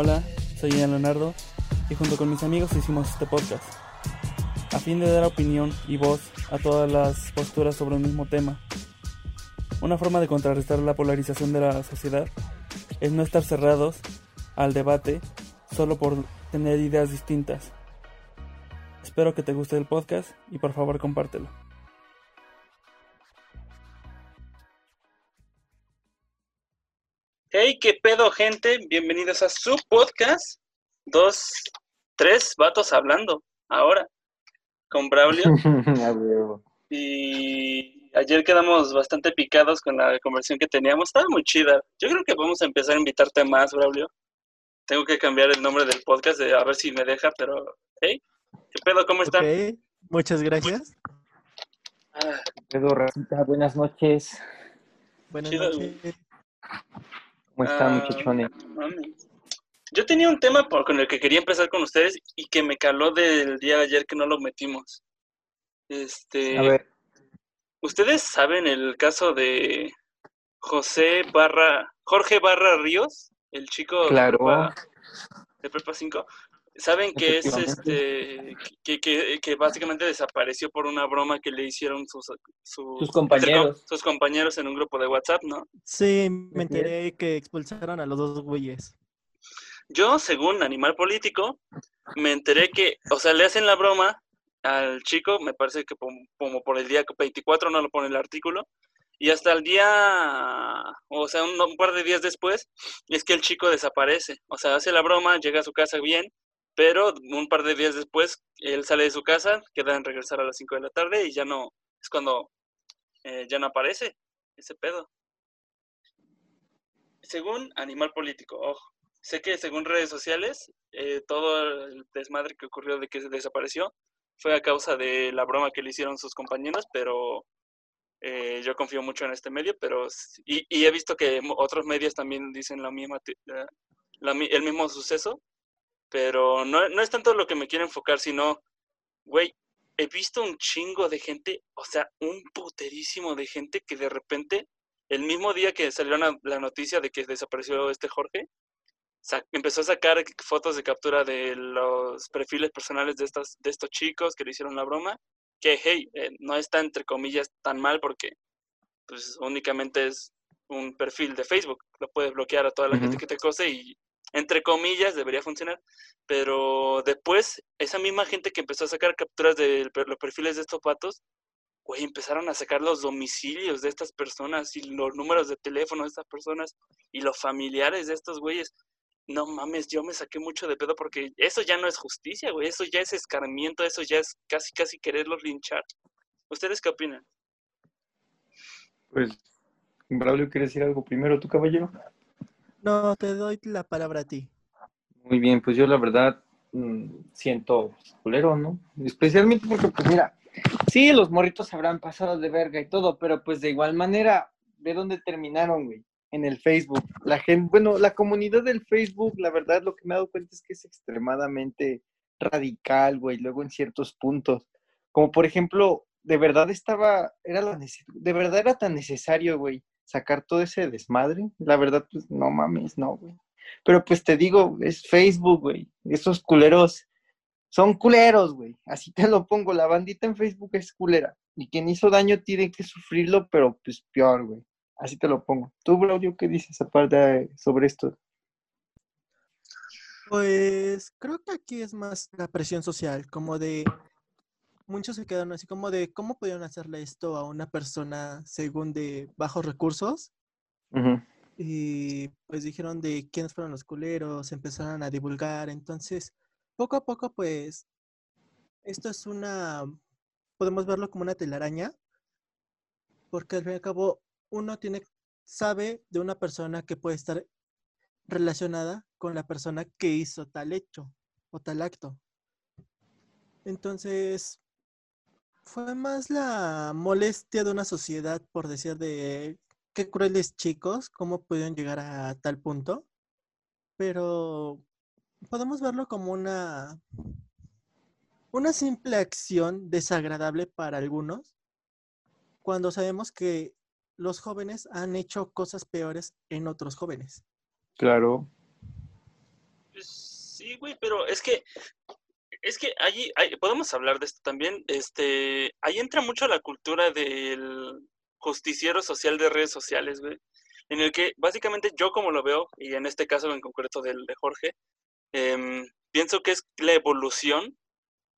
Hola, soy Ian Leonardo y junto con mis amigos hicimos este podcast a fin de dar opinión y voz a todas las posturas sobre un mismo tema. Una forma de contrarrestar la polarización de la sociedad es no estar cerrados al debate solo por tener ideas distintas. Espero que te guste el podcast y por favor compártelo. Hey, qué pedo, gente. Bienvenidos a su podcast. Dos, tres vatos hablando ahora con Braulio. y ayer quedamos bastante picados con la conversación que teníamos. Estaba muy chida. Yo creo que vamos a empezar a invitarte más, Braulio. Tengo que cambiar el nombre del podcast a ver si me deja, pero hey, ¿qué pedo? ¿Cómo están? Muchas gracias. Ah. Pedro Racita, buenas noches. Buenas noches. ¿Cómo están, ah, muchachones? Yo tenía un tema por, con el que quería empezar con ustedes y que me caló del día de ayer que no lo metimos. Este. A ver. ¿Ustedes saben el caso de José Barra, Jorge Barra Ríos, el chico claro. de Prepa 5? Saben que es este que, que, que, básicamente desapareció por una broma que le hicieron sus, sus compañeros. sus compañeros en un grupo de WhatsApp, ¿no? Sí, me enteré que expulsaron a los dos güeyes. Yo, según Animal Político, me enteré que, o sea, le hacen la broma al chico, me parece que como por el día 24 no lo pone el artículo, y hasta el día, o sea, un, un, par de días después, es que el chico desaparece. O sea, hace la broma, llega a su casa bien, pero un par de días después él sale de su casa, queda en regresar a las 5 de la tarde y ya no, es cuando eh, ya no aparece ese pedo. Según Animal Político, ojo, sé que según redes sociales, eh, todo el desmadre que ocurrió de que se desapareció fue a causa de la broma que le hicieron sus compañeros, pero eh, yo confío mucho en este medio, pero y, he visto que otros medios también dicen la misma, el mismo suceso, pero no, no es tanto lo que me quiero enfocar, sino, güey, he visto un chingo de gente, o sea, un puterísimo de gente que de repente, el mismo día que salió la, noticia de que desapareció este Jorge, empezó a sacar fotos de captura de los perfiles personales de, estas, de estos chicos que le hicieron la broma, que, hey, eh, no está entre comillas tan mal porque pues únicamente es un perfil de Facebook, lo puedes bloquear a toda la gente que te cose y entre comillas, debería funcionar, pero después esa misma gente que empezó a sacar capturas de los perfiles de estos patos, güey, empezaron a sacar los domicilios de estas personas y los números de teléfono de estas personas y los familiares de estos güeyes. No mames, yo me saqué mucho de pedo porque eso ya no es justicia, güey, eso ya es escarmiento, eso ya es casi, casi quererlos linchar. ¿Ustedes qué opinan? Pues, Braulio, ¿quieres decir algo primero, tu caballero? No, te doy la palabra a ti. Muy bien, pues yo la verdad mm, siento culero, ¿no? Especialmente porque, pues mira, sí, los morritos habrán pasado de verga y todo, pero pues de igual manera, ¿de dónde terminaron, güey? En el Facebook. La gente, bueno, la comunidad del Facebook, la verdad, lo que me he dado cuenta es que es extremadamente radical, güey, luego en ciertos puntos. Como por ejemplo, de verdad estaba, era la de verdad era tan necesario, güey, sacar todo ese desmadre. La verdad, pues no mames, no, güey. Pero pues te digo, es Facebook, güey. Esos culeros son culeros, güey. Así te lo pongo. La bandita en Facebook es culera. Y quien hizo daño tiene que sufrirlo, pero pues peor, güey. Así te lo pongo. ¿Tú, Claudio, qué dices aparte sobre esto? Pues creo que aquí es más la presión social, como de muchos se quedaron así como de cómo pudieron hacerle esto a una persona según de bajos recursos. Y pues dijeron de quiénes fueron los culeros, empezaron a divulgar. Entonces, poco a poco, pues, esto es una, podemos verlo como una telaraña, porque al fin y al cabo uno tiene, sabe de una persona que puede estar relacionada con la persona que hizo tal hecho o tal acto. Entonces, fue más la molestia de una sociedad por decir de qué crueles chicos, cómo pudieron llegar a tal punto. Pero podemos verlo como una, una simple acción desagradable para algunos, cuando sabemos que los jóvenes han hecho cosas peores en otros jóvenes. Claro. Pues sí, güey, pero es que es que allí podemos hablar de esto también. Este, ahí entra mucho la cultura del justiciero social de redes sociales. En el que básicamente yo como lo veo, y en este caso en concreto del de Jorge, em, pienso que es la evolución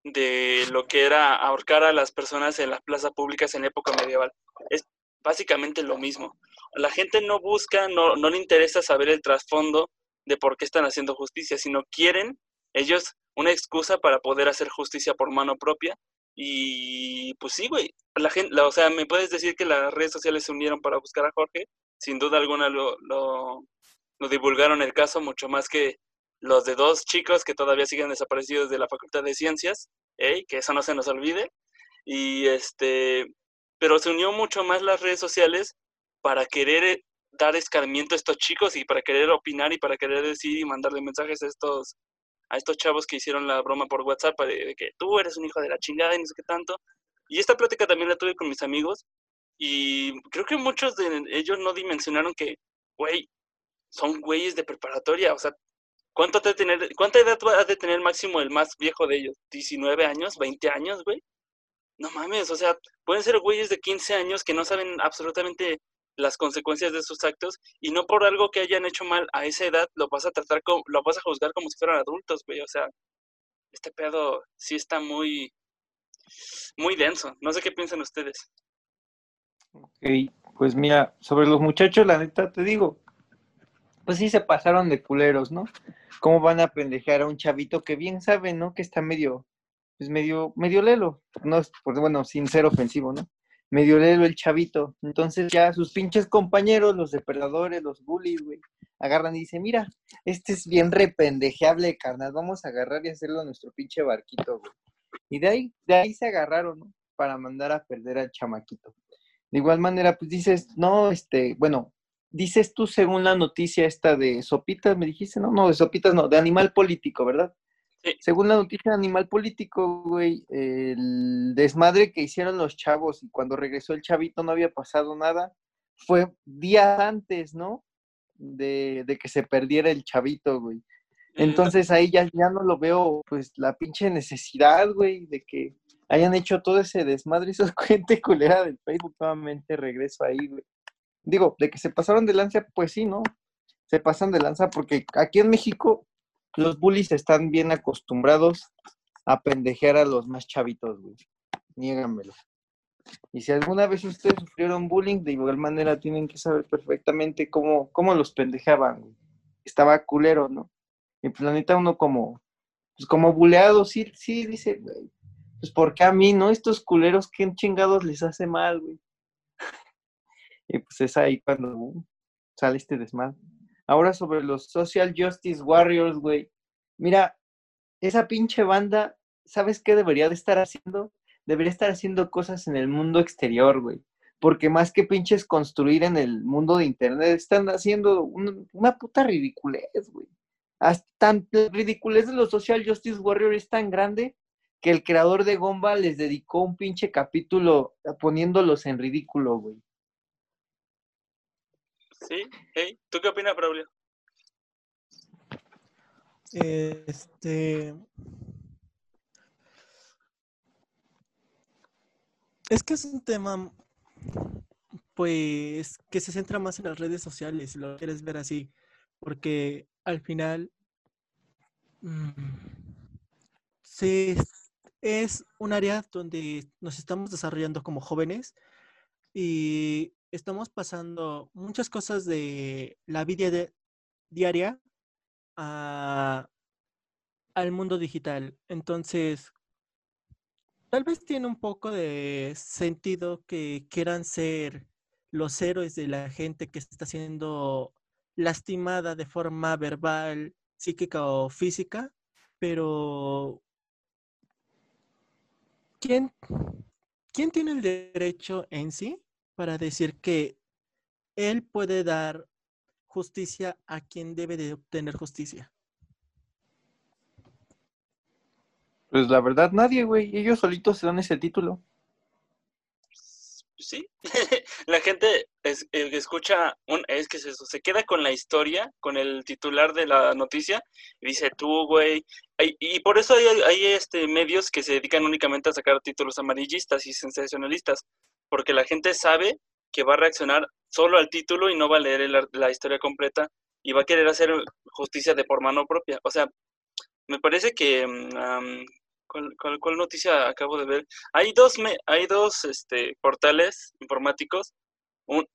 de lo que era ahorcar a las personas en las plazas públicas en época medieval. Es básicamente lo mismo. La gente no busca, no, no le interesa saber el trasfondo de por qué están haciendo justicia, sino quieren ellos una excusa para poder hacer justicia por mano propia. Y pues sí, güey, la gente, o sea, me puedes decir que las redes sociales se unieron para buscar a Jorge, sin duda alguna lo, lo, divulgaron el caso mucho más que los de dos chicos que todavía siguen desaparecidos de la Facultad de Ciencias, ¿eh? que eso no se nos olvide. Y este, pero se unió mucho más las redes sociales para querer dar escarmiento a estos chicos y para querer opinar y para querer decir y mandarle mensajes a estos a estos chavos que hicieron la broma por WhatsApp de, que tú eres un hijo de la chingada y no sé qué tanto. Y esta plática también la tuve con mis amigos y creo que muchos de ellos no dimensionaron que, güey, son güeyes de preparatoria, o sea, ¿cuánto te ¿cuánta edad a de tener máximo el más viejo de ellos? ¿19 años? ¿20 años, güey? No mames, o sea, pueden ser güeyes de 15 años que no saben absolutamente las consecuencias de sus actos y no por algo que hayan hecho mal a esa edad lo vas a tratar como, lo vas a juzgar como si fueran adultos, güey. O sea, este pedo sí está muy, muy denso. No sé qué piensan ustedes. Ok, pues mira, sobre los muchachos, la neta te digo, pues sí se pasaron de culeros, ¿no? ¿Cómo van a pendejear a un chavito que bien sabe, ¿no? Que está medio, pues medio, medio lelo, no es, pues bueno, sin ser ofensivo, ¿no? Medio lelo el chavito. Entonces ya sus pinches compañeros, los depredadores, los bullies, güey, agarran y dicen, mira, este es bien rependejeable, carnal, vamos a agarrar y hacerlo a nuestro pinche barquito, güey. Y de ahí, de ahí se agarraron, ¿no? Para mandar a perder al chamaquito. De igual manera, pues dices, no, este, bueno, dices tú según la noticia esta de Sopitas, me dijiste, no, no, de Sopitas no, de Animal Político, ¿verdad? Según la noticia de Animal Político, güey, el desmadre que hicieron los chavos y cuando regresó el chavito no había pasado nada, fue días antes, ¿no? De, que se perdiera el chavito, güey. Entonces ahí ya, ya no lo veo, pues, la pinche necesidad, güey, de que hayan hecho todo ese desmadre y esa gente culera del Facebook nuevamente regreso ahí, güey. Digo, de que se pasaron de lanza, pues sí, ¿no? Se pasan de lanza porque aquí en México los bullies están bien acostumbrados a pendejear a los más chavitos, güey. Niégamelo. Y si alguna vez ustedes sufrieron bullying, de igual manera tienen que saber perfectamente cómo, cómo los pendejaban, güey. Estaba culero, ¿no? Y pues la neta uno como, pues como buleado, sí, sí, dice, güey, pues porque a mí, ¿no? Estos culeros, ¿qué chingados les hace mal, güey? y pues es ahí cuando uh, sale este desmadre. Ahora sobre los Social Justice Warriors, güey. Mira, esa pinche banda, ¿sabes qué debería de estar haciendo? Debería estar haciendo cosas en el mundo exterior, güey. Porque más que pinches construir en el mundo de internet, están haciendo una puta ridiculez, güey. Hasta ridiculez de los Social Justice Warriors es tan grande que el creador de Gomba les dedicó un pinche capítulo poniéndolos en ridículo, güey. Sí, ¿tú qué opinas, Braulio? Este. Es que es un tema, pues, que se centra más en las redes sociales, si lo quieres ver así, porque al final mm, es un área donde nos estamos desarrollando como jóvenes y estamos pasando muchas cosas de la vida diaria al mundo digital. Entonces, tal vez tiene un poco de sentido que quieran ser los héroes de la gente que está siendo lastimada de forma verbal, psíquica o física, pero ¿quién, quién tiene el derecho en sí para decir que él puede dar justicia a quien debe de obtener justicia? Pues la verdad nadie, güey. Ellos solitos se dan ese título. sí, la gente es, escucha, un, es que eso, se queda con la historia, con el titular de la noticia, y dice tú, güey. Y, por eso hay, hay, este, medios que se dedican únicamente a sacar títulos amarillistas y sensacionalistas, porque la gente sabe que va a reaccionar solo al título y no va a leer la historia completa y va a querer hacer justicia de por mano propia. O sea, me parece que mm, ¿Cuál, noticia acabo de ver? Hay dos, me, hay dos este, portales informáticos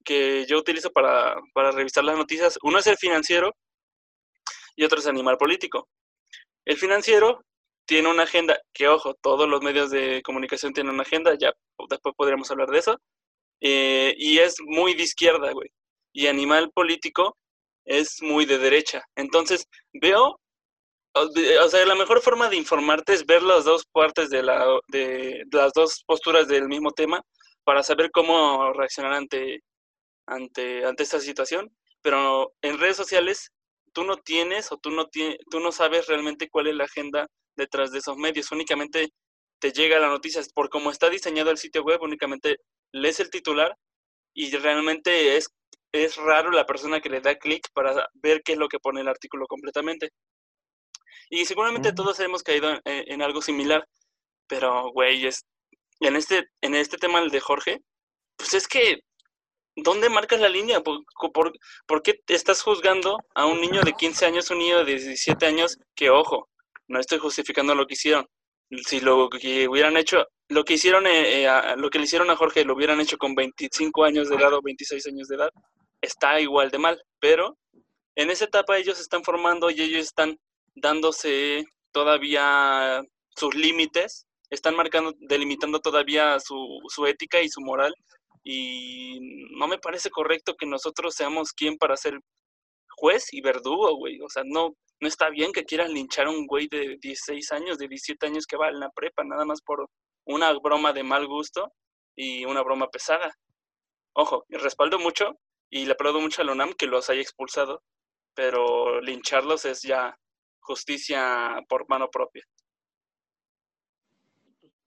que yo utilizo para, para revisar las noticias. Uno es el financiero y otro es Animal Político. El financiero tiene una agenda, que ojo, todos los medios de comunicación tienen una agenda, ya después podríamos hablar de eso, eh, y es muy de izquierda, güey. Y Animal Político es muy de derecha. Entonces, veo o sea, la mejor forma de informarte es ver las dos partes de, la, de, las dos posturas del mismo tema para saber cómo reaccionar ante, ante, ante esta situación. Pero en redes sociales tú no tienes o tú no, tú no sabes realmente cuál es la agenda detrás de esos medios. Únicamente te llega la noticia. Por cómo está diseñado el sitio web, únicamente lees el titular y realmente es, es raro la persona que le da clic para ver qué es lo que pone el artículo completamente. Y seguramente mm. todos hemos caído en, algo similar, pero, güey, es, en, este, en este tema el de Jorge, pues es que, ¿dónde marcas la línea? ¿Por, por, qué estás juzgando a un niño de 15 años, un niño de 17 años, que, ojo, no estoy justificando lo que hicieron. Si lo que hubieran hecho, lo que hicieron, eh, eh, lo que le hicieron a Jorge, lo hubieran hecho con 25 años de edad o 26 años de edad, está igual de mal. Pero en esa etapa ellos están formando y ellos están dándose todavía sus límites, están marcando, delimitando todavía su, su ética y su moral. Y no me parece correcto que nosotros seamos quien para ser juez y verdugo, güey. O sea, no, no está bien que quieran linchar a un güey de 16 años, de 17 años que va en la prepa, nada más por una broma de mal gusto y una broma pesada. Ojo, respaldo mucho y le aplaudo mucho a Lonam que los haya expulsado, pero lincharlos es ya justicia por mano propia.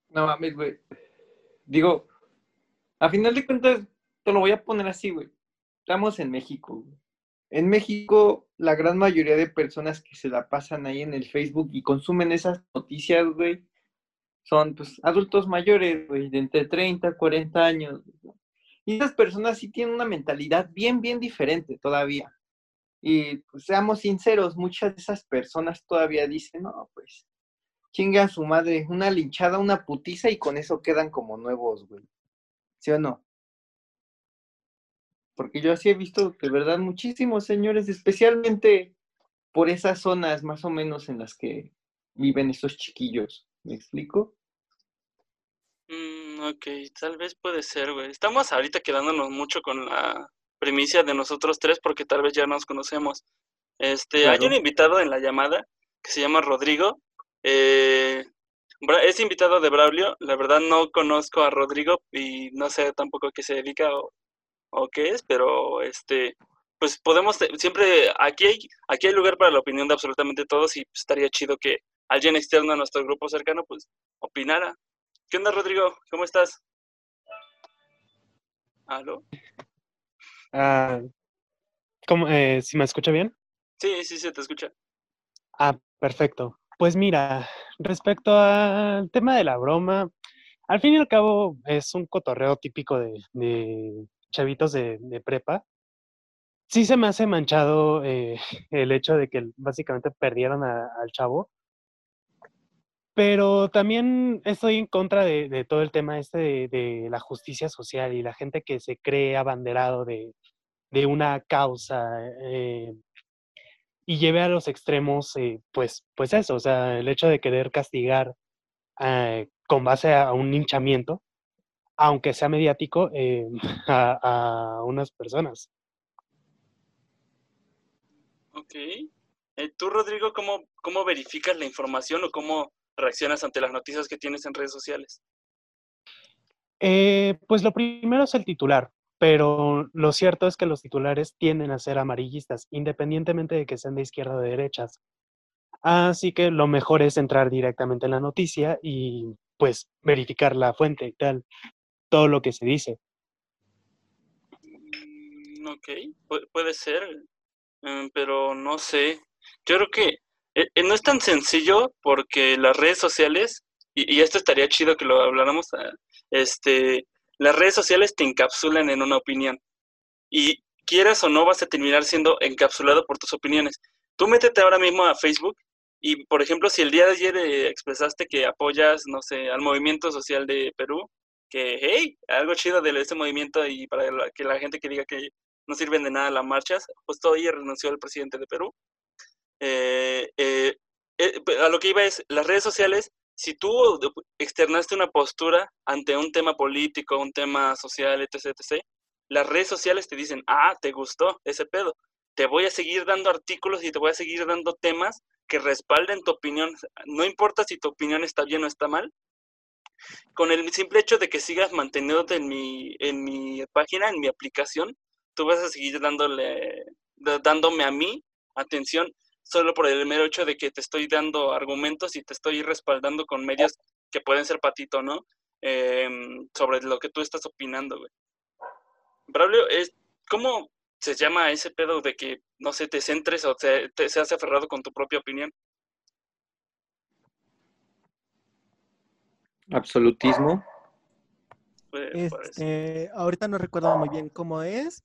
No mames, güey. Digo, a final de cuentas, te lo voy a poner así, güey. Estamos en México, En México, la gran mayoría de personas que se la pasan ahí en el Facebook y consumen esas noticias, güey, son pues adultos mayores, güey, de entre 30 40 años. Y esas personas sí tienen una mentalidad bien, bien diferente todavía. Y pues, seamos sinceros, muchas de esas personas todavía dicen, no, pues, chinga a su madre, una linchada, una putiza y con eso quedan como nuevos, güey. ¿Sí o no? Porque yo así he visto de verdad muchísimos señores, especialmente por esas zonas más o menos en las que viven esos chiquillos. ¿Me explico? Mm, ok, tal vez puede ser, güey. Estamos ahorita quedándonos mucho con la primicia de nosotros tres porque tal vez ya nos conocemos. Este, hay un invitado en la llamada que se llama Rodrigo. Eh, es invitado de Braulio. La verdad no conozco a Rodrigo y no sé tampoco a qué se dedica o, o qué es, pero este, pues podemos siempre aquí hay aquí hay lugar para la opinión de absolutamente todos y estaría chido que alguien externo a nuestro grupo cercano pues opinara. ¿Qué onda, Rodrigo? ¿Cómo estás? ¿Aló? Ah, eh, ¿Si me escucha bien? Sí, sí, se te escucha. Ah, perfecto. Pues mira, respecto al tema de la broma, al fin y al cabo es un cotorreo típico de, chavitos de, prepa. Sí se me hace manchado eh, el hecho de que básicamente perdieron al chavo, pero también estoy en contra de, todo el tema este de, la justicia social y la gente que se cree abanderado de, una causa eh, y lleve a los extremos, eh, pues, pues eso, o sea, el hecho de querer castigar con base a un hinchamiento, aunque sea mediático, a, a, unas personas. Ok. ¿Tú, Rodrigo, cómo, cómo verificas la información o cómo reaccionas ante las noticias que tienes en redes sociales? Eh, pues lo primero es el titular, pero lo cierto es que los titulares tienden a ser amarillistas, independientemente de que sean de izquierda o de derechas. Así que lo mejor es entrar directamente en la noticia y pues verificar la fuente y tal, todo lo que se dice. Ok, puede ser, em, pero no sé. Yo creo que eh, eh, no es tan sencillo porque las redes sociales, y, esto estaría chido que lo habláramos, ah, este, las redes sociales te encapsulan en una opinión. Y quieras o no, vas a terminar siendo encapsulado por tus opiniones. Tú métete ahora mismo a Facebook y, por ejemplo, si el día de ayer eh, expresaste que apoyas, no sé, al movimiento social de Perú, que, hey, algo chido de este movimiento y para que la gente que diga que no sirven de nada las marchas, justo hoy renunció el presidente de Perú. Eh, eh, a lo que iba es, las redes sociales, si tú externaste una postura ante un tema político, un tema social, etc., etc., las redes sociales te dicen, ah, te gustó ese pedo, te voy a seguir dando artículos y te voy a seguir dando temas que respalden tu opinión. No importa si tu opinión está bien o está mal. Con el simple hecho de que sigas manteniéndote en mi, en mi página, en mi aplicación, tú vas a seguir dándole, dándome a mí atención solo por el mero hecho de que te estoy dando argumentos y te estoy respaldando con medios que pueden ser patito, ¿no? Em, sobre lo que tú estás opinando, güey. Braulio, es, ¿cómo se llama ese pedo de que, no sé, te centres o te, te seas aferrado con tu propia opinión? Absolutismo. Este, ahorita no recuerdo muy bien cómo es,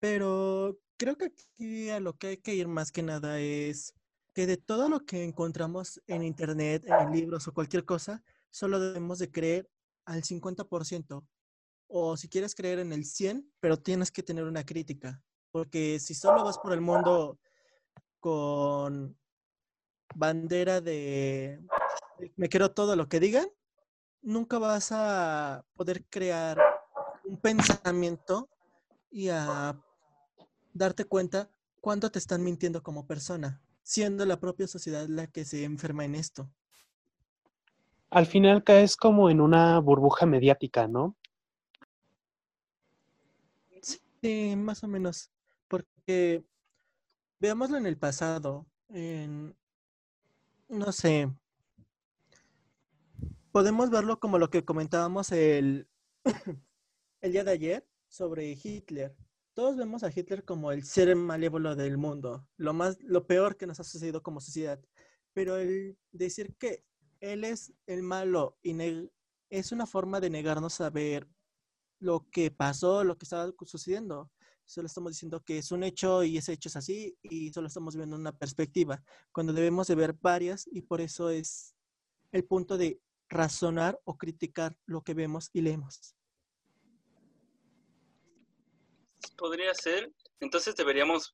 pero creo que aquí a lo que hay que ir más que nada es que de todo lo que encontramos en internet, en libros o cualquier cosa, solo debemos de creer al 50%. O si quieres creer en el 100, pero tienes que tener una crítica. Porque si solo vas por el mundo con bandera de me quiero todo lo que digan, nunca vas a poder crear un pensamiento y a darte cuenta cuándo te están mintiendo como persona, siendo la propia sociedad la que se enferma en esto. Al final caes como en una burbuja mediática, ¿no? Sí, más o menos. Porque veámoslo en el pasado, en, no sé, podemos verlo como lo que comentábamos el, el día de ayer sobre Hitler todos vemos a Hitler como el ser malévolo del mundo, lo más, lo peor que nos ha sucedido como sociedad. Pero el decir que él es el malo y es una forma de negarnos a ver lo que pasó, lo que estaba sucediendo. Solo estamos diciendo que es un hecho y ese hecho es así y solo estamos viendo una perspectiva, cuando debemos de ver varias y por eso es el punto de razonar o criticar lo que vemos y leemos. podría ser. Entonces deberíamos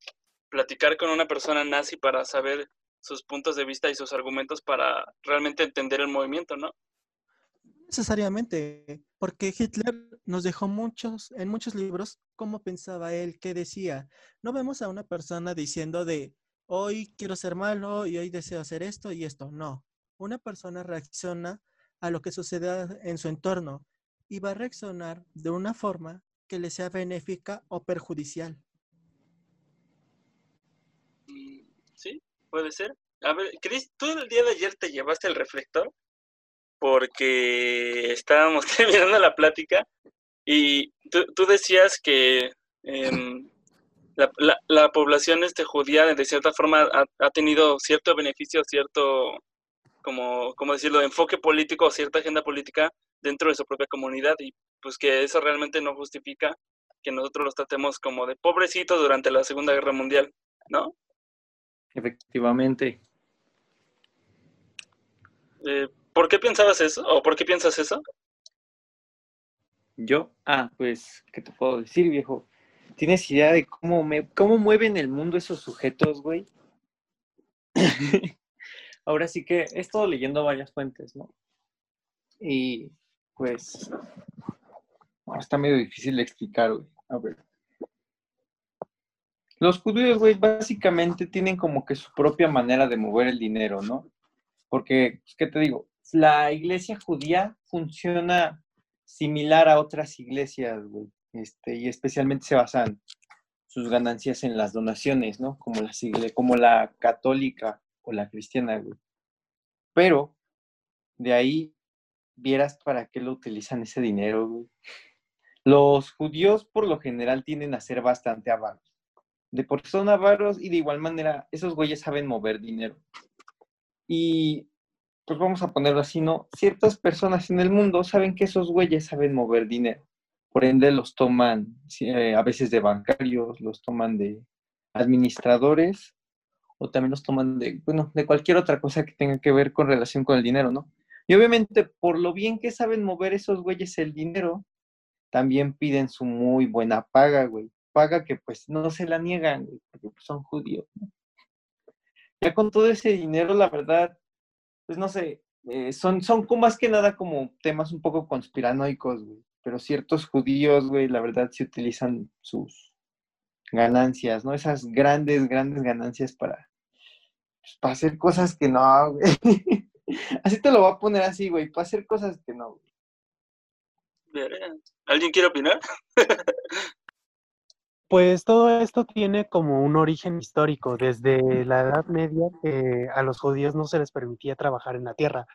platicar con una persona nazi para saber sus puntos de vista y sus argumentos para realmente entender el movimiento, ¿no? Necesariamente, porque Hitler nos dejó muchos, en muchos libros, cómo pensaba él, qué decía. No vemos a una persona diciendo de hoy quiero ser malo y hoy deseo hacer esto y esto. No. Una persona reacciona a lo que sucede en su entorno y va a reaccionar de una forma que le sea benéfica o perjudicial. Mm, sí, puede ser. A ver, Cris, ¿tú el día de ayer te llevaste el reflector? Porque estábamos terminando la plática y tú, decías que em, la, población este, judía de cierta forma ha, tenido cierto beneficio, cierto, como, como decirlo, enfoque político o cierta agenda política dentro de su propia comunidad y pues que eso realmente no justifica que nosotros los tratemos como de pobrecitos durante la Segunda Guerra Mundial, ¿no? Efectivamente. Eh, ¿Por qué pensabas eso? ¿O por qué piensas eso? Yo, ah, pues, ¿qué te puedo decir, viejo? ¿Tienes idea de cómo, me, cómo mueven el mundo esos sujetos, güey? Ahora sí que he estado leyendo varias fuentes, ¿no? Y pues está medio difícil de explicar, güey. A ver. Los judíos, güey, básicamente tienen como que su propia manera de mover el dinero, ¿no? Porque, pues, ¿qué te digo? La iglesia judía funciona similar a otras iglesias, güey. Este, y especialmente se basan sus ganancias en las donaciones, ¿no? Como como la católica o la cristiana, güey. Pero de ahí vieras para qué lo utilizan ese dinero, güey. Los judíos por lo general tienden a ser bastante avaros. De por son avaros y de igual manera esos güeyes saben mover dinero. Y pues vamos a ponerlo así, ¿no? Ciertas personas en el mundo saben que esos güeyes saben mover dinero. Por ende los toman eh, a veces de bancarios, los toman de administradores o también los toman de, bueno, de cualquier otra cosa que tenga que ver con relación con el dinero, ¿no? Y obviamente por lo bien que saben mover esos güeyes el dinero, también piden su muy buena paga, güey. Paga que pues no se la niegan, güey, porque pues, son judíos, ¿no? Ya con todo ese dinero, la verdad, pues no sé, eh, son, son más que nada como temas un poco conspiranoicos, güey. Pero ciertos judíos, güey, la verdad sí utilizan sus ganancias, ¿no? Esas grandes, grandes ganancias para, pues, para hacer cosas que no, güey. así te lo voy a poner así, güey, para hacer cosas que no, güey. ¿Alguien quiere opinar? Pues todo esto tiene como un origen histórico. Desde la Edad Media que a los judíos no se les permitía trabajar en la tierra.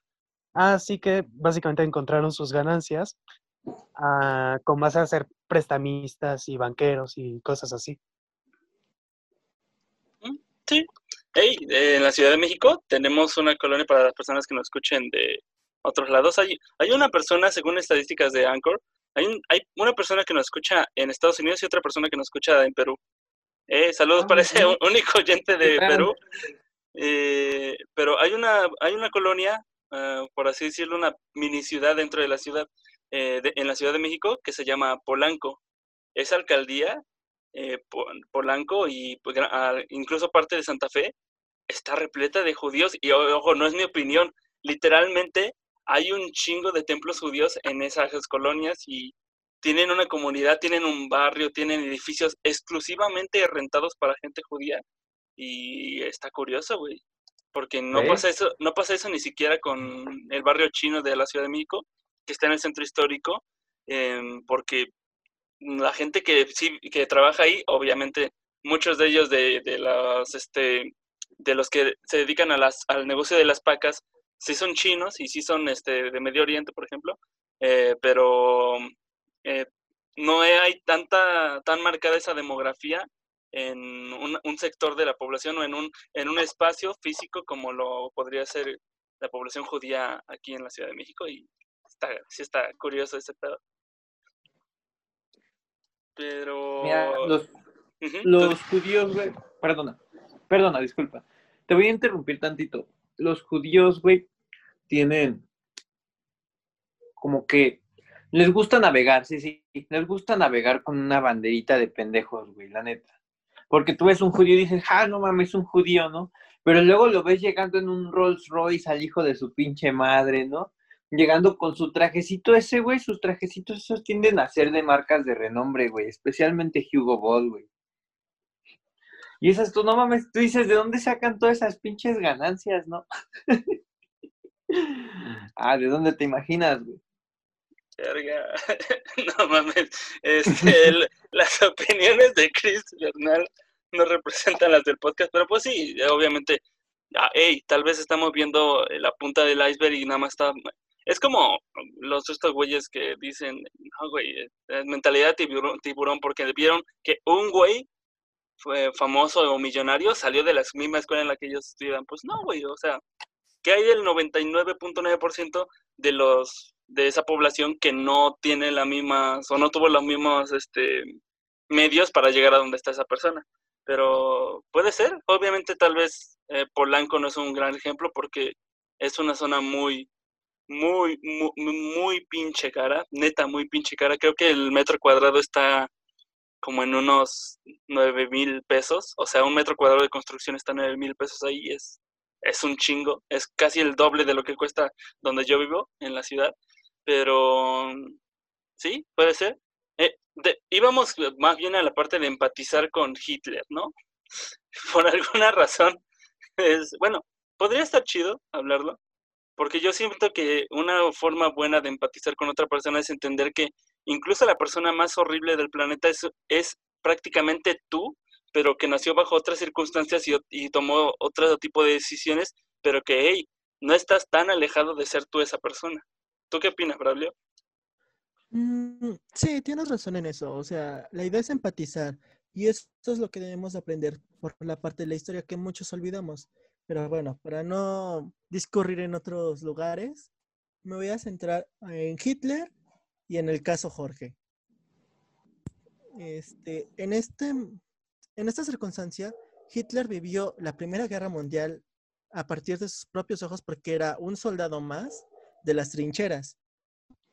Así que básicamente encontraron sus ganancias ah, con base a ser prestamistas y banqueros y cosas así. Mm, sí. Hey, en la Ciudad de México tenemos una colonia para las personas que nos escuchen de otros lados. Hay, hay una persona, según estadísticas de Anchor, hay, hay una persona que nos escucha en Estados Unidos y otra persona que nos escucha en Perú. Eh, saludos ah, para ese único oyente de Perú. Eh, pero hay una, hay una colonia, ah, por así decirlo, una mini ciudad dentro de la ciudad, eh, en la Ciudad de México, que se llama Polanco. Esa alcaldía, Polanco y pues, incluso parte de Santa Fe, está repleta de judíos. Y ojo, no es mi opinión, literalmente hay un chingo de templos judíos en esas colonias y tienen una comunidad, tienen un barrio, tienen edificios exclusivamente rentados para gente judía. Y está curioso, güey. Porque no pasa eso, no pasa eso ni siquiera con el barrio chino de la Ciudad de México, que está en el centro histórico, em, porque la gente que sí que trabaja ahí, obviamente, muchos de ellos de, de los este de los que se dedican a las, al negocio de las pacas, sí son chinos y sí son este, de Medio Oriente, por ejemplo, eh, pero eh, no hay tanta, tan marcada esa demografía en un, sector de la población o en un, en un espacio físico como lo podría ser la población judía aquí en la Ciudad de México y está, sí está curioso ese pedo. Pero... los, los judíos, güey, perdona, perdona, disculpa, te voy a interrumpir tantito los judíos, güey, tienen como que les gusta navegar, sí, sí, les gusta navegar con una banderita de pendejos, güey, la neta. Porque tú ves un judío y dices, ah, no mames, es un judío, ¿no? Pero luego lo ves llegando en un Rolls Royce al hijo de su pinche madre, ¿no? Llegando con su trajecito ese, güey, sus trajecitos esos tienden a ser de marcas de renombre, güey, especialmente Hugo Boss, güey. Y esas, tú no mames, tú dices, ¿de dónde sacan todas esas pinches ganancias, no? ah, ¿de dónde te imaginas, güey? No mames. Este, las opiniones de Chris Bernal no representan las del podcast, pero pues sí, obviamente, ah, hey, tal vez estamos viendo la punta del iceberg y nada más está... Es como los estos güeyes que dicen, no, güey, mentalidad tiburón, tiburón, porque vieron que un güey famoso o millonario salió de la misma escuela en la que ellos estudian. Pues no, güey, o sea, ¿qué hay del 99.9% de los de esa población que no tiene la misma o no tuvo los mismos este medios para llegar a donde está esa persona? Pero puede ser, obviamente tal vez eh, Polanco no es un gran ejemplo porque es una zona muy muy, muy, muy pinche cara, neta, muy pinche cara. Creo que el metro cuadrado está como en unos 9 mil pesos, o sea, un metro cuadrado de construcción está 9 mil pesos ahí, es, es un chingo, es casi el doble de lo que cuesta donde yo vivo, en la ciudad, pero sí, puede ser. Eh, íbamos más bien a la parte de empatizar con Hitler, ¿no? Por alguna razón, es, bueno, podría estar chido hablarlo, porque yo siento que una forma buena de empatizar con otra persona es entender que incluso la persona más horrible del planeta es, es prácticamente tú, pero que nació bajo otras circunstancias y, tomó otro tipo de decisiones, pero que, hey, no estás tan alejado de ser tú esa persona. ¿Tú qué opinas, Braulio? Mm, sí, tienes razón en eso. O sea, la idea es empatizar. Y eso es lo que debemos aprender por la parte de la historia que muchos olvidamos. Pero bueno, para no discurrir en otros lugares, me voy a centrar en Hitler y en el caso Jorge. Este, en, este, en esta circunstancia, Hitler vivió la Primera Guerra Mundial a partir de sus propios ojos porque era un soldado más de las trincheras.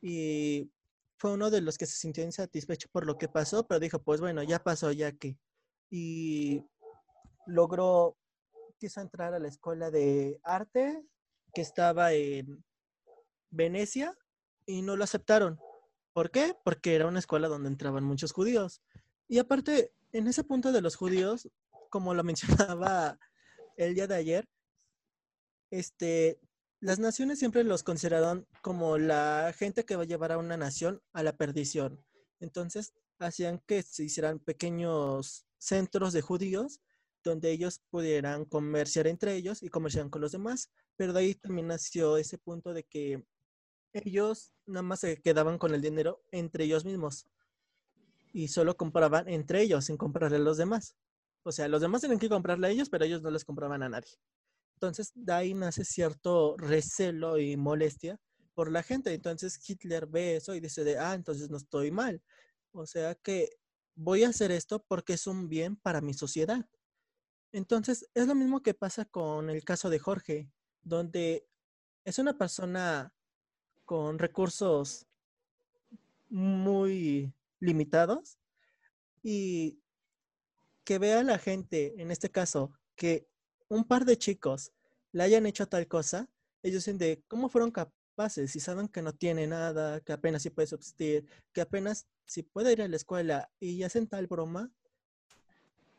Y fue uno de los que se sintió insatisfecho por lo que pasó, pero dijo, pues bueno, ya pasó, ya que. Y logró, quiso entrar a la escuela de arte que estaba en Venecia y no lo aceptaron. ¿Por qué? Porque era una escuela donde entraban muchos judíos. Y aparte, en ese punto de los judíos, como lo mencionaba el día de ayer, este, las naciones siempre los consideraron como la gente que va a llevar a una nación a la perdición. Entonces, hacían que se hicieran pequeños centros de judíos donde ellos pudieran comerciar entre ellos y comerciar con los demás. Pero de ahí también nació ese punto de que ellos nada más se quedaban con el dinero entre ellos mismos y solo compraban entre ellos sin comprarle a los demás. O sea, los demás tenían que comprarle a ellos, pero ellos no les compraban a nadie. Entonces, de ahí nace cierto recelo y molestia por la gente. Entonces, Hitler ve eso y dice de, ah, entonces no estoy mal. O sea que voy a hacer esto porque es un bien para mi sociedad. Entonces, es lo mismo que pasa con el caso de Jorge, donde es una persona con recursos muy limitados y que vea la gente, en este caso, que un par de chicos le hayan hecho tal cosa, ellos dicen de cómo fueron capaces, si saben que no tiene nada, que apenas sí puede subsistir, que apenas si puede ir a la escuela y hacen tal broma,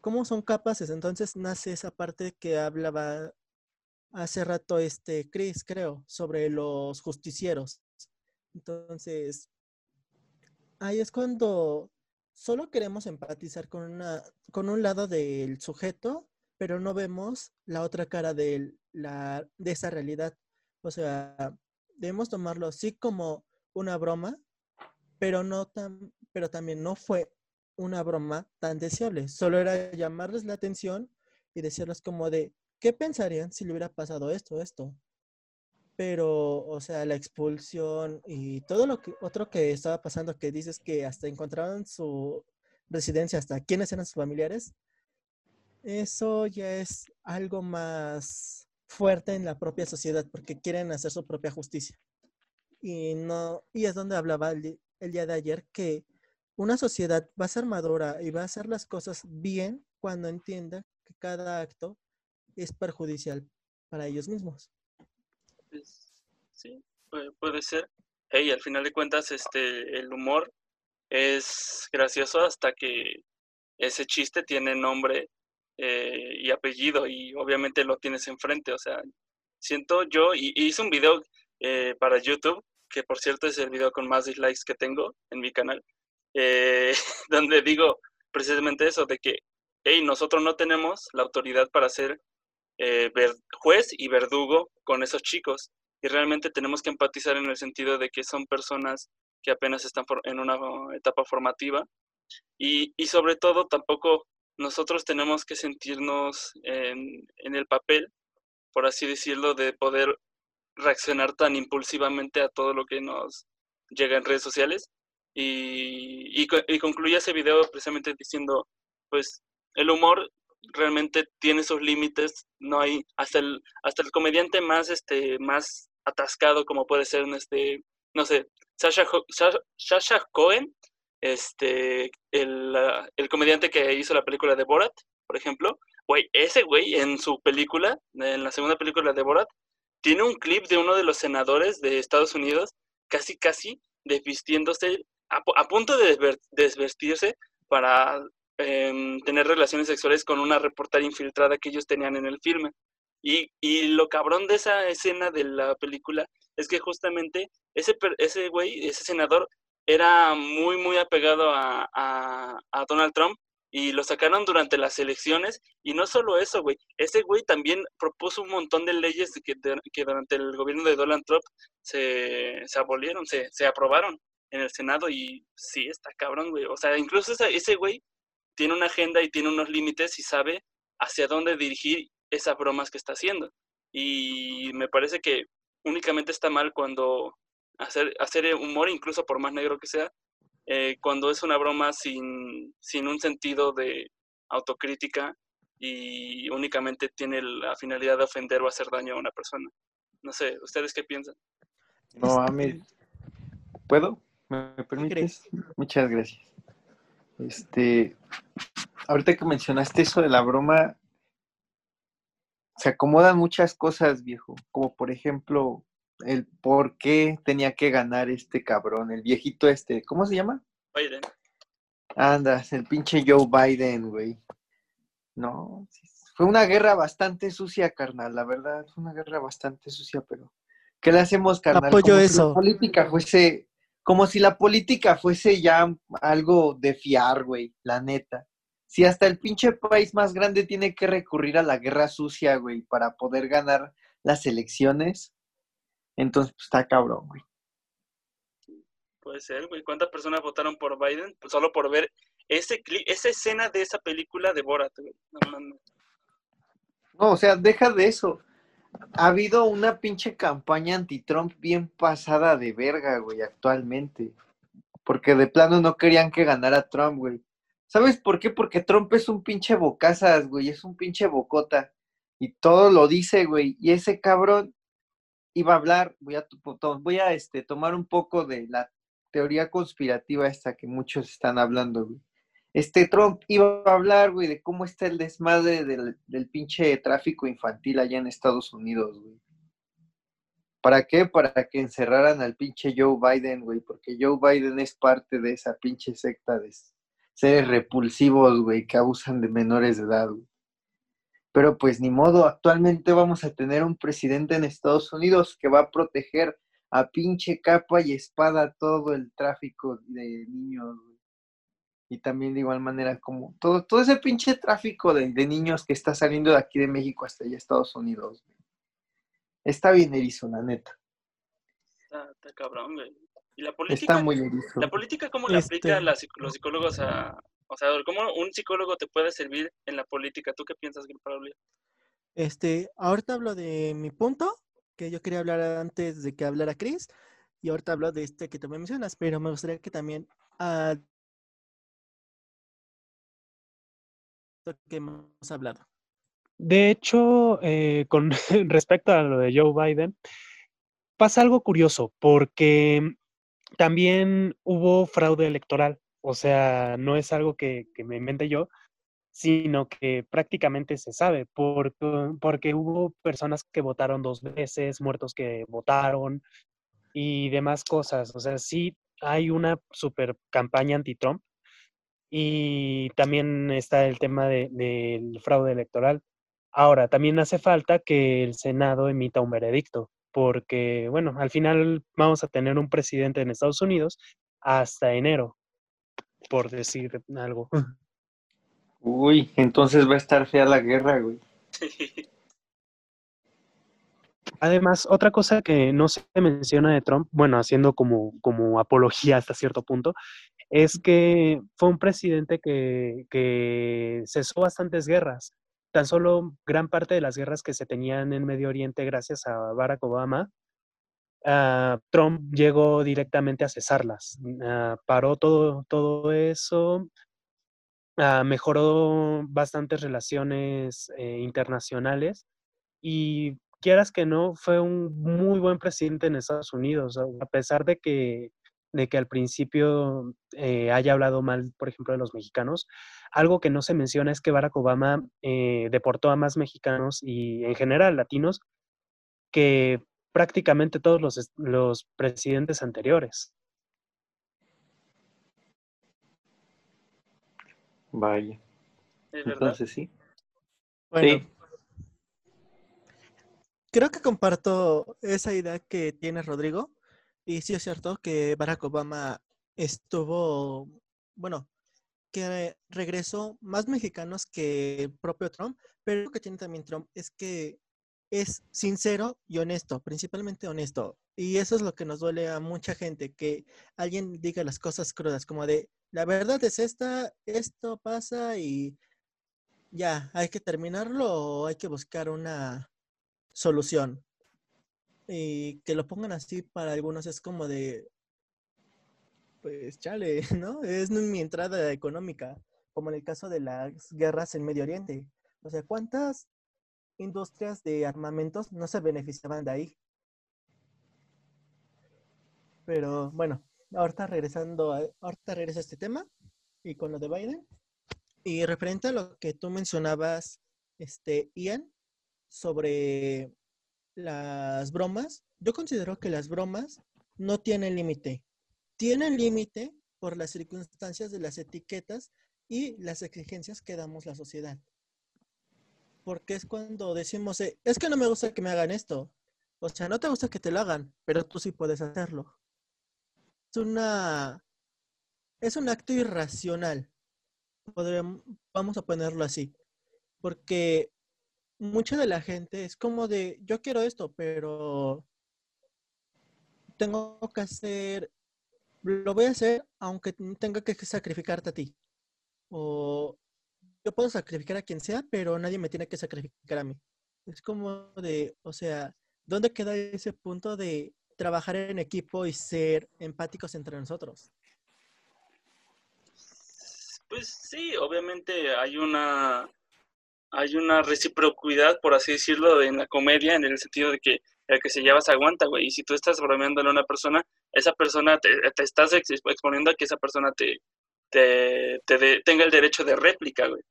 ¿cómo son capaces? Entonces nace esa parte que hablaba hace rato este Chris, creo, sobre los justicieros. Entonces, ahí es cuando solo queremos empatizar con, una, con un lado del sujeto, pero no vemos la otra cara de, la, de esa realidad. O sea, debemos tomarlo así como una broma, pero, no tan, pero también no fue una broma tan deseable. Solo era llamarles la atención y decirles como de, ¿qué pensarían si le hubiera pasado esto, esto? Pero, o sea, la expulsión y todo lo que otro que estaba pasando, que dices que hasta encontraron su residencia, hasta quiénes eran sus familiares, eso ya es algo más fuerte en la propia sociedad porque quieren hacer su propia justicia. Y no, y es donde hablaba el, el día de ayer que una sociedad va a ser madura y va a hacer las cosas bien cuando entienda que cada acto es perjudicial para ellos mismos. Sí, puede, ser. Y al final de cuentas, este, el humor es gracioso hasta que ese chiste tiene nombre eh, y apellido y obviamente lo tienes enfrente. O sea, siento yo, y, hice un video eh, para YouTube, que por cierto es el video con más dislikes que tengo en mi canal, eh, donde digo precisamente eso, de que, hey, nosotros no tenemos la autoridad para ser eh, juez y verdugo con esos chicos. Y realmente tenemos que empatizar en el sentido de que son personas que apenas están en una etapa formativa. Y, y sobre todo, tampoco nosotros tenemos que sentirnos en, en, el papel, por así decirlo, de poder reaccionar tan impulsivamente a todo lo que nos llega en redes sociales. Y, y, y ese video precisamente diciendo, pues el humor realmente tiene sus límites, no hay hasta el hasta el comediante más este más atascado como puede ser este no sé, Sasha, Sasha, Cohen, este el, el, comediante que hizo la película de Borat, por ejemplo, güey, ese güey en su película, en la segunda película de Borat, tiene un clip de uno de los senadores de Estados Unidos casi casi desvistiéndose a, a punto de desvestirse para Em, tener relaciones sexuales con una reportera infiltrada que ellos tenían en el filme. Y, y, lo cabrón de esa escena de la película es que justamente ese, ese güey, ese senador, era muy, muy apegado a, a, Donald Trump y lo sacaron durante las elecciones. Y no solo eso, güey, ese güey también propuso un montón de leyes que, que durante el gobierno de Donald Trump se, se abolieron, se, se aprobaron. en el Senado y sí, está cabrón, güey. O sea, incluso ese, ese güey tiene una agenda y tiene unos límites y sabe hacia dónde dirigir esas bromas que está haciendo. Y me parece que únicamente está mal cuando hacer, hacer humor, incluso por más negro que sea, eh, cuando es una broma sin, sin un sentido de autocrítica y únicamente tiene la finalidad de ofender o hacer daño a una persona. No sé, ¿ustedes qué piensan? No, a mí... ¿Puedo? ¿Me permites? Muchas gracias. Este, ahorita que mencionaste eso de la broma, se acomodan muchas cosas, viejo, como por ejemplo el por qué tenía que ganar este cabrón, el viejito este, ¿cómo se llama? Biden. Andas, el pinche Joe Biden, güey. No, fue una guerra bastante sucia, carnal, la verdad, fue una guerra bastante sucia, pero ¿qué le hacemos, carnal? Apoyo eso. la política fuese, como si la política fuese ya algo de fiar, güey, la neta. Si hasta el pinche país más grande tiene que recurrir a la guerra sucia, güey, para poder ganar las elecciones, entonces pues, está cabrón, güey. Puede ser, güey. ¿Cuántas personas votaron por Biden? Pues solo por ver ese esa escena de esa película de Borat, güey. No, no, no, o sea, deja de eso. Ha habido una pinche campaña anti-Trump bien pasada de verga, güey, actualmente. Porque de plano no querían que ganara Trump, güey. ¿Sabes por qué? Porque Trump es un pinche bocazas, güey, es un pinche bocota. Y todo lo dice, güey. Y ese cabrón iba a hablar, voy a, voy a este, tomar un poco de la teoría conspirativa esta que muchos están hablando, güey. Este Trump iba a hablar, güey, de cómo está el desmadre del, del pinche tráfico infantil allá en Estados Unidos, güey. ¿Para qué? Para que encerraran al pinche Joe Biden, güey, porque Joe Biden es parte de esa pinche secta de seres repulsivos, güey, que abusan de menores de edad, güey. Pero pues ni modo, actualmente vamos a tener un presidente en Estados Unidos que va a proteger a pinche capa y espada todo el tráfico de niños, Y también de igual manera como todo, todo ese pinche tráfico de, niños que está saliendo de aquí de México hasta allá Estados Unidos. Está bien erizo, la neta. Está, cabrón, güey. ¿Y la política? Está muy erizo. ¿La política cómo la este aplica los psicólogos a... O sea, ¿cómo un psicólogo te puede servir en la política? ¿Tú qué piensas, Pablo? Este, ahorita hablo de mi punto que yo quería hablar antes de que hablara Chris. Y ahorita hablo de este que tú me mencionas, pero me gustaría que también uh, que hemos hablado. De hecho, eh, con respecto a lo de Joe Biden, pasa algo curioso, porque también hubo fraude electoral. O sea, no es algo que, que me inventé yo, sino que prácticamente se sabe, porque, porque hubo personas que votaron dos veces, muertos que votaron y demás cosas. O sea, sí hay una super campaña anti-Trump y también está el tema del fraude electoral. Ahora, también hace falta que el Senado emita un veredicto, porque, bueno, al final vamos a tener un presidente en Estados Unidos hasta enero, por decir algo. Uy, entonces va a estar fea la guerra, güey. Además, otra cosa que no se menciona de Trump, bueno, haciendo como, como apología hasta cierto punto, es que fue un presidente que, cesó bastantes guerras. Tan solo gran parte de las guerras que se tenían en Medio Oriente gracias a Barack Obama, ah, Trump llegó directamente a cesarlas. Ah, paró todo, todo eso, Ah, mejoró bastantes relaciones eh, internacionales y quieras que no, fue un muy buen presidente en Estados Unidos, a pesar de que, de que al principio eh, haya hablado mal, por ejemplo, de los mexicanos. Algo que no se menciona es que Barack Obama eh, deportó a más mexicanos y en general latinos que prácticamente todos los, los presidentes anteriores. Vaya. Entonces sí. Bueno. Creo que comparto esa idea que tiene Rodrigo. Y sí es cierto que Barack Obama estuvo, bueno, que regresó más mexicanos que el propio Trump, pero lo que tiene también Trump es que es sincero y honesto, principalmente honesto. Y eso es lo que nos duele a mucha gente, que alguien diga las cosas crudas, como de, la verdad es esta, esto pasa y ya, hay que terminarlo o hay que buscar una solución. Y que lo pongan así para algunos es como de, pues chale, ¿no? Es mi entrada económica, como en el caso de las guerras en Medio Oriente. O sea, ¿cuántas industrias de armamentos no se beneficiaban de ahí? Pero bueno, ahorita regresando, a, ahorita regresa este tema y con lo de Biden. Y referente a lo que tú mencionabas, este, Ian, sobre las bromas, yo considero que las bromas no tienen límite. Tienen límite por las circunstancias de las etiquetas y las exigencias que damos la sociedad. Porque es cuando decimos, eh, es que no me gusta que me hagan esto. O sea, no te gusta que te lo hagan, pero tú sí puedes hacerlo. Es una es un acto irracional. Vamos a ponerlo así. Porque mucha de la gente es como de, yo quiero esto, pero tengo que hacer, lo voy a hacer aunque tenga que sacrificarte a ti. O yo puedo sacrificar a quien sea, pero nadie me tiene que sacrificar a mí. Es como de, o sea, ¿dónde queda ese punto de trabajar en equipo y ser empáticos entre nosotros? Pues sí, obviamente hay una hay una reciprocidad, por así decirlo, en la comedia, en el sentido de que el que se lleva se aguanta, güey. Y si tú estás bromeando a una persona, esa persona te, estás exponiendo a que esa persona te, te, tenga el derecho de réplica, güey.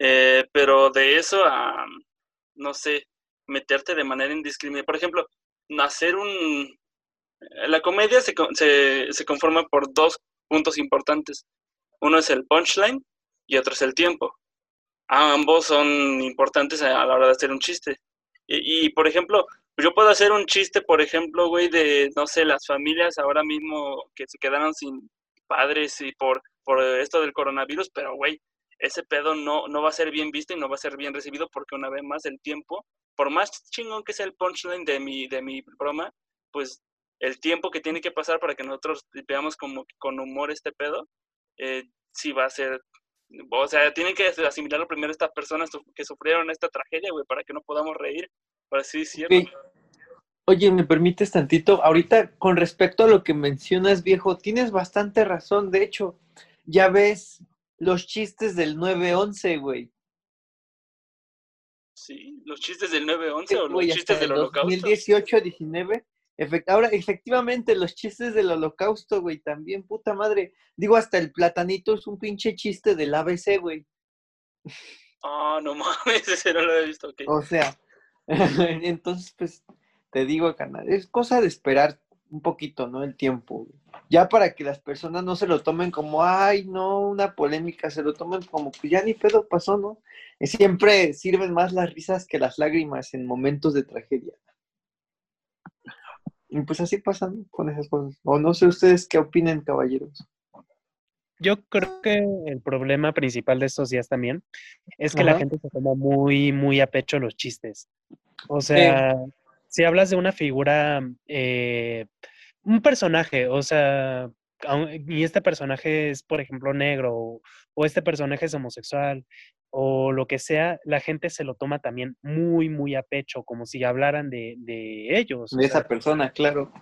Eh, pero de eso a, no sé, meterte de manera indiscriminada. Por ejemplo, hacer un... La comedia se, se, se conforma por dos puntos importantes. Uno es el punchline y otro es el tiempo. Ambos son importantes a la hora de hacer un chiste. Y, por ejemplo, yo puedo hacer un chiste, por ejemplo, güey, de, no sé, las familias ahora mismo que se quedaron sin padres y por, por esto del coronavirus, pero, güey, ese pedo no, no va a ser bien visto y no va a ser bien recibido porque una vez más el tiempo, por más chingón que sea el punchline de mi, de mi broma, pues el tiempo que tiene que pasar para que nosotros veamos como con humor este pedo, eh, sí va a ser, o sea, tienen que asimilarlo primero estas personas que sufrieron esta tragedia, güey, para que no podamos reír, para así decirlo. Oye, ¿me permites tantito? Ahorita, con respecto a lo que mencionas, viejo, tienes bastante razón. De hecho, ya ves los chistes del 9-11, güey. Sí, los chistes del 9-11 o los chistes del holocausto. 2018-19 ahora, efectivamente, los chistes del holocausto, güey, también, puta madre. Digo, hasta el platanito es un pinche chiste del ABC, güey. Ah, no mames, ese no lo he visto. O sea, entonces, pues, te digo, canal, es cosa de esperar un poquito, ¿no? El tiempo, güey. Ya para que las personas no se lo tomen como, ay, no, una polémica, se lo tomen como, pues ya ni pedo pasó, ¿no? Siempre sirven más las risas que las lágrimas en momentos de tragedia. Y pues así pasan con esas cosas. O no sé ustedes qué opinen, caballeros. Yo creo que el problema principal de estos días también es que la gente se toma muy, muy a pecho los chistes. O sea, si hablas de una figura, eh, un personaje, o sea, y este personaje es, por ejemplo, negro, o este personaje es homosexual, o lo que sea, la gente se lo toma también muy, muy a pecho, como si hablaran de, ellos. De esa persona, claro.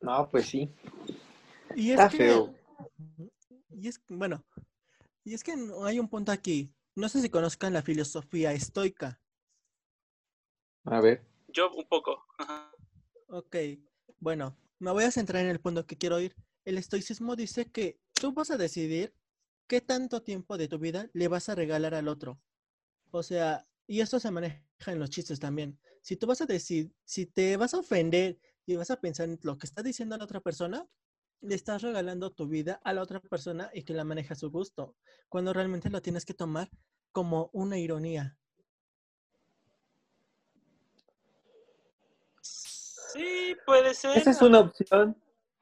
No, pues sí. Y es Está feo. Y es, bueno, y es que hay un punto aquí. No sé si conozcan la filosofía estoica. A ver. Yo un poco. Ok, bueno, me voy a centrar en el punto que quiero ir. El estoicismo dice que tú vas a decidir qué tanto tiempo de tu vida le vas a regalar al otro. O sea, y esto se maneja en los chistes también. Si tú vas a decir, si te vas a ofender y vas a pensar en lo que está diciendo la otra persona, le estás regalando tu vida a la otra persona y que la maneja a su gusto, cuando realmente lo tienes que tomar como una ironía. Sí, puede ser. Esa es una opción.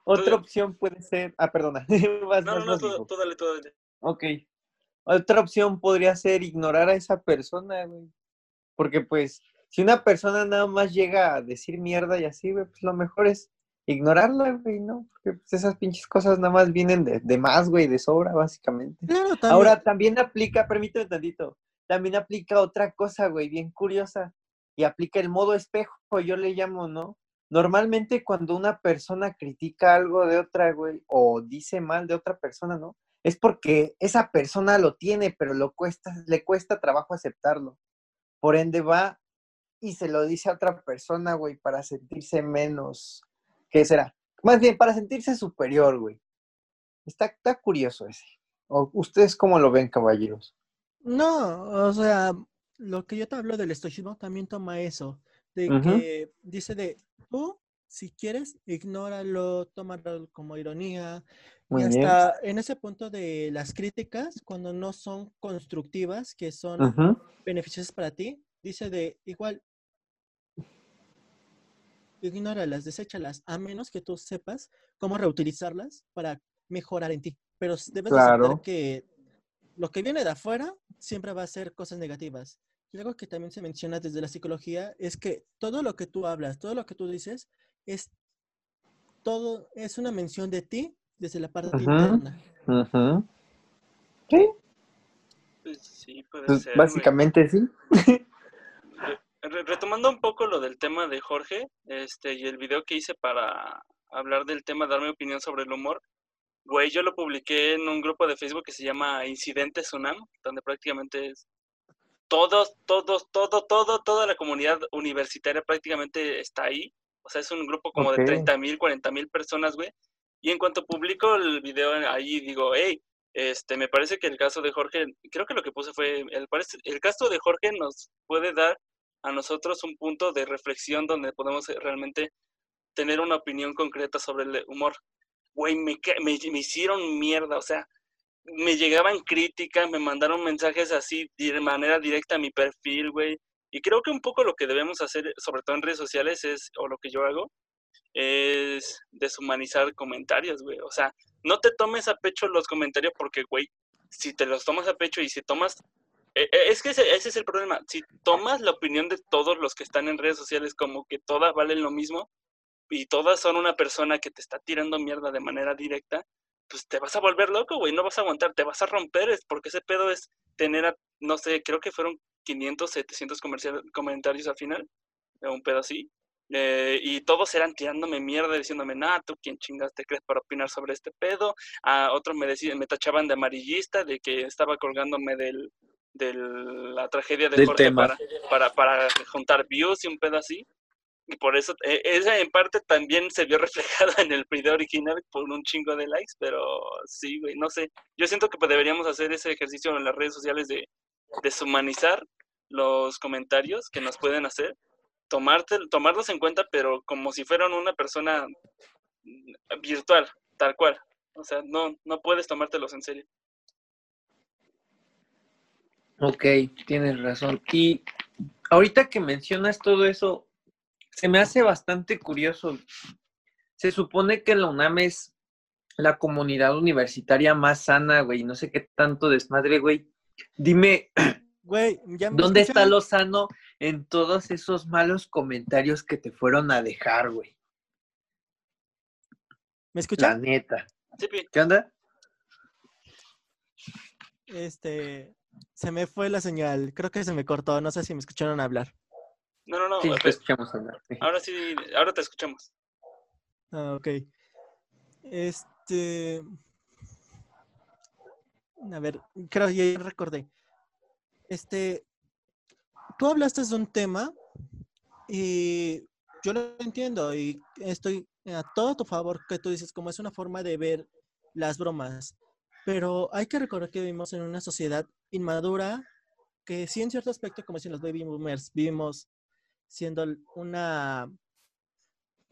Otra opción puede ser. Ah, perdona. no, no, no, todo, dale, todo dale. Ok. otra opción podría ser ignorar a esa persona, güey. Porque pues, si una persona nada más llega a decir mierda y así, güey, pues lo mejor es ignorarla, güey, ¿no? Porque pues, esas pinches cosas nada más vienen de, de más, güey, de sobra, básicamente. Ahora también aplica, permíteme tantito, también aplica otra cosa, güey, bien curiosa. Y aplica el modo espejo, yo le llamo, ¿no? Normalmente cuando una persona critica algo de otra, güey, o dice mal de otra persona, ¿no? Es porque esa persona lo tiene, pero lo cuesta, le cuesta trabajo aceptarlo. Por ende va y se lo dice a otra persona, güey, para sentirse menos. ¿Qué será? Más bien, para sentirse superior, güey. Está, curioso ese. ¿O ¿Ustedes cómo lo ven, caballeros? No, o sea, lo que yo te hablo del estoicismo también toma eso, de que dice de tú, si quieres, ignóralo, tómalo como ironía. y hasta en ese punto de las críticas, cuando no son constructivas, que son beneficiosas para ti, dice de igual, ignóralas, deséchalas, a menos que tú sepas cómo reutilizarlas para mejorar en ti. Pero debes saber que lo que viene de afuera siempre va a ser cosas negativas. Y algo que también se menciona desde la psicología es que todo lo que tú hablas, todo lo que tú dices, es todo, es una mención de ti desde la parte interna. Sí. Pues sí, puede pues ser. Básicamente sí. retomando un poco lo del tema de Jorge, este, y el video que hice para hablar del tema, dar mi opinión sobre el humor, güey, yo lo publiqué en un grupo de Facebook que se llama Incidente Sunam, donde prácticamente es todos, todos, todo, todo, toda la comunidad universitaria prácticamente está ahí. O sea, es un grupo como de 30 mil, 40 mil personas, güey. Y en cuanto publico el video ahí, digo, hey, este, me parece que el caso de Jorge, creo que lo que puse fue, el, el caso de Jorge nos puede dar a nosotros un punto de reflexión donde podemos realmente tener una opinión concreta sobre el humor. Güey, me, me, me hicieron mierda, o sea, me llegaban críticas, me mandaron mensajes así de manera directa a mi perfil, güey. Y creo que un poco lo que debemos hacer, sobre todo en redes sociales, es, o lo que yo hago, es deshumanizar comentarios, güey. O sea, no te tomes a pecho los comentarios porque, güey, si te los tomas a pecho y si tomas... E, e, es que ese, ese es el problema. Si tomas la opinión de todos los que están en redes sociales como que todas valen lo mismo y todas son una persona que te está tirando mierda de manera directa, pues te vas a volver loco, güey, no vas a aguantar, te vas a romper, es porque ese pedo es tener, no sé, creo que fueron 500, 700 comentarios al final, un pedo así, eh, y todos eran tirándome mierda, diciéndome, nah, tú quién chingas te crees para opinar sobre este pedo, a otros me decían, me tachaban de amarillista, de que estaba colgándome del, de la tragedia de Jorge para, para, para juntar views y un pedo así, y por eso, e, esa en parte también se vio reflejada en el video original por un chingo de likes, pero sí, güey, no sé. Yo siento que pues, deberíamos hacer ese ejercicio en las redes sociales de deshumanizar los comentarios que nos pueden hacer, tomarte, tomarlos en cuenta, pero como si fueran una persona virtual, tal cual. O sea, no, no puedes tomártelos en serio. Ok, tienes razón. Y ahorita que mencionas todo eso, se me hace bastante curioso. Se supone que la UNAM es la comunidad universitaria más sana, güey. No sé qué tanto desmadre, güey. Dime, güey, ¿dónde está lo sano en todos esos malos comentarios que te fueron a dejar, güey? ¿Me escuchas? La neta. ¿Qué onda? Este, se me fue la señal. Creo que se me cortó. No sé si me escucharon hablar. No, no, no. Sí, te escuchamos hablar. Ahora sí, ahora te escuchamos. Ah, ok. Este. A ver, creo que ya recordé. Este. Tú hablaste de un tema y yo lo entiendo y estoy a todo tu favor que tú dices, como es una forma de ver las bromas. Pero hay que recordar que vivimos en una sociedad inmadura que sí en cierto aspecto, como si los baby boomers, vivimos siendo una,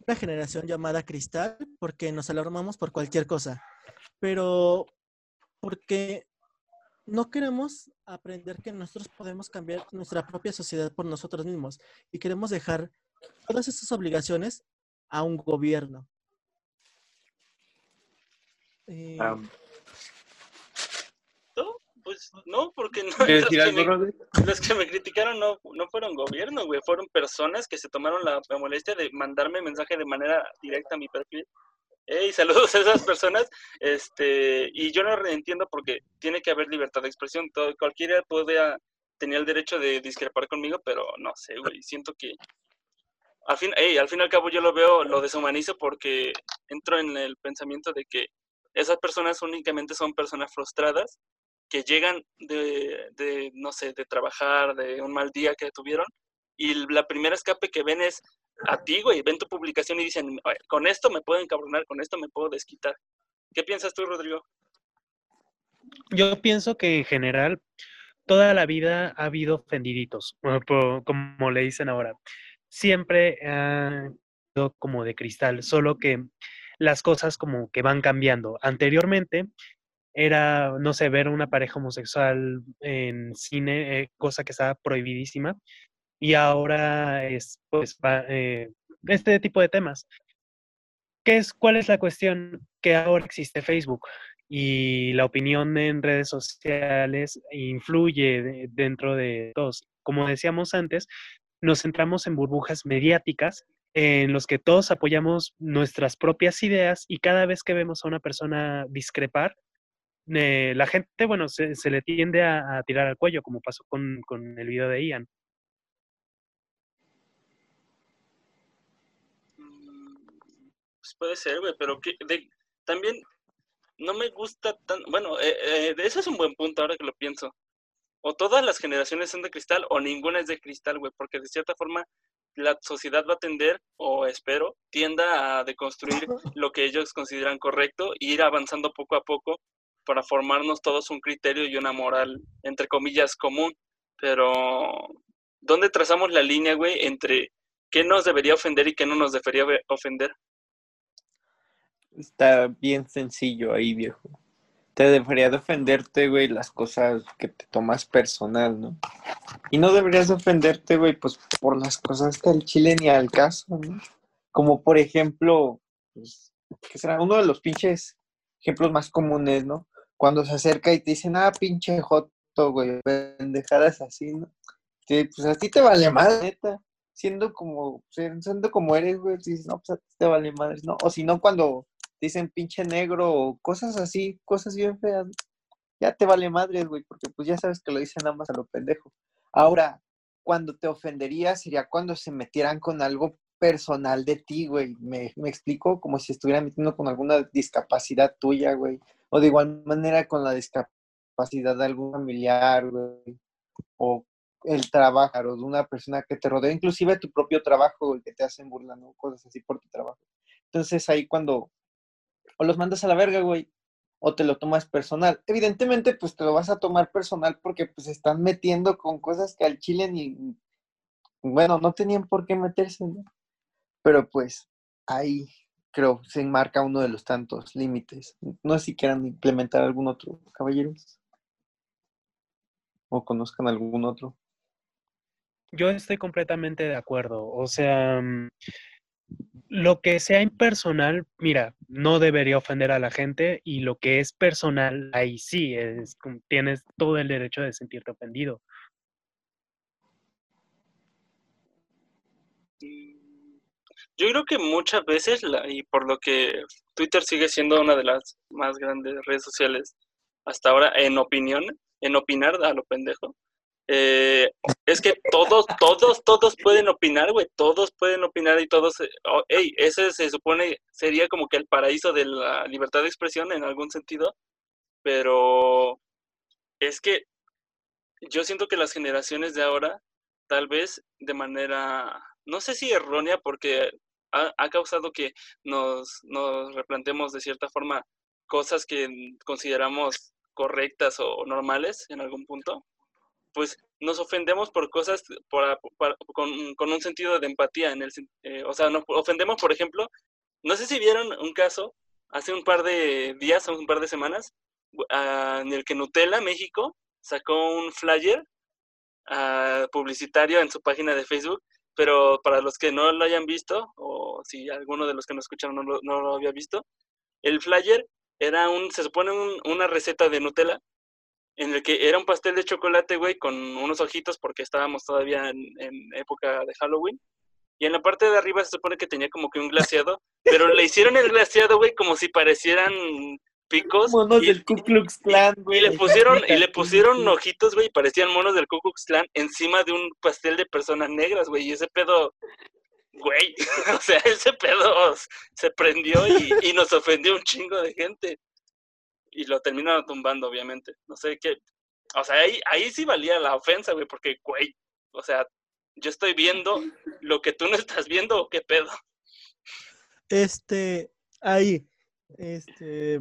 una generación llamada cristal porque nos alarmamos por cualquier cosa, pero porque no queremos aprender que nosotros podemos cambiar nuestra propia sociedad por nosotros mismos y queremos dejar todas esas obligaciones a un gobierno. Eh, pues no, porque no, los, que me, los que me criticaron no, no fueron gobierno, güey, fueron personas que se tomaron la, molestia de mandarme mensaje de manera directa a mi perfil. Hey, saludos a esas personas, este, y yo no entiendo porque tiene que haber libertad de expresión, todo, cualquiera puede, tenía el derecho de discrepar conmigo, pero no sé, güey, siento que al fin, hey, al fin y al cabo yo lo veo, lo deshumanizo porque entro en el pensamiento de que esas personas únicamente son personas frustradas que llegan de, de, no sé, de trabajar, de un mal día que tuvieron, y la primera escape que ven es a ti, güey, ven tu publicación y dicen, con esto me puedo encabronar, con esto me puedo desquitar. ¿Qué piensas tú, Rodrigo? Yo pienso que en general toda la vida ha habido ofendiditos, como le dicen ahora siempre ha sido como de cristal, solo que las cosas como que van cambiando. Anteriormente era, no sé, ver una pareja homosexual en cine, eh, cosa que estaba prohibidísima, y ahora es, pues, eh, este tipo de temas. ¿Qué es, ¿Cuál es la cuestión? Que ahora existe Facebook y la opinión en redes sociales influye dentro de todos. Como decíamos antes, nos centramos en burbujas mediáticas en los que todos apoyamos nuestras propias ideas y cada vez que vemos a una persona discrepar, eh, la gente, bueno, se, le tiende a, tirar al cuello, como pasó con, el video de Ian. Pues puede ser, güey, pero que, también no me gusta tan... Bueno, eh, eh, eso es un buen punto ahora que lo pienso o todas las generaciones son de cristal o ninguna es de cristal, güey, porque de cierta forma la sociedad va a tender, o espero, tienda a deconstruir lo que ellos consideran correcto e ir avanzando poco a poco para formarnos todos un criterio y una moral, entre comillas, común. Pero, ¿dónde trazamos la línea, güey, entre qué nos debería ofender y qué no nos debería ofender? Está bien sencillo ahí, viejo te debería defenderte, güey, las cosas que te tomas personal, ¿no? Y no deberías defenderte, güey, pues por las cosas que al chile ni al caso, ¿no? Como por ejemplo, pues, que será uno de los pinches ejemplos más comunes, ¿no? Cuando se acerca y te dicen, ah, pinche joto, güey, pendejadas así, ¿no? Que pues a ti te vale más, neta. Siendo como, siendo como eres, güey, dices, no, pues a ti te vale madre, ¿no? O si no, cuando dicen pinche negro o cosas así, cosas bien feas, ya te vale madres, güey, porque pues ya sabes que lo dicen nada más a lo pendejo. Ahora, cuando te ofendería sería cuando se metieran con algo personal de ti, güey. Me, me explico como si estuvieran metiendo con alguna discapacidad tuya, güey. O de igual manera con la discapacidad de algún familiar, güey. O el trabajo o de una persona que te rodea, inclusive tu propio trabajo, güey, que te hacen burlando cosas así por tu trabajo. Entonces ahí cuando o los mandas a la verga, güey, o te lo tomas personal. Evidentemente, pues te lo vas a tomar personal porque pues están metiendo con cosas que al chile ni, bueno, no tenían por qué meterse, ¿no? Pero pues ahí creo se enmarca uno de los tantos límites. No sé si quieran implementar algún otro, caballeros. O conozcan algún otro. Yo estoy completamente de acuerdo. O sea, mm, lo que sea impersonal, mira, no debería ofender a la gente y lo que es personal, ahí sí, es, tienes todo el derecho de sentirte ofendido. Yo creo que muchas veces, y por lo que Twitter sigue siendo una de las más grandes redes sociales hasta ahora en opinión, en opinar a lo pendejo, eh, es que todos, todos, todos pueden opinar, güey, todos pueden opinar y todos, eh, oh, ese se supone sería como que el paraíso de la libertad de expresión en algún sentido, pero es que yo siento que las generaciones de ahora, tal vez de manera, no sé si errónea, porque ha, ha causado que nos, nos replanteemos de cierta forma cosas que consideramos correctas o normales en algún punto pues nos ofendemos por cosas con, un sentido de empatía. En el, eh, o sea, nos ofendemos, por ejemplo, no sé si vieron un caso hace un par de días o un par de semanas ah, en el que Nutella México sacó un flyer ah, publicitario en su página de Facebook, pero para los que no lo hayan visto, o si alguno de los que nos escucharon no lo, había visto, el flyer era un, se supone una receta de Nutella en el que era un pastel de chocolate, güey, con unos ojitos porque estábamos todavía en, época de Halloween. Y en la parte de arriba se supone que tenía como que un glaseado, pero le hicieron el glaseado, güey, como si parecieran picos. Monos del Ku Klux Klan, güey. Y le pusieron, y le pusieron ojitos, güey, y parecían monos del Ku Klux Klan encima de un pastel de personas negras, güey. Y ese pedo, güey, o sea, ese pedo se prendió y, nos ofendió un chingo de gente y lo terminaron tumbando, obviamente. No sé qué. O sea, ahí, ahí sí valía la ofensa, güey, porque, güey, o sea, yo estoy viendo lo que tú no estás viendo, ¿o qué pedo? Este, ahí, este,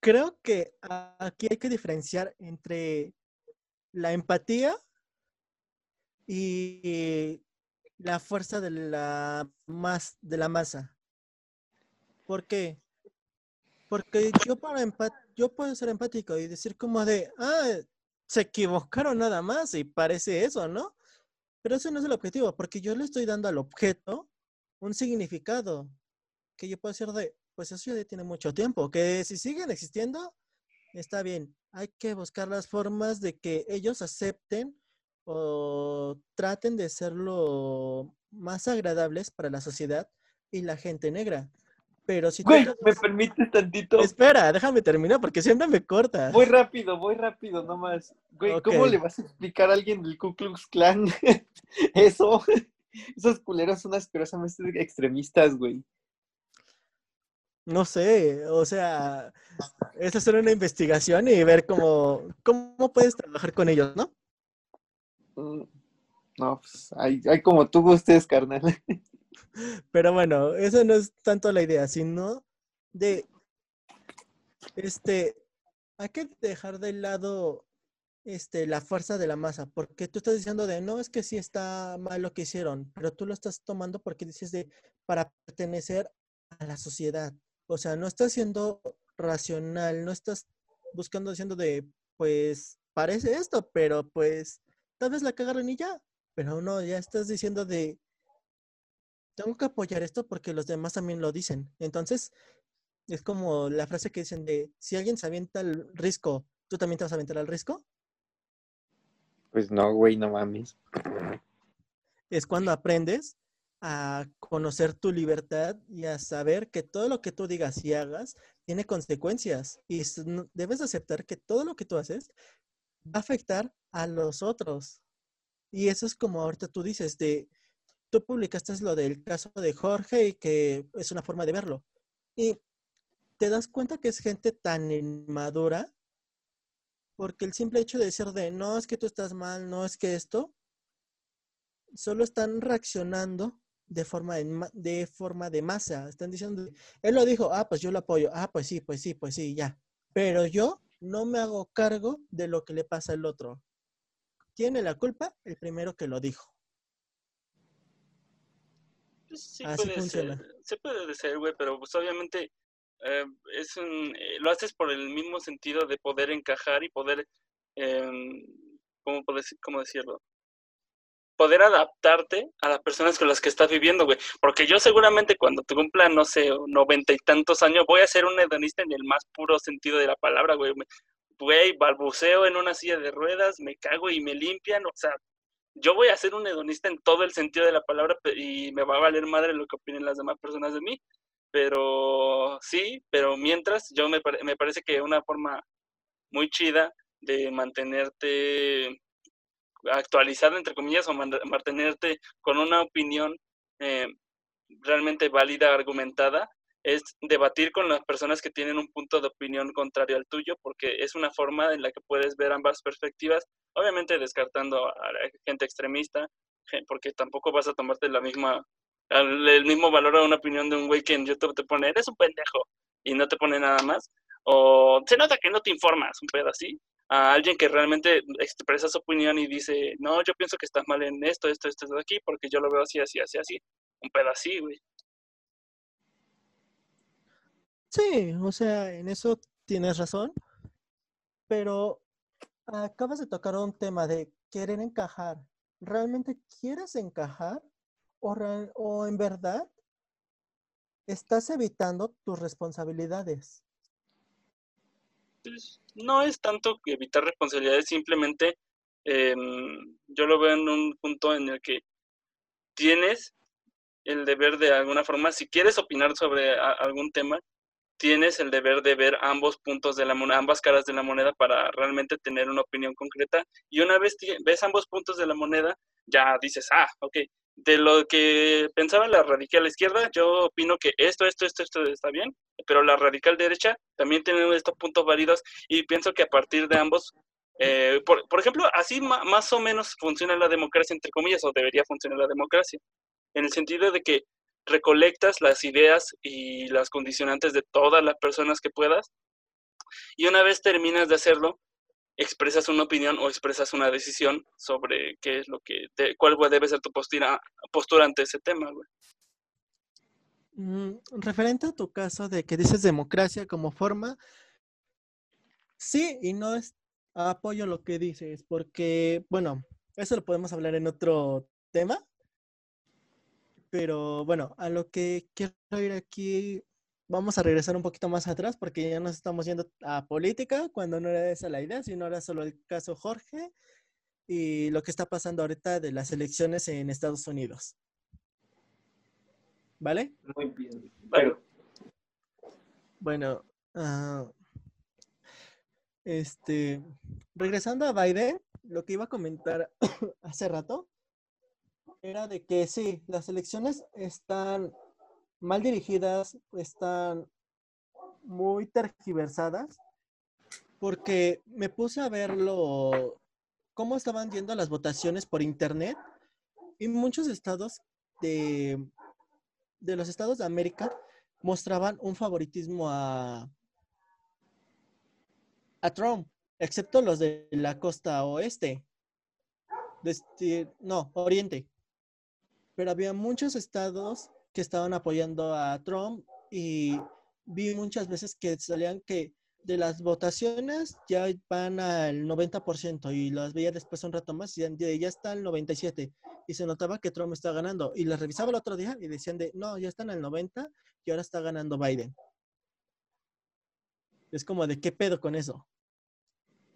creo que aquí hay que diferenciar entre la empatía y la fuerza de la, más, de la masa. ¿Por qué? Porque yo para yo puedo ser empático y decir como de, ah, se equivocaron nada más y parece eso, ¿no? Pero ese no es el objetivo, porque yo le estoy dando al objeto un significado que yo puedo decir de, pues eso ya tiene mucho tiempo, que si siguen existiendo, está bien. Hay que buscar las formas de que ellos acepten o traten de serlo más agradables para la sociedad y la gente negra. Pero si Güey, ¿me permites tantito? Espera, déjame terminar porque siempre me corta. Voy rápido, voy rápido nomás. Güey, ¿cómo le vas a explicar a alguien del Ku Klux Klan eso? Esos culeros son asquerosamente extremistas, güey. No sé, o sea, es hacer una investigación y ver cómo, cómo puedes trabajar con ellos, ¿no? No, pues hay, hay como tú gustes, carnal. Pero bueno, eso no es tanto la idea, sino de, este, hay que dejar de lado este, la fuerza de la masa, porque tú estás diciendo de, no, es que sí está mal lo que hicieron, pero tú lo estás tomando porque dices de, para pertenecer a la sociedad. O sea, no estás siendo racional, no estás buscando diciendo de, pues, parece esto, pero pues, tal vez la cagaron y ya. Pero no, ya estás diciendo de, tengo que apoyar esto porque los demás también lo dicen. Entonces, es como la frase que dicen de, si alguien se avienta al risco, ¿tú también te vas a aventar al risco? Pues no, güey, no mames. Es cuando aprendes a conocer tu libertad y a saber que todo lo que tú digas y hagas tiene consecuencias y debes aceptar que todo lo que tú haces va a afectar a los otros. Y eso es como ahorita tú dices de tú publicaste lo del caso de Jorge y que es una forma de verlo. Y te das cuenta que es gente tan inmadura porque el simple hecho de decir de no es que tú estás mal, no es que esto, solo están reaccionando de forma de, de forma de masa. Están diciendo, él lo dijo, ah, pues yo lo apoyo, ah, pues sí, pues sí, pues sí, ya. Pero yo no me hago cargo de lo que le pasa al otro. Tiene la culpa el primero que lo dijo. Pues sí puede ser, se puede ser, güey, pero pues obviamente eh, es un, eh, lo haces por el mismo sentido de poder encajar y poder, eh, ¿cómo, ¿cómo decirlo? Poder adaptarte a las personas con las que estás viviendo, güey. Porque yo seguramente cuando te cumpla, no sé, noventa y tantos años, voy a ser un hedonista en el más puro sentido de la palabra, güey. Güey, balbuceo en una silla de ruedas, me cago y me limpian, o sea, yo voy a ser un hedonista en todo el sentido de la palabra y me va a valer madre lo que opinen las demás personas de mí. Pero sí, pero mientras, yo me, me parece que una forma muy chida de mantenerte actualizado, entre comillas, o mantenerte con una opinión eh, realmente válida, argumentada, es debatir con las personas que tienen un punto de opinión contrario al tuyo, porque es una forma en la que puedes ver ambas perspectivas, obviamente descartando a la gente extremista, porque tampoco vas a tomarte la misma, el mismo valor a una opinión de un güey que en YouTube te pone, eres un pendejo, y no te pone nada más, o se nota que no te informas, un pedo así, a alguien que realmente expresa su opinión y dice, no, yo pienso que estás mal en esto, esto, esto, esto aquí, porque yo lo veo así, así, así, así, un así, güey. Sí, o sea, en eso tienes razón, pero acabas de tocar un tema de querer encajar. ¿Realmente quieres encajar o, o en verdad estás evitando tus responsabilidades? No es tanto evitar responsabilidades, simplemente em, yo lo veo en un punto en el que tienes el deber de alguna forma, si quieres opinar sobre algún tema, tienes el deber de ver ambos puntos de la moneda, ambas caras de la moneda para realmente tener una opinión concreta. Y una vez ves ambos puntos de la moneda, ya dices, ah, ok, de lo que pensaba la radical izquierda, yo opino que esto, esto, esto, esto está bien, pero la radical derecha también tiene estos puntos válidos y pienso que a partir de ambos, eh, por, por, ejemplo, así más o menos funciona la democracia, entre comillas, o debería funcionar la democracia, en el sentido de que recolectas las ideas y las condicionantes de todas las personas que puedas y una vez terminas de hacerlo, expresas una opinión o expresas una decisión sobre qué es lo que, cuál debe ser tu postura, postura ante ese tema, mm, referente a tu caso de que dices democracia como forma, sí y no es apoyo lo que dices, porque, bueno, eso lo podemos hablar en otro tema, pero bueno, a lo que quiero ir aquí, vamos a regresar un poquito más atrás porque ya nos estamos yendo a política cuando no era esa la idea, sino era solo el caso Jorge y lo que está pasando ahorita de las elecciones en Estados Unidos. ¿Vale? Muy bien. Pero... Bueno, uh, este, regresando a Biden, lo que iba a comentar hace rato era de que sí, las elecciones están mal dirigidas, están muy tergiversadas, porque me puse a verlo, cómo estaban yendo las votaciones por internet y muchos estados de, de los estados de América mostraban un favoritismo a, a Trump, excepto los de la costa oeste. Este, no, oriente pero había muchos estados que estaban apoyando a Trump y vi muchas veces que salían que de las votaciones ya van al 90% y las veía después un rato más y ya está el 97% y se notaba que Trump está ganando y las revisaba el otro día y decían de no, ya están al 90 y ahora está ganando Biden. Es como de qué pedo con eso.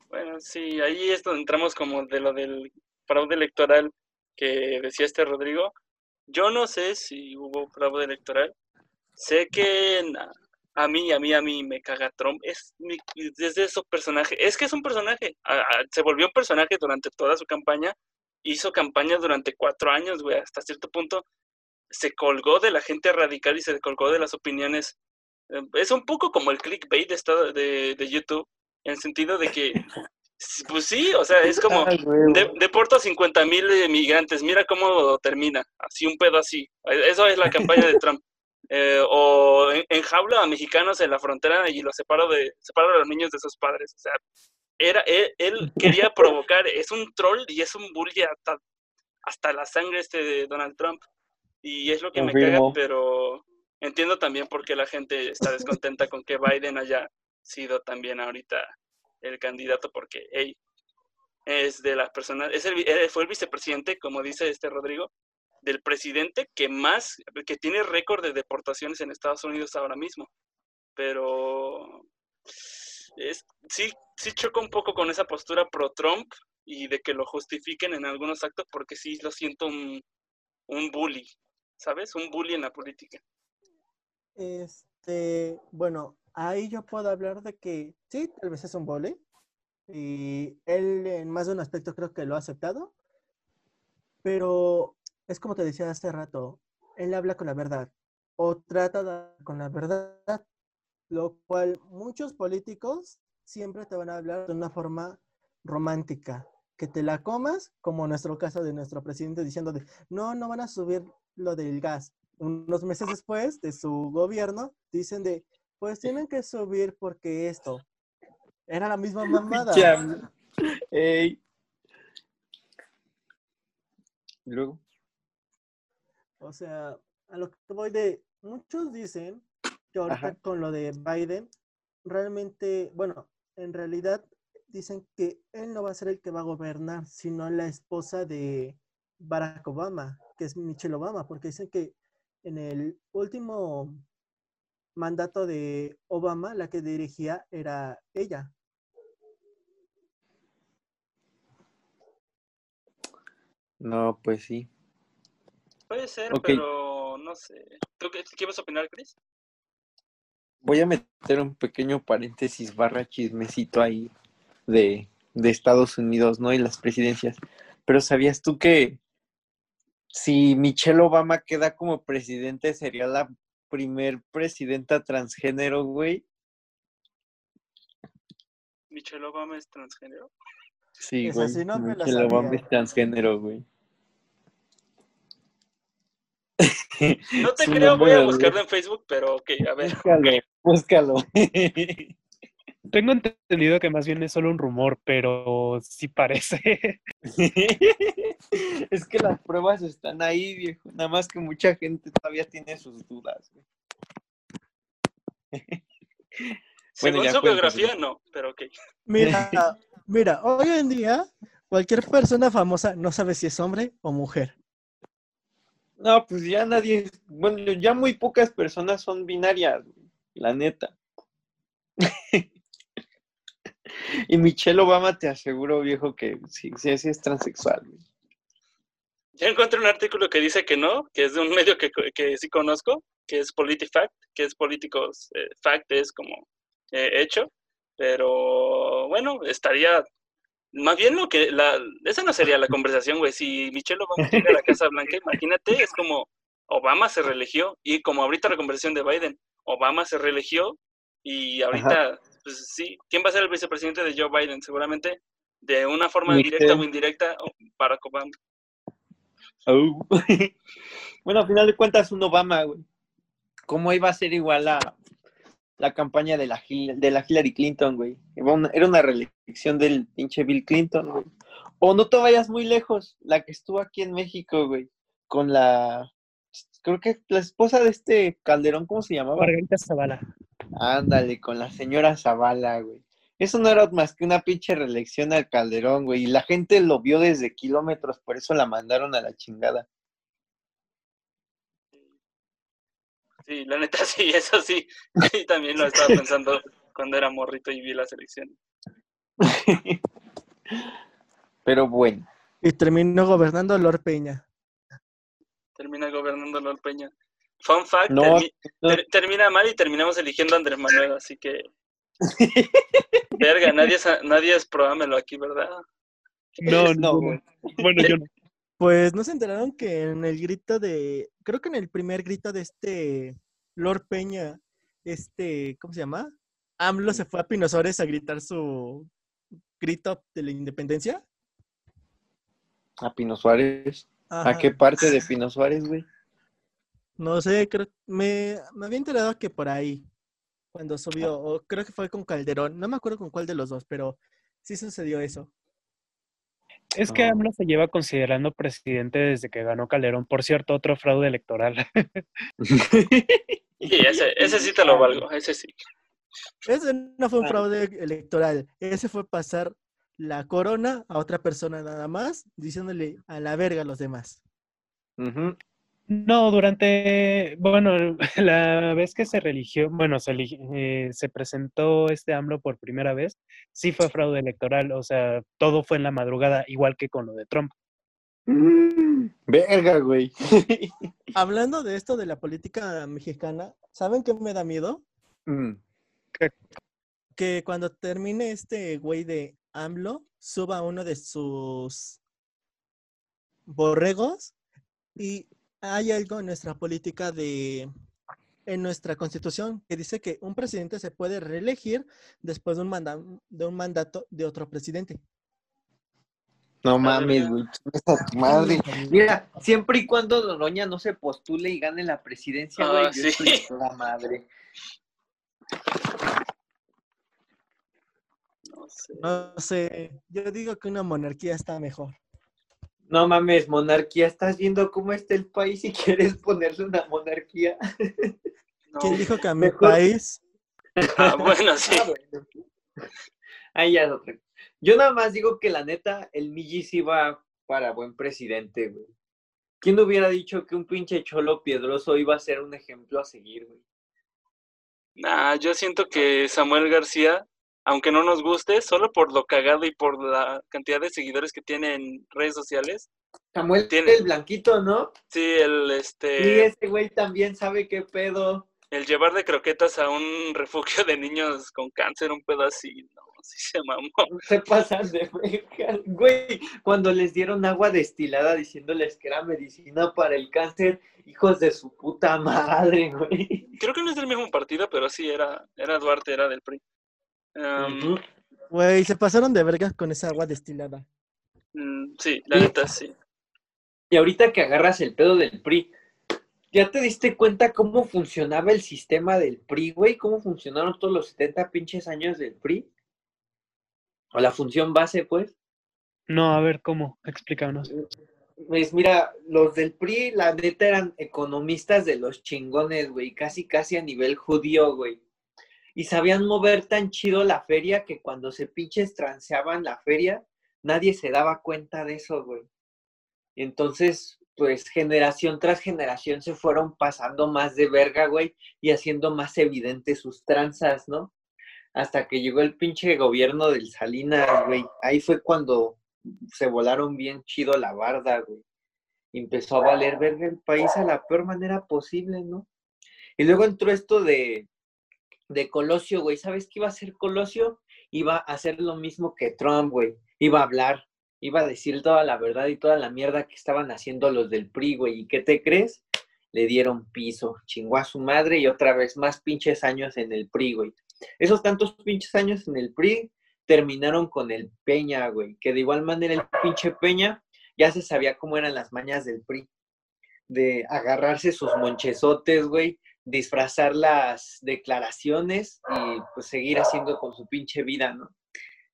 Bueno, sí, ahí es donde entramos como de lo del fraude electoral que decía este Rodrigo. Yo no sé si hubo fraude electoral. Sé que a mí, a mí, a mí me caga Trump. Es desde esos personajes. Es que es un personaje. se volvió un personaje durante toda su campaña. Hizo campaña durante cuatro años, güey. Hasta cierto punto se colgó de la gente radical y se colgó de las opiniones. Eh, es un poco como el clickbait de, de, de YouTube, en el sentido de que Pues sí, o sea, es como, de, deporto a 50 mil migrantes, mira cómo termina, así un pedo así. Eso es la campaña de Trump. Eh, o en, jaula a mexicanos en la frontera y los separo de, separo a los niños de sus padres. O sea, era, él, quería provocar, es un troll y es un bully hasta, hasta la sangre este de Donald Trump. Y es lo que me caga, pero entiendo también por qué la gente está descontenta con que Biden haya sido también ahorita el candidato porque hey, es de las personas, es el, eh, fue el vicepresidente, como dice este Rodrigo, del presidente que más, que tiene récord de deportaciones en Estados Unidos ahora mismo. Pero es, sí, sí choco un poco con esa postura pro Trump y de que lo justifiquen en algunos actos porque sí lo siento un, un bully, ¿sabes? Un bully en la política. Este, bueno, ahí yo puedo hablar de que sí, tal vez es un vole. Y él en más de un aspecto creo que lo ha aceptado. Pero es como te decía hace rato, él habla con la verdad o trata con la verdad, lo cual muchos políticos siempre te van a hablar de una forma romántica, que te la comas, como nuestro caso de nuestro presidente diciendo de, no, no van a subir lo del gas. Unos meses después de su gobierno, dicen de, pues tienen que subir porque esto. Era la misma mamada. ¿Y luego? O sea, a lo que voy de. Muchos dicen que ahorita con lo de Biden, realmente, bueno, en realidad dicen que él no va a ser el que va a gobernar, sino la esposa de Barack Obama, que es Michelle Obama, porque dicen que en el último mandato de Obama, la que dirigía era ella. No, pues sí. Puede ser, pero no sé. Qué, vas a opinar, Chris? Voy a meter un pequeño paréntesis barra chismecito ahí de, de Estados Unidos, ¿no? Y las presidencias. Pero ¿sabías tú que si Michelle Obama queda como presidente sería la primer presidenta transgénero, güey? ¿Michelle Obama es transgénero? Sí, güey. Michelle Obama es transgénero, güey. No te creo, voy a buscarlo en Facebook, pero ok, a ver. Búscalo, búscalo. Tengo entendido que más bien es solo un rumor, pero sí parece. es que las pruebas están ahí, viejo. Nada más que mucha gente todavía tiene sus dudas. Según su biografía, no, pero ok. Mira, mira, hoy en día cualquier persona famosa no sabe si es hombre o mujer. No, pues ya nadie, bueno, ya muy pocas personas son binarias, la neta. Y Michelle Obama te aseguro, viejo, que sí, sí, es transexual. Ya encontré un artículo que dice que no, que es de un medio que, que sí conozco, que es PolitiFact, que es políticos, eh, fact es como eh, hecho, pero bueno, estaría más bien lo que, la, esa no sería la conversación, güey. Si Michelle Obama llega a la Casa Blanca, imagínate, es como Obama se reeligió y como ahorita la conversación de Biden, Obama se reeligió y ahorita, pues sí, ¿quién va a ser el vicepresidente de Joe Biden? Seguramente de una forma directa o indirecta, Barack Obama. bueno, al final de cuentas, un Obama, güey. ¿Cómo iba a ser igual a, la campaña de la, de la Hillary Clinton, güey. Era una reelección del pinche Bill Clinton, güey. O no te vayas muy lejos, la que estuvo aquí en México, güey, con la, creo que la esposa de este Calderón, ¿cómo se llamaba? Margarita Zavala. Ándale, con la señora Zavala, güey. Eso no era más que una pinche reelección al Calderón, güey. Y la gente lo vio desde kilómetros, por eso la mandaron a la chingada. Sí, la neta sí, eso sí. Y también lo estaba pensando cuando era morrito y vi la selección. Pero bueno. Y terminó gobernando Lord Peña. Termina gobernando Lord Peña. Fun fact, termina mal y terminamos eligiendo a Andrés Manuel, así que... Verga, nadie es, nadie es probámelo aquí, ¿verdad? No, no. Bueno, yo no. Pues no se enteraron que en el grito de, creo que en el primer grito de este Lord Peña, este, ¿cómo se llama? AMLO se fue a Pino Suárez a gritar su grito de la independencia. ¿A Pino Suárez? ¿A qué parte de Pino Suárez, güey? No sé, creo, me, me había enterado que por ahí, cuando subió, o creo que fue con Calderón, no me acuerdo con cuál de los dos, pero sí sucedió eso. Es que AMLO se lleva considerando presidente desde que ganó Calderón. Por cierto, otro fraude electoral. sí, ese, ese sí te lo valgo, ese sí. Ese no fue un fraude electoral. Ese fue pasar la corona a otra persona nada más, diciéndole a la verga a los demás. No, durante, bueno, la vez que se religió, bueno, se, eh, se presentó este AMLO por primera vez, sí fue fraude electoral, o sea, todo fue en la madrugada, igual que con lo de Trump. Mm, verga, güey. Hablando de esto de la política mexicana, ¿saben qué me da miedo? Mm. Que cuando termine este güey de AMLO, suba uno de sus borregos y hay algo en nuestra política de, en nuestra constitución que dice que un presidente se puede reelegir después de un, de un mandato de otro presidente. No mames, güey. Madre. Mira, siempre y cuando Doroña no se postule y gane la presidencia, güey, ah, yo estoy la madre. No sé. No sé. Yo digo que una monarquía está mejor. No mames, monarquía, ¿estás viendo cómo está el país y quieres ponerle una monarquía? ¿Quién dijo que a mi país? Ah, bueno, sí. Ah, Ahí ya lo Yo nada más digo que la neta, el Milli sí va para buen presidente, güey. ¿Quién hubiera dicho que un pinche cholo piedroso iba a ser un ejemplo a seguir, güey? Nah, yo siento que Samuel García aunque no nos guste, solo por lo cagado y por la cantidad de seguidores que tiene en redes sociales, Samuel tiene el blanquito, ¿no? Sí, el este. Sí, ese güey también sabe qué pedo. El llevar de croquetas a un refugio de niños con cáncer, un pedo así, no, sí se mamó. Se pasan de güey. Cuando les dieron agua destilada diciéndoles que era medicina para el cáncer, hijos de su puta madre, güey. Creo que no es del mismo partido, pero sí era, era Duarte, era del PRI. Güey, se pasaron de vergas con esa agua destilada. Mm, sí, la neta sí. Y ahorita que agarras el pedo del PRI, ¿ya te diste cuenta cómo funcionaba el sistema del PRI, güey? ¿Cómo funcionaron todos los 70 pinches años del PRI? ¿O la función base, pues? No, a ver, ¿cómo? Explícanos. Pues mira, los del PRI, la neta, eran economistas de los chingones, güey, casi, casi a nivel judío, güey. Y sabían mover tan chido la feria que cuando se pinches transeaban la feria, nadie se daba cuenta de eso, güey. Entonces, pues generación tras generación se fueron pasando más de verga, güey, y haciendo más evidentes sus tranzas, ¿no? Hasta que llegó el pinche gobierno del Salinas, güey. Ahí fue cuando se volaron bien chido la barda, güey. Empezó a valer verga el país a la peor manera posible, ¿no? Y luego entró esto de, de Colosio, güey. ¿Sabes qué iba a hacer Colosio? Iba a hacer lo mismo que Trump, güey. Iba a hablar iba a decir toda la verdad y toda la mierda que estaban haciendo los del PRI, güey. ¿Y qué te crees? Le dieron piso, chingó a su madre y otra vez más pinches años en el PRI, güey. Esos tantos pinches años en el PRI terminaron con el Peña, güey. Que de igual manera el pinche Peña ya se sabía cómo eran las mañas del PRI. De agarrarse sus monchesotes, güey, disfrazar las declaraciones y pues seguir haciendo con su pinche vida, ¿no?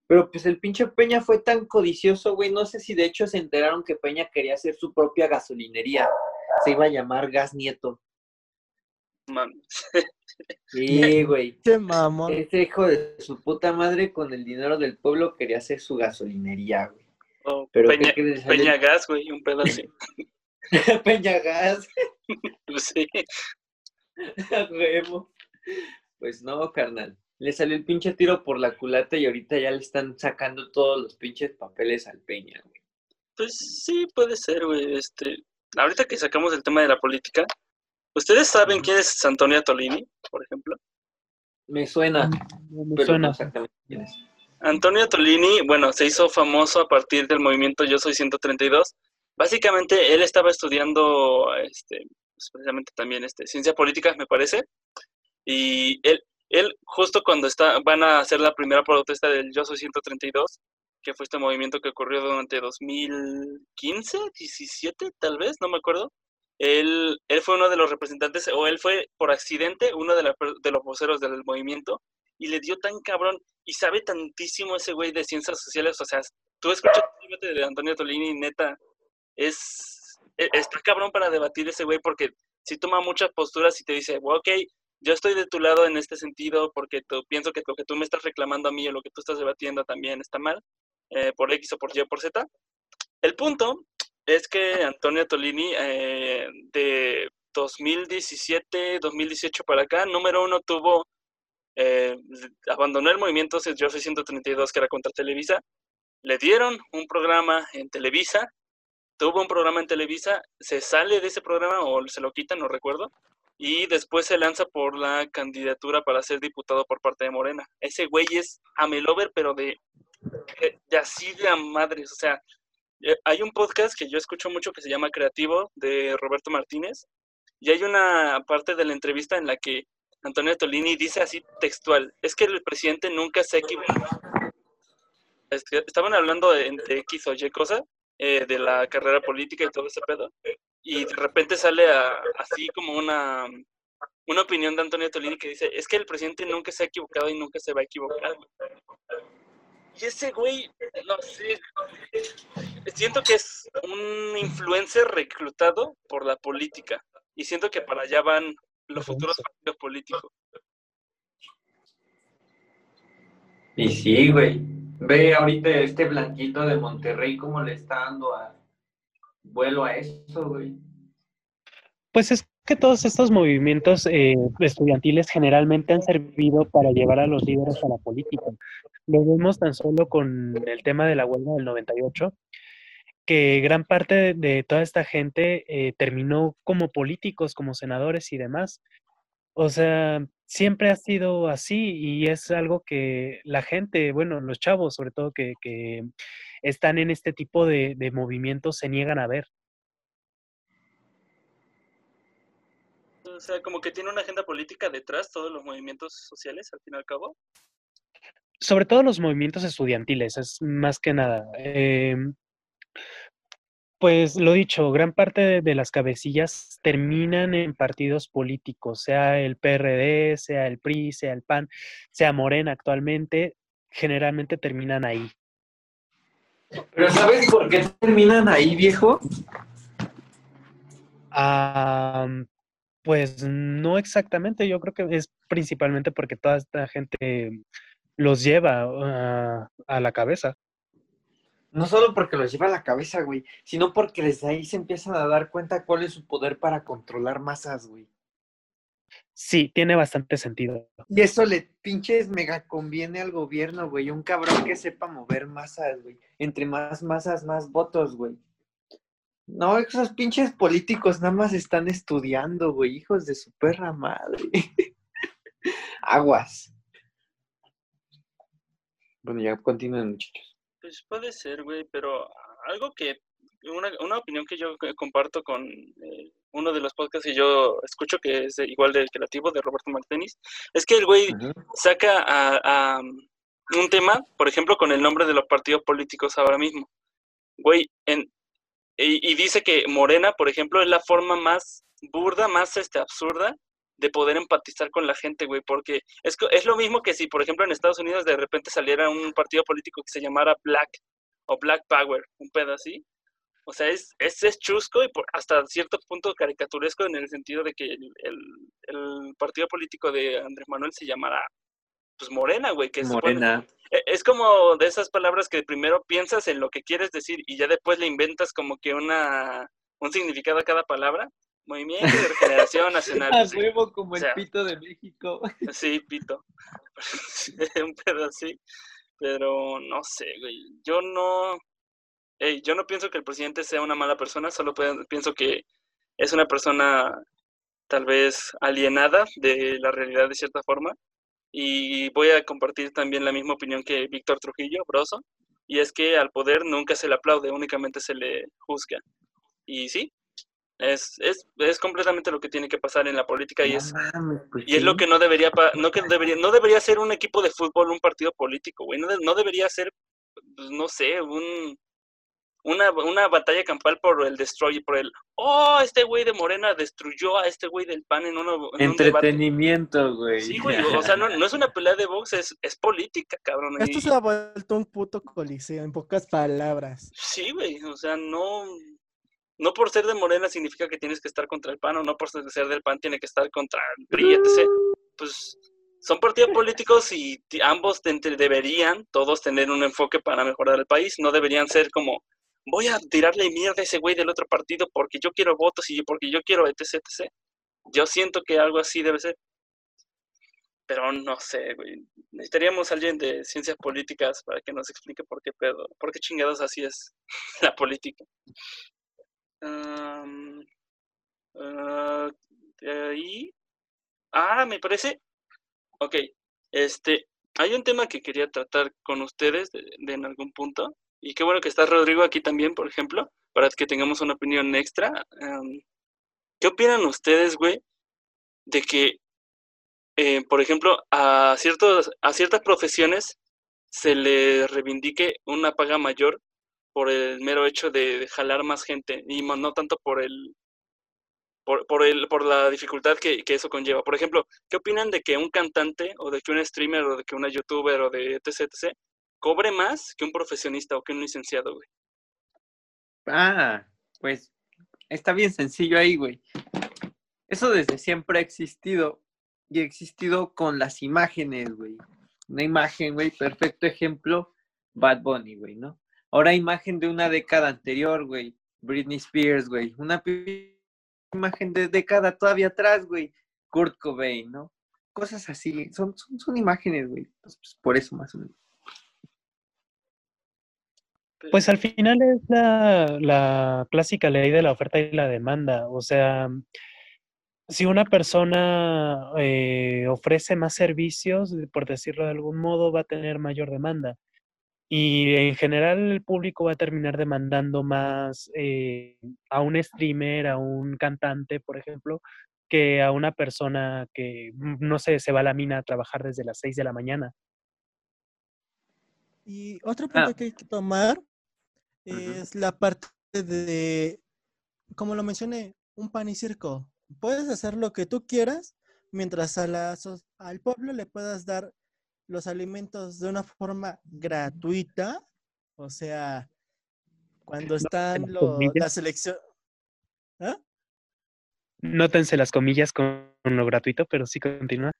Pero pues el pinche Peña fue tan codicioso, güey. No sé si de hecho se enteraron que Peña quería hacer su propia gasolinería. Se iba a llamar Gas Nieto. Mames. Sí, güey. Qué mamón. Ese hijo de su puta madre con el dinero del pueblo quería hacer su gasolinería, güey. Oh, Pero Peña, Peña Gas, güey, un pedo así. Peña Gas. pues pues no, carnal le salió el pinche tiro por la culata y ahorita ya le están sacando todos los pinches papeles al Peña, güey. Pues sí, puede ser, güey. Este, ahorita que sacamos el tema de la política, ¿ustedes saben quién es Antonio Tolini, por ejemplo? Me suena. Me suena. exactamente quién es. Antonio Tolini, bueno, se hizo famoso a partir del movimiento Yo Soy 132. Básicamente, él estaba estudiando, este, pues, precisamente también, este, ciencia política, me parece. Y él, él, justo cuando está, van a hacer la primera protesta del Yo Soy 132, que fue este movimiento que ocurrió durante 2015, 17, tal vez, no me acuerdo. Él, él fue uno de los representantes, o él fue por accidente uno de, de los voceros del movimiento, y le dio tan cabrón, y sabe tantísimo ese güey de ciencias sociales, o sea, tú escuchas de Antonio Tolini, neta, es, está cabrón para debatir ese güey, porque si toma muchas posturas y te dice, ok, yo estoy de tu lado en este sentido porque pienso que lo que tú me estás reclamando a mí o lo que tú estás debatiendo también está mal, eh, por X o por Y o por Z. El punto es que Antonio Tolini, eh, de 2017, 2018 para acá, número uno tuvo, eh, abandonó el movimiento Yo Soy 132, que era contra Televisa, le dieron un programa en Televisa, tuvo un programa en Televisa, se sale de ese programa o se lo quitan, no recuerdo, y después se lanza por la candidatura para ser diputado por parte de Morena. Ese güey es Amelover, pero de, así de a madres. O sea, eh, hay un podcast que yo escucho mucho que se llama Creativo de Roberto Martínez y hay una parte de la entrevista en la que Antonio Tolini dice así textual, es que el presidente nunca se equivocado. Estaban hablando de X o Y cosa, eh, de la carrera política y todo ese pedo, y de repente sale así como una, una opinión de Antonio Tolini que dice, es que el presidente nunca se ha equivocado y nunca se va a equivocar. Y ese güey, no sé, siento que es un influencer reclutado por la política. Y siento que para allá van los futuros partidos políticos. Y sí, güey. Ve ahorita este blanquito de Monterrey cómo le está dando a, vuelo a eso, güey? Pues es que todos estos movimientos eh, estudiantiles generalmente han servido para llevar a los líderes a la política. Lo vemos tan solo con el tema de la huelga del 98, que gran parte de, toda esta gente eh, terminó como políticos, como senadores y demás. O sea, siempre ha sido así y es algo que la gente, bueno, los chavos sobre todo que, están en este tipo de, movimientos se niegan a ver. O sea, como que tiene una agenda política detrás todos los movimientos sociales, al fin y al cabo. Sobre todo los movimientos estudiantiles, es más que nada. Em, pues lo dicho, gran parte de, las cabecillas terminan en partidos políticos, sea el PRD, sea el PRI, sea el PAN, sea Morena actualmente, generalmente terminan ahí. Pero ¿sabes por qué terminan ahí, viejo? pues no exactamente, yo creo que es principalmente porque toda esta gente los lleva ah, a la cabeza. No solo porque los lleva a la cabeza, güey, sino porque desde ahí se empiezan a dar cuenta cuál es su poder para controlar masas, güey. Sí, tiene bastante sentido. Y eso le pinches mega conviene al gobierno, güey. Un cabrón que sepa mover masas, güey. Entre más masas, más votos, güey. No, esos pinches políticos nada más están estudiando, güey. Hijos de su perra madre. Aguas. Bueno, ya continúen, muchachos. Pues puede ser, güey, pero algo que, una, una opinión que yo comparto con eh, uno de los podcasts que yo escucho, que es igual de creativo, de Roberto Martínez, es que el güey saca a, un tema, por ejemplo, con el nombre de los partidos políticos ahora mismo. Güey, en, y, y, dice que Morena, por ejemplo, es la forma más burda, más este, absurda de poder empatizar con la gente, güey, porque es, es lo mismo que si, por ejemplo, en Estados Unidos de repente saliera un partido político que se llamara Black o Black Power, un pedo así. O sea, es, es, chusco y por, hasta cierto punto caricaturesco en el sentido de que el, el, partido político de Andrés Manuel se llamara pues Morena, güey, que es Morena. E, es como de esas palabras que primero piensas en lo que quieres decir y ya después le inventas como que una un significado a cada palabra. Movimiento de Regeneración Nacional. A huevo como el pito de México. Sí, pito. un pedo así. Pero no sé, güey. Yo no. yo no pienso que el presidente sea una mala persona, solo pienso que es una persona tal vez alienada de la realidad de cierta forma. Y voy a compartir también la misma opinión que Víctor Trujillo, Broso, y es que al poder nunca se le aplaude, únicamente se le juzga. Y sí, es, es, es, completamente lo que tiene que pasar en la política y es, pues y es lo que no debería, no, que debería, no debería ser un equipo de fútbol, un partido político, güey. No, no debería ser, pues, no sé, un, una, una batalla campal por el destroy, por el, oh, este güey de Morena destruyó a este güey del PAN en, uno, Entretenimiento, güey. Sí, güey, o sea, no, no, es una pelea de box, es, es política, cabrón. Esto se ha vuelto un puto coliseo, en pocas palabras. Sí, güey, o sea, no no por ser de Morena significa que tienes que estar contra el PAN o no por ser del PAN tiene que estar contra el PRI, etc. Pues son partidos políticos y ambos deberían todos tener un enfoque para mejorar el país. No deberían ser como, voy a tirarle mierda a ese güey del otro partido porque yo quiero votos y porque yo quiero etc, etc. Yo siento que algo así debe ser. Pero no sé, güey. Necesitaríamos a alguien de ciencias políticas para que nos explique por qué pedo, por qué chingados así es la política. Um, ahí. Ah, me parece. Ok. Este. Hay un tema que quería tratar con ustedes de, en algún punto. Y qué bueno que está Rodrigo aquí también, por ejemplo, para que tengamos una opinión extra. ¿Qué opinan ustedes, güey, de que, eh, por ejemplo, a, ciertos, a ciertas profesiones se le reivindique una paga mayor por el mero hecho de, jalar más gente y no tanto por el por, por, el, por la dificultad que, que, eso conlleva. Por ejemplo, ¿qué opinan de que un cantante o de que un streamer o de que una youtuber o de etc, etc cobre más que un profesionista o que un licenciado, güey? Ah, pues está bien sencillo ahí, güey. Eso desde siempre ha existido y ha existido con las imágenes, güey. Una imagen, güey, perfecto ejemplo, Bad Bunny, güey, ¿no? Ahora imagen de una década anterior, güey. Britney Spears, güey. Una imagen de década todavía atrás, güey. Kurt Cobain, ¿no? Cosas así. Son, son, son imágenes, güey. Pues, por eso más o menos. Pues al final es la, la clásica ley de la oferta y la demanda. O sea, si una persona eh, ofrece más servicios, por decirlo de algún modo, va a tener mayor demanda. Y en general el público va a terminar demandando más eh, a un streamer, a un cantante, por ejemplo, que a una persona que, mm, no sé, se va a la mina a trabajar desde las 6 de la mañana. Y otro punto ah. que hay que tomar es la parte de, como lo mencioné, un pan y circo. Puedes hacer lo que tú quieras mientras a la, al pueblo le puedas dar los alimentos de una forma gratuita, o sea, cuando están los, la selección... ¿Ah? Nótense las comillas con lo gratuito, pero sí continúa.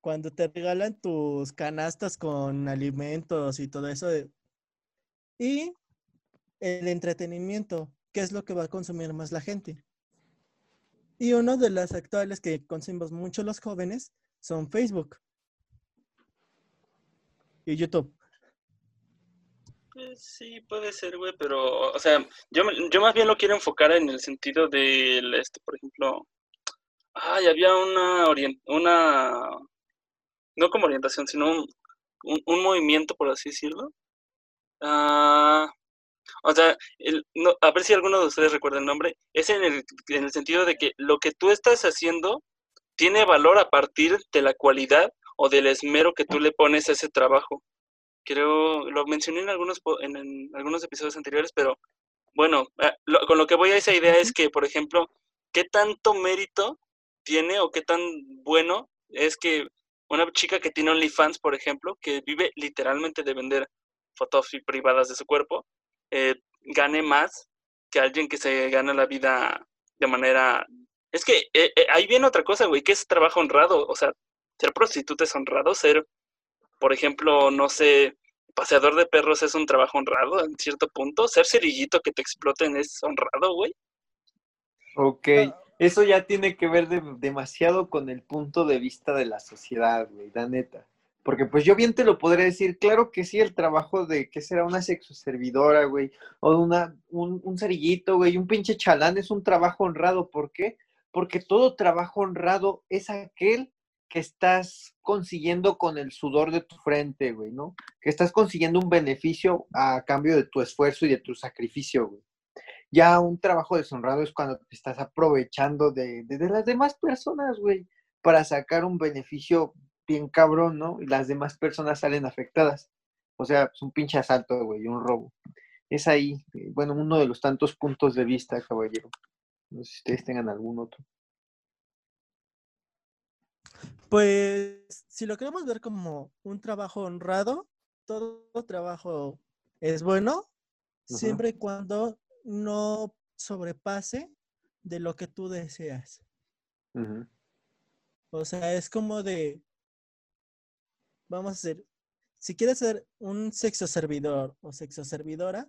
Cuando te regalan tus canastas con alimentos y todo eso. Y el entretenimiento, ¿qué es lo que va a consumir más la gente? Y uno de las actuales que consumimos mucho los jóvenes son Facebook y YouTube. Pues sí, puede ser, güey, pero, o sea, yo, yo más bien lo quiero enfocar en el sentido del, este, por ejemplo, ay, había una, una, no como orientación, sino un, un, movimiento, por así decirlo. Ah, o sea, el, no, a ver si alguno de ustedes recuerda el nombre, es en el, en el sentido de que lo que tú estás haciendo tiene valor a partir de la cualidad o del esmero que tú le pones a ese trabajo. Creo, lo mencioné en algunos, en, algunos episodios anteriores, pero bueno, ah, con lo que voy a esa idea es que, por ejemplo, ¿qué tanto mérito tiene o qué tan bueno es que una chica que tiene OnlyFans, por ejemplo, que vive literalmente de vender fotos privadas de su cuerpo, eh, gane más que alguien que se gana la vida de manera... Es que eh, eh, ahí viene otra cosa, güey, que es trabajo honrado. O sea, ser prostituta es honrado, ser, por ejemplo, no sé, paseador de perros es un trabajo honrado en cierto punto, ser cerillito que te exploten es honrado, güey. Ok, eso ya tiene que ver demasiado con el punto de vista de la sociedad, güey, la neta. Porque pues yo bien te lo podría decir, claro que sí, el trabajo de que será una sexoservidora, güey, o una, un, un cerillito, güey, un pinche chalán es un trabajo honrado. ¿Por qué? Porque todo trabajo honrado es aquel que estás consiguiendo con el sudor de tu frente, güey, ¿no? Que estás consiguiendo un beneficio a cambio de tu esfuerzo y de tu sacrificio, güey. Ya un trabajo deshonrado es cuando te estás aprovechando de, de, las demás personas, güey, para sacar un beneficio bien cabrón, ¿no? Y las demás personas salen afectadas. O sea, es un pinche asalto, güey, un robo. Es ahí, eh, bueno, uno de los tantos puntos de vista, caballero. No sé si ustedes tengan algún otro. Pues si lo queremos ver como un trabajo honrado, todo trabajo es bueno, siempre y cuando no sobrepase de lo que tú deseas. O sea, es como de, vamos a hacer, si quieres ser un sexo servidor o sexo servidora,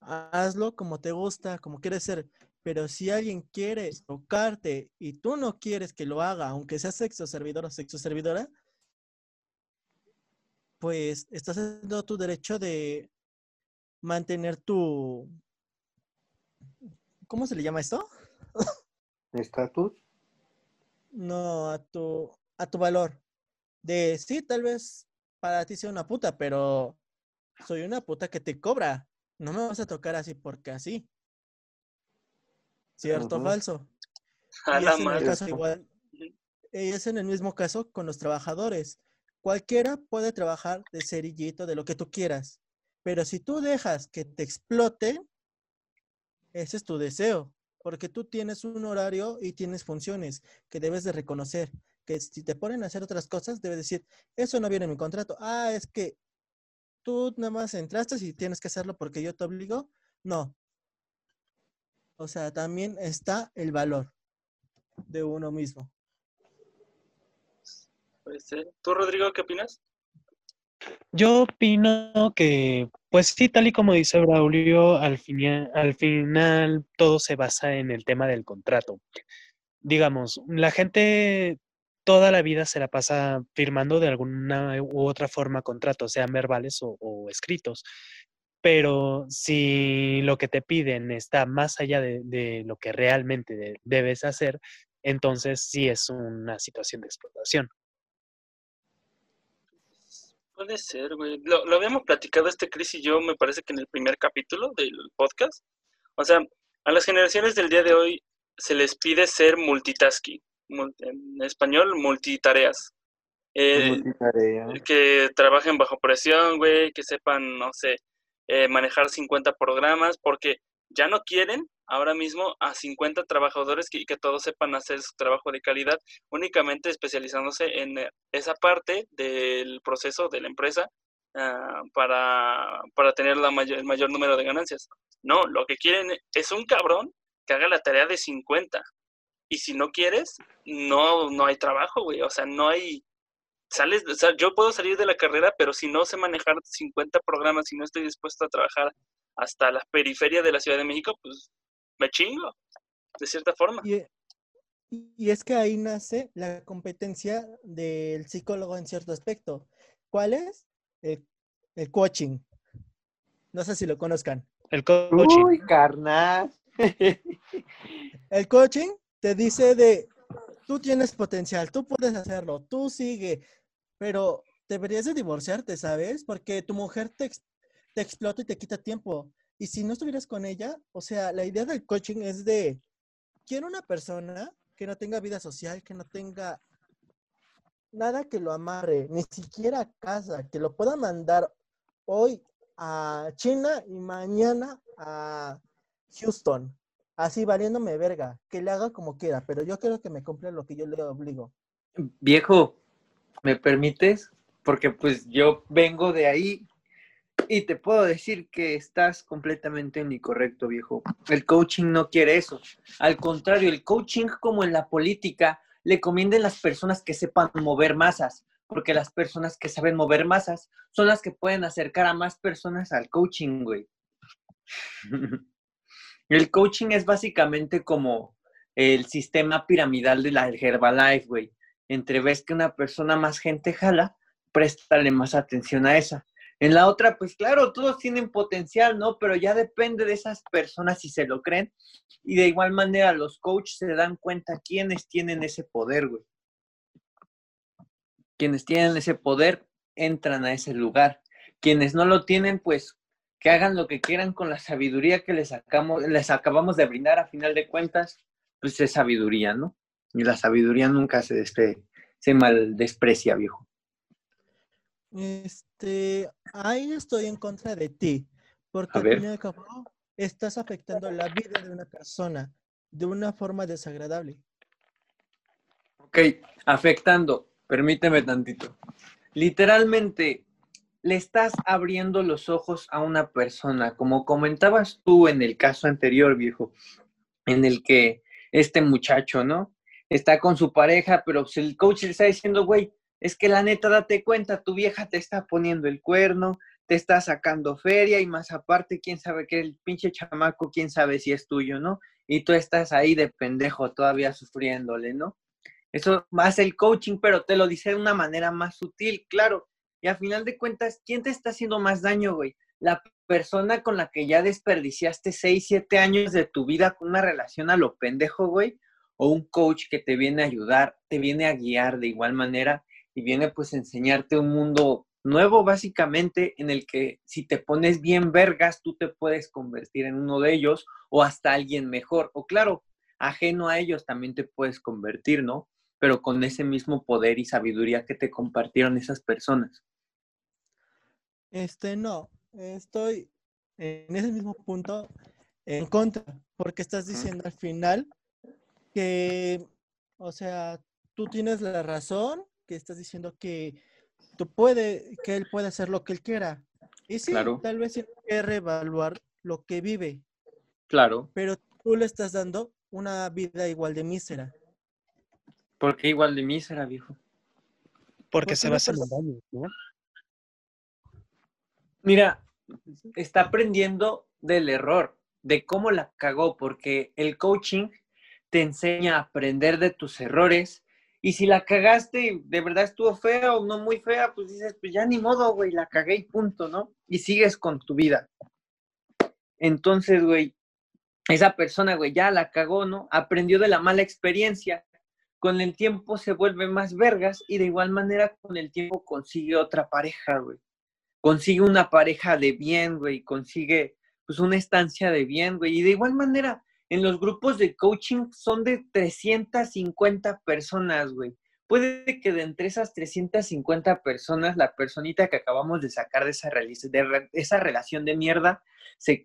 hazlo como te gusta, como quieres ser. Pero si alguien quiere tocarte y tú no quieres que lo haga, aunque sea sexo servidor o sexo servidora, pues estás haciendo tu derecho de mantener tu... ¿Cómo se le llama esto? ¿Estatus? No, a tu, a tu valor. De sí, tal vez para ti sea una puta, pero soy una puta que te cobra. No me vas a tocar así porque así. ¿Cierto o falso? Y es, en el caso igual, es en el mismo caso con los trabajadores. Cualquiera puede trabajar de cerillito, de lo que tú quieras. Pero si tú dejas que te explote, ese es tu deseo. Porque tú tienes un horario y tienes funciones que debes de reconocer. Que si te ponen a hacer otras cosas, debes decir, eso no viene en mi contrato. Ah, es que tú nada más entraste y tienes que hacerlo porque yo te obligo. No, o sea, también está el valor de uno mismo. Puede ser. ¿Tú, Rodrigo, qué opinas? Yo opino que, pues sí, tal y como dice Braulio, al, al final todo se basa en el tema del contrato. Digamos, la gente toda la vida se la pasa firmando de alguna u otra forma contratos, sean verbales o, escritos. Pero si lo que te piden está más allá de, lo que realmente debes hacer, entonces sí es una situación de explotación. Puede ser, güey. Lo, habíamos platicado este Chris y yo, me parece que en el primer capítulo del podcast. O sea, a las generaciones del día de hoy se les pide ser multitasking. En español, multitareas. Eh, que trabajen bajo presión, güey, que sepan, no sé, eh, manejar 50 programas, porque ya no quieren ahora mismo a 50 trabajadores y que, todos sepan hacer su trabajo de calidad, únicamente especializándose en eh, esa parte del proceso de la empresa ah, para, para, tener la el mayor número de ganancias. No, lo que quieren es un cabrón que haga la tarea de 50. Y si no quieres, no, no hay trabajo, güey. O sea, no hay, sales, yo puedo salir de la carrera, pero si no sé manejar 50 programas y no estoy dispuesto a trabajar hasta la periferia de la Ciudad de México, pues me chingo, de cierta forma. Y, es que ahí nace la competencia del psicólogo en cierto aspecto. ¿Cuál es? El, coaching. No sé si lo conozcan. El coaching. Uy, carnal. el coaching te dice de, tú tienes potencial, tú puedes hacerlo, tú sigue, pero deberías de divorciarte, ¿sabes? Porque tu mujer te, te explota y te quita tiempo. Y si no estuvieras con ella, o sea, la idea del coaching es de, quiero una persona que no tenga vida social, que no tenga nada que lo amarre, ni siquiera casa, que lo pueda mandar hoy a China y mañana a Houston, así valiéndome verga, que le haga como quiera, pero yo quiero que me cumpla lo que yo le obligo. Viejo, ¿me permites? Porque pues yo vengo de ahí y te puedo decir que estás completamente incorrecto, viejo. El coaching no quiere eso. Al contrario, el coaching, como en la política, le conviene a las personas que sepan mover masas, porque las personas que saben mover masas son las que pueden acercar a más personas al coaching, güey. el coaching es básicamente como el sistema piramidal de la Herbalife, güey entre ves que una persona más gente jala, préstale más atención a esa. En la otra, pues claro, todos tienen potencial, ¿no? Pero ya depende de esas personas si se lo creen. Y de igual manera, los coaches se dan cuenta quiénes tienen ese poder, güey. Quienes tienen ese poder entran a ese lugar. Quienes no lo tienen, pues que hagan lo que quieran con la sabiduría que les, sacamos, les acabamos de brindar a final de cuentas, pues es sabiduría, ¿no? Y la sabiduría nunca se, este, se mal desprecia, viejo. Este, ahí estoy en contra de ti, porque al fin y al cabo estás afectando la vida de una persona de una forma desagradable. Ok, afectando, permíteme tantito. Literalmente, le estás abriendo los ojos a una persona, como comentabas tú en el caso anterior, viejo, en el que este muchacho, ¿no? Está con su pareja, pero pues, el coach le está diciendo, güey, es que la neta, date cuenta, tu vieja te está poniendo el cuerno, te está sacando feria y más aparte, quién sabe que el pinche chamaco, quién sabe si es tuyo, ¿no? Y tú estás ahí de pendejo todavía sufriéndole, ¿no? Eso más el coaching, pero te lo dice de una manera más sutil, claro. Y a final de cuentas, ¿quién te está haciendo más daño, güey? La persona con la que ya desperdiciaste seis, siete años de tu vida con una relación a lo pendejo, güey, o un coach que te viene a ayudar, te viene a guiar de igual manera y viene pues a enseñarte un mundo nuevo básicamente en el que si te pones bien vergas, tú te puedes convertir en uno de ellos o hasta alguien mejor. O claro, ajeno a ellos también te puedes convertir, ¿no? Pero con ese mismo poder y sabiduría que te compartieron esas personas. Este, no, estoy en ese mismo punto en contra, porque estás diciendo al final que, o sea, tú tienes la razón, que estás diciendo que tú puede, que él puede hacer lo que él quiera. Y sí, tal vez tiene que reevaluar lo que vive. Claro. Pero tú le estás dando una vida igual de mísera. ¿Por qué igual de mísera, viejo? Porque, se va a hacer daño, ¿no? Mira, está aprendiendo del error, de cómo la cagó, porque el coaching te enseña a aprender de tus errores. Y si la cagaste de verdad estuvo fea o no muy fea, pues dices, pues ya ni modo, güey, la cagué y punto, ¿no? Y sigues con tu vida. Entonces, güey, esa persona, güey, ya la cagó, ¿no? Aprendió de la mala experiencia. Con el tiempo se vuelve más vergas y de igual manera con el tiempo consigue otra pareja, güey. Consigue una pareja de bien, güey. Consigue, pues, una estancia de bien, güey. Y de igual manera, en los grupos de coaching son de 350 personas, güey. Puede que de entre esas 350 personas, la personita que acabamos de sacar de esa, relación de mierda se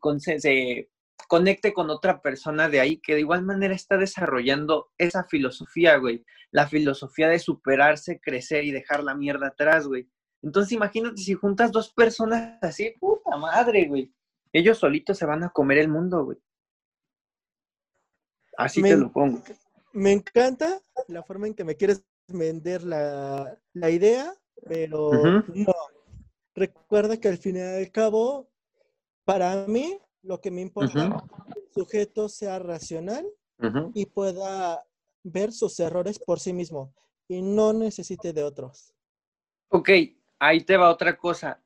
conecte con otra persona de ahí que de igual manera está desarrollando esa filosofía, güey. La filosofía de superarse, crecer y dejar la mierda atrás, güey. Entonces imagínate si juntas dos personas así, puta madre, güey. Ellos solitos se van a comer el mundo, güey. Así te lo pongo. Me encanta la forma en que me quieres vender la, idea, pero no. Recuerda que al final y al cabo, para mí, lo que me importa es que el sujeto sea racional y pueda ver sus errores por sí mismo y no necesite de otros. Ok, ahí te va otra cosa.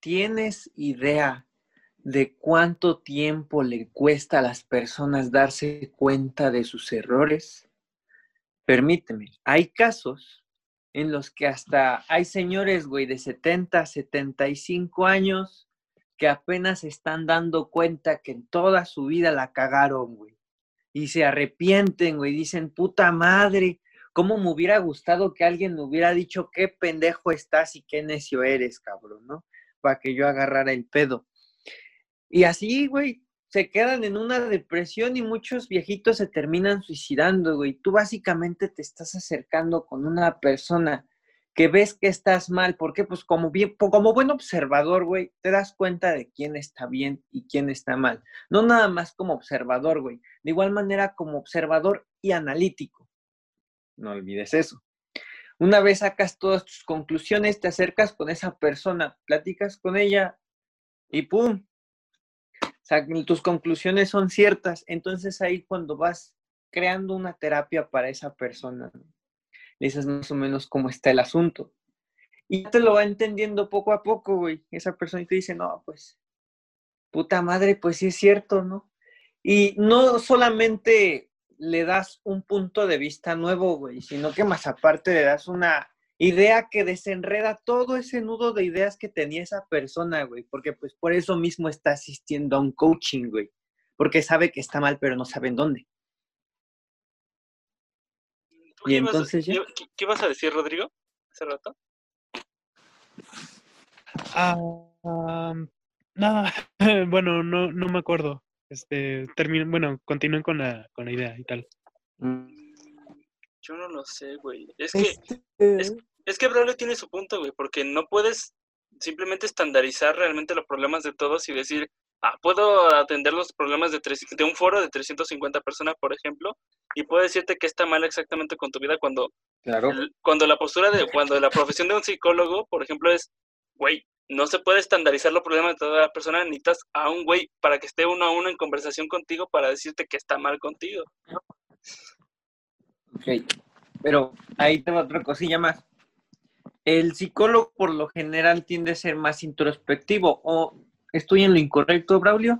¿Tienes idea de cuánto tiempo le cuesta a las personas darse cuenta de sus errores? Permíteme, hay casos en los que hasta hay señores, güey, de 70, 75 años que apenas están dando cuenta que en toda su vida la cagaron, güey. Y se arrepienten, güey, dicen, puta madre, ¿cómo me hubiera gustado que alguien me hubiera dicho qué pendejo estás y qué necio eres, cabrón, ¿no? Para que yo agarrara el pedo. Y así, güey, se quedan en una depresión y muchos viejitos se terminan suicidando, güey. Tú básicamente te estás acercando con una persona que ves que estás mal, porque pues como bien, como buen observador, güey, te das cuenta de quién está bien y quién está mal. No nada más como observador, güey. De igual manera como observador y analítico. No olvides eso. Una vez sacas todas tus conclusiones, te acercas con esa persona, platicas con ella y ¡pum! Tus conclusiones son ciertas. Entonces ahí cuando vas creando una terapia para esa persona, le dices más o menos cómo está el asunto. Y te lo va entendiendo poco a poco, güey. Esa persona te dice, no, pues, puta madre, pues sí es cierto, ¿no? Y no solamente le das un punto de vista nuevo, güey, sino que más aparte le das una idea que desenreda todo ese nudo de ideas que tenía esa persona, güey, porque pues por eso mismo está asistiendo a un coaching, güey, porque sabe que está mal, pero no sabe en dónde. Y entonces ¿qué, ¿qué, vas a decir, Rodrigo, hace rato? Ah, nada, bueno, no, no me acuerdo. Este, termino, bueno, continúen con la, con la idea y tal. Mm, yo no lo sé, güey. Es que, es, este es, que Braulio tiene su punto, güey, porque no puedes simplemente estandarizar realmente los problemas de todos y decir, ah, puedo atender los problemas de, de un foro de 350 personas, por ejemplo, y puedo decirte que está mal exactamente con tu vida cuando, claro. cuando la postura de, cuando la profesión de un psicólogo, por ejemplo, es, güey, no se puede estandarizar los problemas de toda la persona, necesitas a un güey para que esté uno a uno en conversación contigo para decirte que está mal contigo. Ok, pero ahí tengo otra cosilla más. El psicólogo por lo general tiende a ser más introspectivo o ¿Estoy en lo incorrecto, Braulio?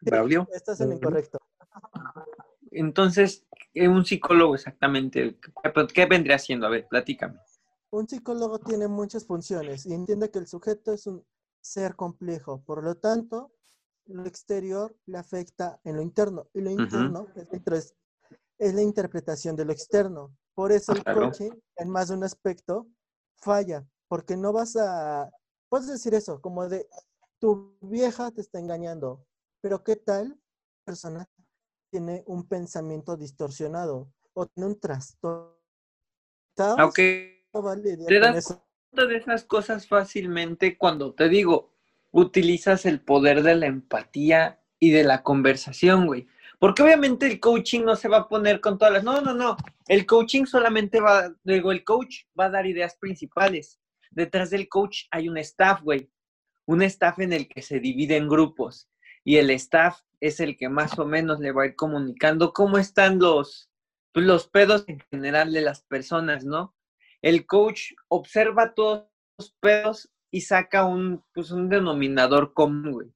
Braulio. Estás en lo incorrecto. Entonces, un psicólogo exactamente, ¿qué vendría haciendo? A ver, platícame. Un psicólogo tiene muchas funciones y entiende que el sujeto es un ser complejo, por lo tanto, lo exterior le afecta en lo interno y lo interno es, la interpretación de lo externo. Por eso el coaching, en más de un aspecto, falla, porque no vas a, puedes decir eso, como de, tu vieja te está engañando, pero ¿qué tal persona tiene un pensamiento distorsionado o tiene un trastorno? Aunque te das cuenta de esas cosas fácilmente cuando te digo, utilizas el poder de la empatía y de la conversación, güey. Porque obviamente el coaching no se va a poner con todas las... No, no, no. El coaching solamente va, digo, el coach va a dar ideas principales detrás del coach hay un staff, güey. Un staff en el que se divide en grupos. Y el staff es el que más o menos le va a ir comunicando cómo están los, pues, los pedos en general de las personas, ¿no? El coach observa todos los pedos y saca un, pues, un denominador común, güey.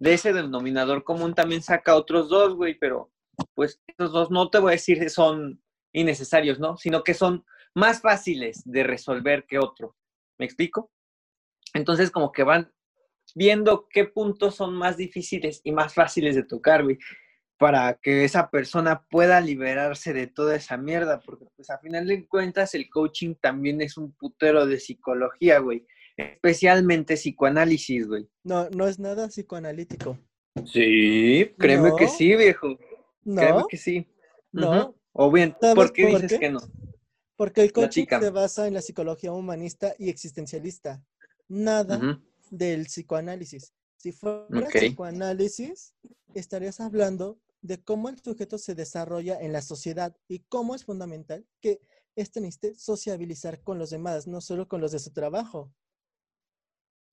De ese denominador común también saca otros dos, güey, pero pues esos dos no te voy a decir que son innecesarios, ¿no? Sino que son más fáciles de resolver que otro. ¿Me explico? Entonces como que van viendo qué puntos son más difíciles y más fáciles de tocar, güey, para que esa persona pueda liberarse de toda esa mierda, porque pues a final de cuentas el coaching también es un putero de psicología, güey, especialmente psicoanálisis, güey. No, no es nada psicoanalítico. Sí, créeme que sí, viejo. No. Créeme que sí. No. O bien, ¿por qué dices que no? Porque el coaching se basa en la psicología humanista y existencialista. Nada del psicoanálisis. Si fuera psicoanálisis, estarías hablando de cómo el sujeto se desarrolla en la sociedad y cómo es fundamental que éste necesite sociabilizar con los demás, no solo con los de su trabajo.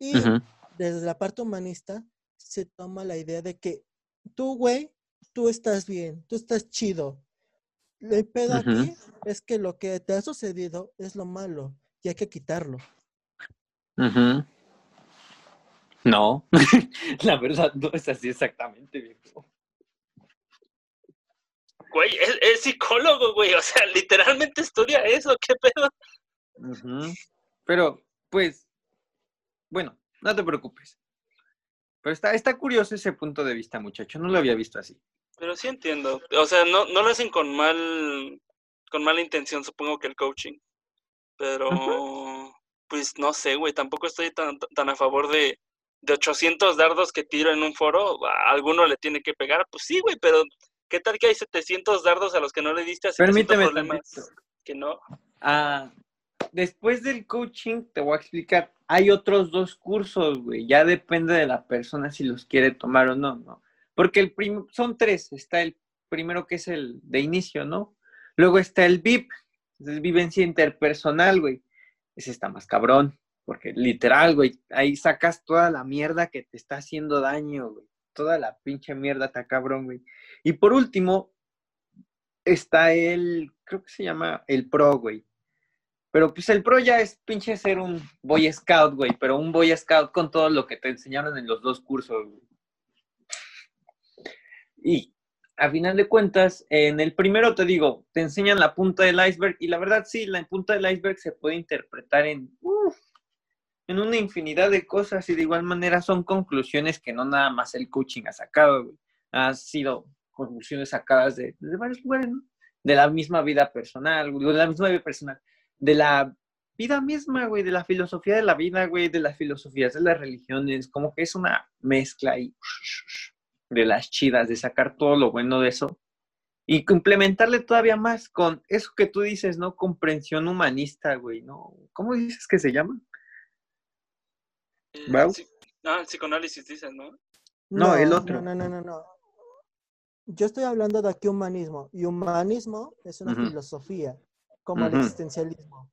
Y desde la parte humanista se toma la idea de que tú, güey, tú estás bien, tú estás chido. El pedo aquí es que lo que te ha sucedido es lo malo y hay que quitarlo. No, la verdad no es así exactamente, viejo. Güey, es, psicólogo, güey, o sea, literalmente estudia eso, qué pedo. Pero, pues, bueno, no te preocupes. Pero está, está curioso ese punto de vista, muchacho, no lo había visto así. Pero sí entiendo, o sea, no, no lo hacen con mal, con mala intención, supongo que el coaching. Pero, pues, no sé, güey, tampoco estoy tan, tan a favor de de 800 dardos que tiro en un foro, a alguno le tiene que pegar. Pues sí, güey, pero ¿qué tal que hay 700 dardos a los que no le diste a Permíteme? Que no. Ah, después del coaching, te voy a explicar. Hay otros dos cursos, güey. Ya depende de la persona si los quiere tomar o no, ¿no? Porque el son tres. Está el primero que es el de inicio, ¿no? Luego está el VIP, es vivencia interpersonal, güey. Ese está más cabrón. Porque literal, güey, ahí sacas toda la mierda que te está haciendo daño, güey. Toda la pinche mierda está cabrón, güey. Y por último, está el, creo que se llama el Pro, güey. Pero pues el Pro ya es pinche ser un Boy Scout, güey. Pero un Boy Scout con todo lo que te enseñaron en los dos cursos. Y a final de cuentas, en el primero te digo, te enseñan la punta del iceberg. Y la verdad, sí, la punta del iceberg se puede interpretar en en una infinidad de cosas y de igual manera son conclusiones que no nada más el coaching ha sacado, güey. Han sido conclusiones sacadas de, varios lugares, ¿no? De la misma vida personal, de la misma vida personal, de la vida misma, güey, de la filosofía de la vida, güey, de las filosofías de las religiones, como que es una mezcla ahí de las chidas, de sacar todo lo bueno de eso y complementarle todavía más con eso que tú dices, ¿no? Comprensión humanista, güey, ¿no? ¿Cómo dices que se llama? Ah, el psicoanálisis dices, ¿no? No, el otro. No, no, no, no. Yo estoy hablando de aquí humanismo. Y humanismo es una filosofía, como el existencialismo.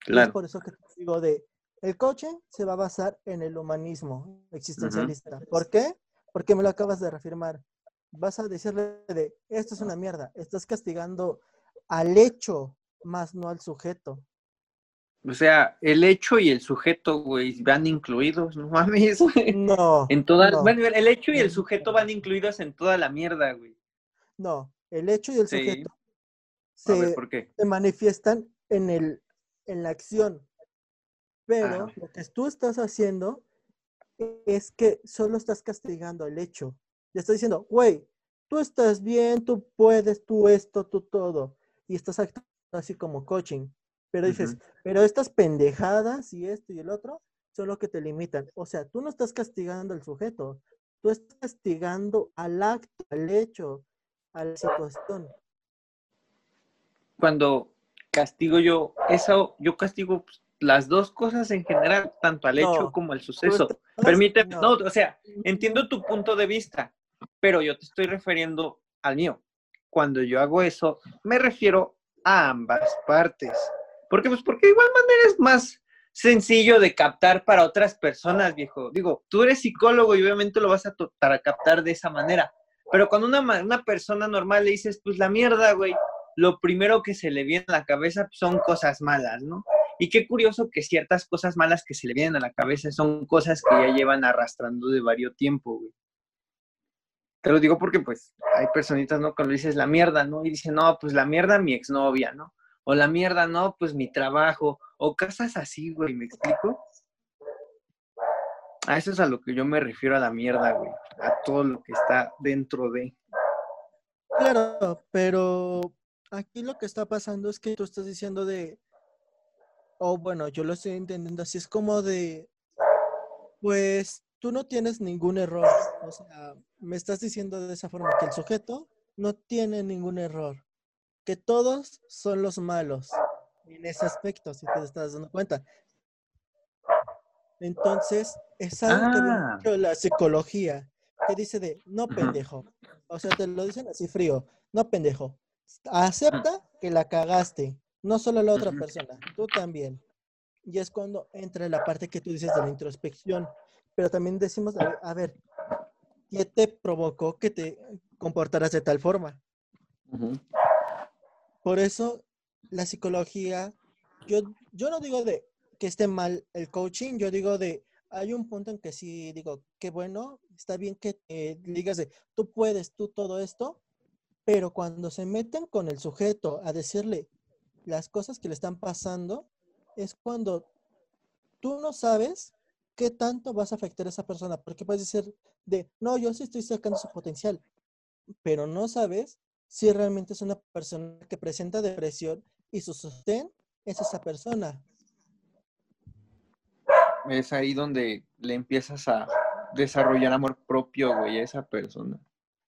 Claro. es por eso que te digo de, el coaching se va a basar en el humanismo existencialista. ¿Por qué? Porque me lo acabas de reafirmar. Vas a decirle de, esto es una mierda, estás castigando al hecho, más no al sujeto. O sea, el hecho y el sujeto, güey, van incluidos, no mames. No. En toda, Bueno, el hecho y el sujeto van incluidos en toda la mierda, güey. No, el hecho y el sujeto se, manifiestan en, el, en la acción. Pero lo que tú estás haciendo es que solo estás castigando el hecho. Y estás diciendo, güey, tú estás bien, tú puedes, tú esto, tú todo. Y estás actuando así como coaching. Pero dices, pero estas pendejadas y esto y el otro son lo que te limitan. O sea, tú no estás castigando al sujeto, tú estás castigando al acto, al hecho, a la situación. Cuando castigo yo, eso, yo castigo pues, las dos cosas en general, tanto al hecho como al suceso. Permíteme, no, o sea, entiendo tu punto de vista, pero yo te estoy refiriendo al mío. Cuando yo hago eso, me refiero a ambas partes. Porque, pues, porque de igual manera es más sencillo de captar para otras personas, viejo. Digo, tú eres psicólogo y obviamente lo vas a, a captar de esa manera. Pero cuando una, una persona normal le dices, pues la mierda, güey, lo primero que se le viene a la cabeza son cosas malas, ¿no? Y qué curioso que ciertas cosas malas que se le vienen a la cabeza son cosas que ya llevan arrastrando de varios tiempo, güey. Te lo digo porque, pues, hay personitas, ¿no? Cuando dices la mierda, ¿no? Y dicen, no, pues la mierda mi exnovia, ¿no? O la mierda, no, pues mi trabajo. O cosas así, güey, ¿me explico? A eso es a lo que yo me refiero a la mierda, güey. A todo lo que está dentro de. Claro, pero aquí lo que está pasando es que tú estás diciendo de. O bueno, yo lo estoy entendiendo así. Es como de. Pues tú no tienes ningún error. O sea, me estás diciendo de esa forma que el sujeto no tiene ningún error. Que todos son los malos en ese aspecto, si te estás dando cuenta. Entonces, es algo que ah. la psicología, que dice de, no pendejo. O sea, te lo dicen así frío, no pendejo. Acepta que la cagaste, no solo la otra persona, tú también. Y es cuando entra la parte que tú dices de la introspección, pero también decimos, a ver, ¿qué te provocó que te comportaras de tal forma? Por eso la psicología, yo, yo no digo de que esté mal el coaching, yo digo de, hay un punto en que sí digo, qué bueno, está bien que digas de, tú puedes, tú todo esto, pero cuando se meten con el sujeto a decirle las cosas que le están pasando, es cuando tú no sabes qué tanto vas a afectar a esa persona, porque puedes decir de, no, yo sí estoy sacando su potencial, pero no sabes si realmente es una persona que presenta depresión y su sostén es esa persona. Es ahí donde le empiezas a desarrollar amor propio, güey, a esa persona.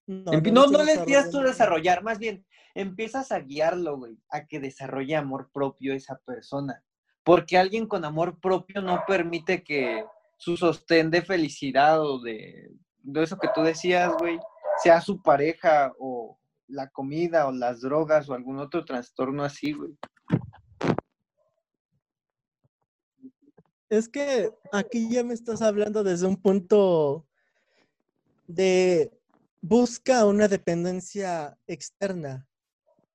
No, no, no, le empiezas tú a desarrollar, más bien empiezas a guiarlo, güey, a que desarrolle amor propio a esa persona. Porque alguien con amor propio no permite que su sostén de felicidad o de, de eso que tú decías, güey, sea su pareja o la comida o las drogas o algún otro trastorno así, güey. Es que aquí ya me estás hablando desde un punto de busca una dependencia externa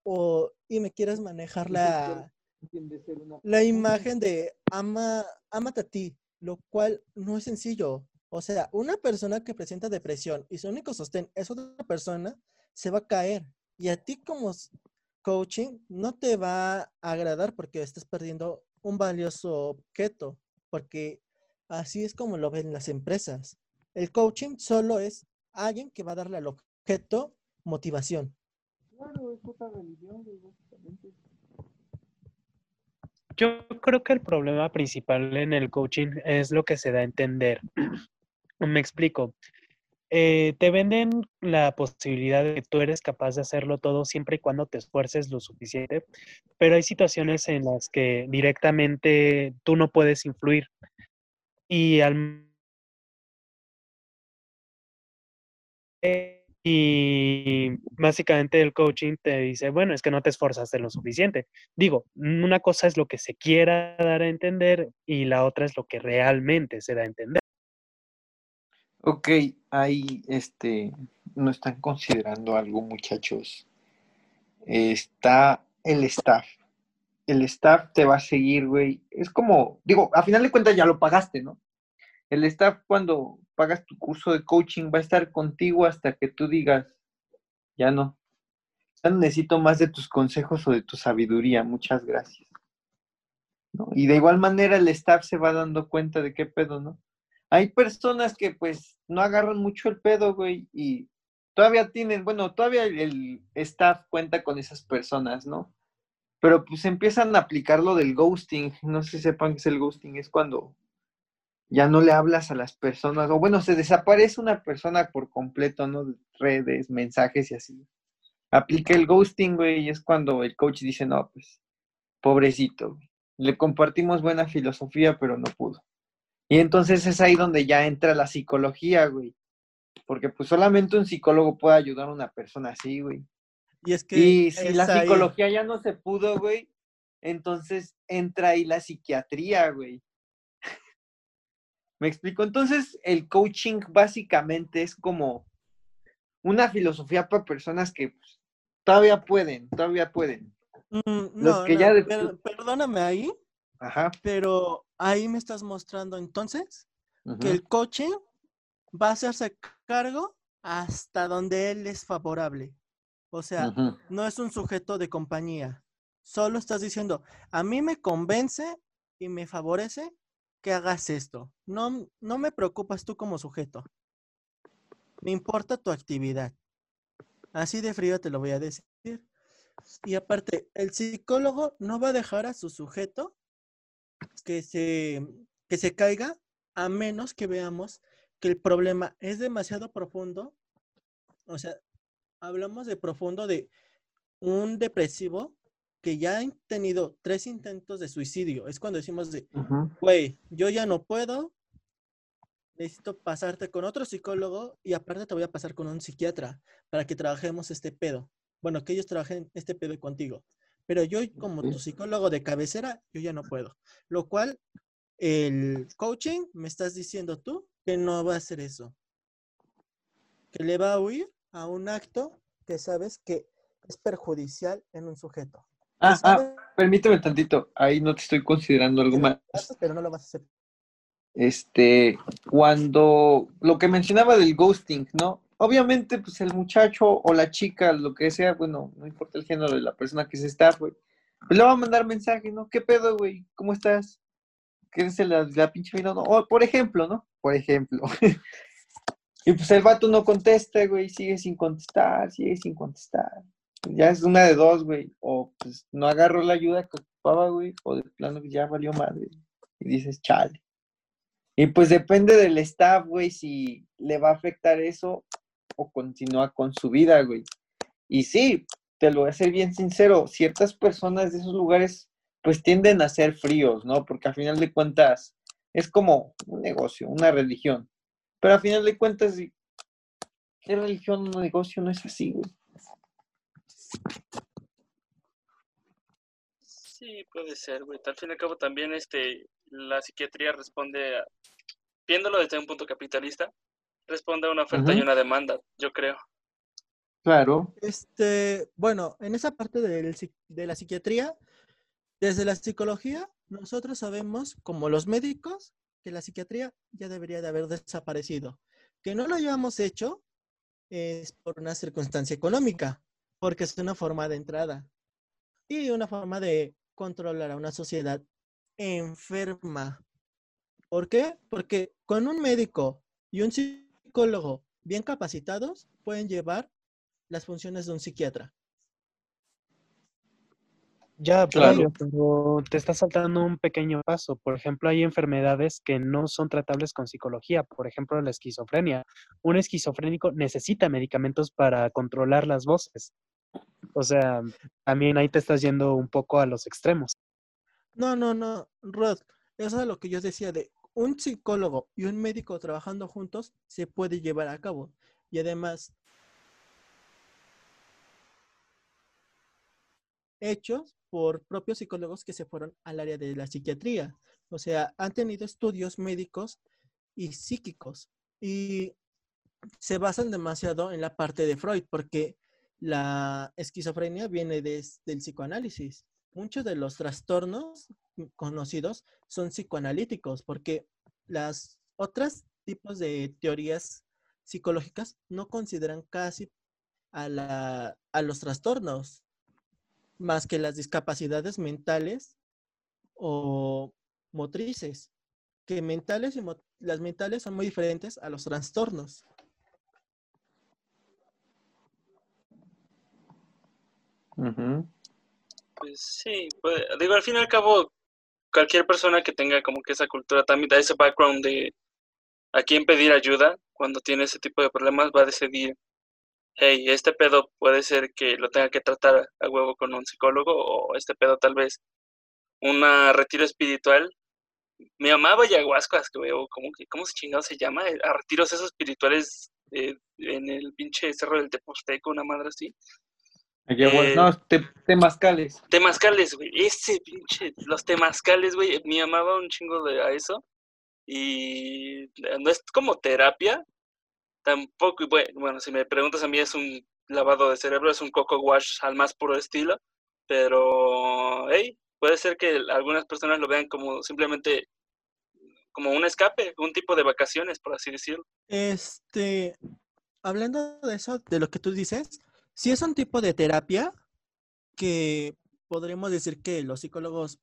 o y me quieres manejar la, la imagen de ama, amate a ti, lo cual no es sencillo. O sea, una persona que presenta depresión y su único sostén es otra persona, se va a caer. Y a ti como coaching no te va a agradar porque estás perdiendo un valioso objeto, porque así es como lo ven las empresas. El coaching solo es alguien que va a darle al objeto motivación. Claro, es otra religión, Yo creo que el problema principal en el coaching es lo que se da a entender. Me explico. Eh, te venden la posibilidad de que tú eres capaz de hacerlo todo siempre y cuando te esfuerces lo suficiente, pero hay situaciones en las que directamente tú no puedes influir. Y al y básicamente el coaching te dice, bueno, es que no te esforzaste lo suficiente. Digo, una cosa es lo que se quiera dar a entender y la otra es lo que realmente se da a entender. Ok, ahí este, no están considerando algo, muchachos. Está el staff. El staff te va a seguir, güey. Es como, digo, a final de cuentas ya lo pagaste, ¿no? El staff cuando pagas tu curso de coaching va a estar contigo hasta que tú digas, ya no. Ya necesito más de tus consejos o de tu sabiduría. Muchas gracias. Y de igual manera el staff se va dando cuenta de qué pedo, ¿no? hay personas que pues no agarran mucho el pedo, güey, y todavía tienen, bueno, todavía el staff cuenta con esas personas, ¿no? Pero pues empiezan a aplicar lo del ghosting. No sé si sepan qué es el ghosting. Es cuando ya no le hablas a las personas. O bueno, se desaparece una persona por completo, ¿no? Redes, mensajes y así. Aplica el ghosting, güey, y es cuando el coach dice, no, pues, pobrecito, Le compartimos buena filosofía, pero no pudo. Y entonces es ahí donde ya entra la psicología, güey. Porque pues solamente un psicólogo puede ayudar a una persona así, güey. Y es que. Y si la psicología ya no se pudo, güey, entonces entra ahí la psiquiatría, güey. ¿Me explico? Entonces, el coaching básicamente es como una filosofía para personas que pues, todavía pueden, todavía pueden. Mm, Los que ya perdóname ahí, Ajá. Pero ahí me estás mostrando entonces que el coaching va a hacerse cargo hasta donde él es favorable. O sea, no es un sujeto de compañía. Solo estás diciendo, a mí me convence y me favorece que hagas esto. No, no me preocupas tú como sujeto. Me importa tu actividad. Así de frío te lo voy a decir. Y aparte, el psicólogo no va a dejar a su sujeto que se, que se caiga a menos que veamos que el problema es demasiado profundo. O sea, hablamos de profundo de un depresivo que ya han tenido tres intentos de suicidio. Es cuando decimos de, güey, yo ya no puedo, necesito pasarte con otro psicólogo y aparte te voy a pasar con un psiquiatra para que trabajemos este pedo. Bueno, que ellos trabajen este pedo contigo. Pero yo como tu psicólogo de cabecera, yo ya no puedo. Lo cual, el coaching, me estás diciendo tú que no va a hacer eso. Que le va a huir a un acto que sabes que es perjudicial en un sujeto. Ah, ah, permíteme tantito, ahí no te estoy considerando algo más. Pero no lo vas a hacer. Este, cuando lo que mencionaba del ghosting, ¿no? Obviamente, pues el muchacho o la chica, lo que sea, bueno, no importa el género de la persona que se está, güey, pues le va a mandar mensaje, ¿no? ¿Qué pedo, güey? ¿Cómo estás? ¿Qué es la, la pinche vida? No? O, por ejemplo, ¿no? Por ejemplo. y pues el vato no contesta, güey, sigue sin contestar, sigue sin contestar ya es una de dos, güey. O pues no agarro la ayuda que ocupaba, güey, o de plano ya valió madre. Y dices, chale. Y pues depende del staff, güey, si le va a afectar eso o continúa con su vida, güey. Y sí, te lo voy a ser bien sincero, ciertas personas de esos lugares pues tienden a ser fríos, ¿no? Porque al final de cuentas es como un negocio, una religión. Pero al final de cuentas, ¿qué religión, un negocio no es así, güey? Sí, puede ser, güey. Al fin y al cabo también este, la psiquiatría responde, a, viéndolo desde un punto capitalista, responde a una oferta y una demanda, yo creo. Claro. Este, bueno, en esa parte de la psiquiatría, desde la psicología, nosotros sabemos, como los médicos, que la psiquiatría ya debería de haber desaparecido. Que no lo hayamos hecho es por una circunstancia económica porque es una forma de entrada y una forma de controlar a una sociedad enferma. ¿Por qué? Porque con un médico y un psicólogo bien capacitados pueden llevar las funciones de un psiquiatra. Ya, claro. pero te está saltando un pequeño paso. Por ejemplo, hay enfermedades que no son tratables con psicología. Por ejemplo, la esquizofrenia. Un esquizofrénico necesita medicamentos para controlar las voces. O sea, también ahí te estás yendo un poco a los extremos. No, no, no, Rod, eso es lo que yo decía de un psicólogo y un médico trabajando juntos se puede llevar a cabo. Y además, hechos por propios psicólogos que se fueron al área de la psiquiatría. O sea, han tenido estudios médicos y psíquicos y se basan demasiado en la parte de Freud porque la esquizofrenia viene desde el psicoanálisis. Muchos de los trastornos conocidos son psicoanalíticos porque las otras tipos de teorías psicológicas no consideran casi a, la, a los trastornos más que las discapacidades mentales o motrices, que mentales y las mentales son muy diferentes a los trastornos. Pues sí, pues, digo, al fin y al cabo, cualquier persona que tenga como que esa cultura también da ese background de a quién pedir ayuda cuando tiene ese tipo de problemas va a decidir, hey, este pedo puede ser que lo tenga que tratar a huevo con un psicólogo o este pedo tal vez un retiro espiritual. Mi mamá ayahuasca, que veo, como que, ¿cómo se chingado se llama? A retiros esos espirituales eh, en el pinche cerro del Teposteco, una madre así. Eh, no, temazcales. Temazcales, güey. Ese pinche, los temazcales, güey. Me amaba un chingo de a eso. Y no es como terapia. Tampoco, bueno, si me preguntas a mí es un lavado de cerebro, es un coco wash al más puro estilo. Pero, hey, puede ser que algunas personas lo vean como simplemente como un escape, un tipo de vacaciones, por así decirlo. Este, hablando de eso, de lo que tú dices, si es un tipo de terapia que podríamos decir que los psicólogos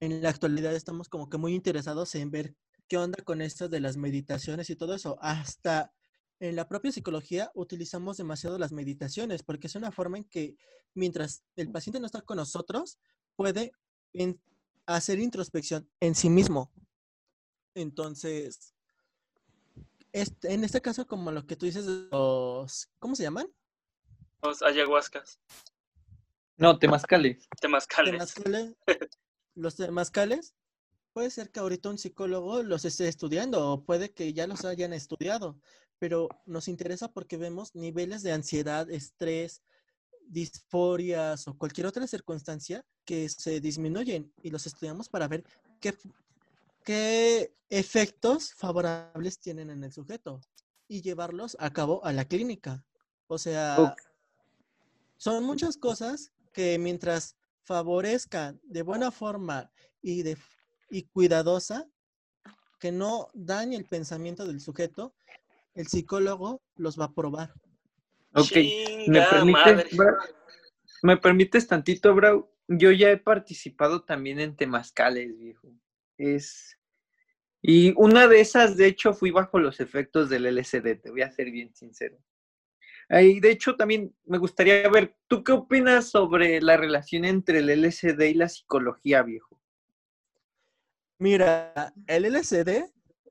en la actualidad estamos como que muy interesados en ver qué onda con esto de las meditaciones y todo eso. Hasta en la propia psicología utilizamos demasiado las meditaciones porque es una forma en que mientras el paciente no está con nosotros, puede hacer introspección en sí mismo. Entonces, este, en este caso, como lo que tú dices, los, ¿cómo se llaman? Los ayahuascas. No, temazcales. Temazcales. los temazcales. Puede ser que ahorita un psicólogo los esté estudiando o puede que ya los hayan estudiado, pero nos interesa porque vemos niveles de ansiedad, estrés, disforias o cualquier otra circunstancia que se disminuyen y los estudiamos para ver qué, qué efectos favorables tienen en el sujeto y llevarlos a cabo a la clínica. O sea, son muchas cosas que mientras favorezcan de buena forma y, de, y cuidadosa, que no dañe el pensamiento del sujeto, el psicólogo los va a probar. Ok, ¿me permites, ¿me permites tantito, bro? Yo ya he participado también en temazcales, viejo. Es... Y una de esas, de hecho, fui bajo los efectos del LSD, te voy a ser bien sincero. Y de hecho, también me gustaría ver, ¿tú qué opinas sobre la relación entre el LSD y la psicología, viejo? Mira, el LSD,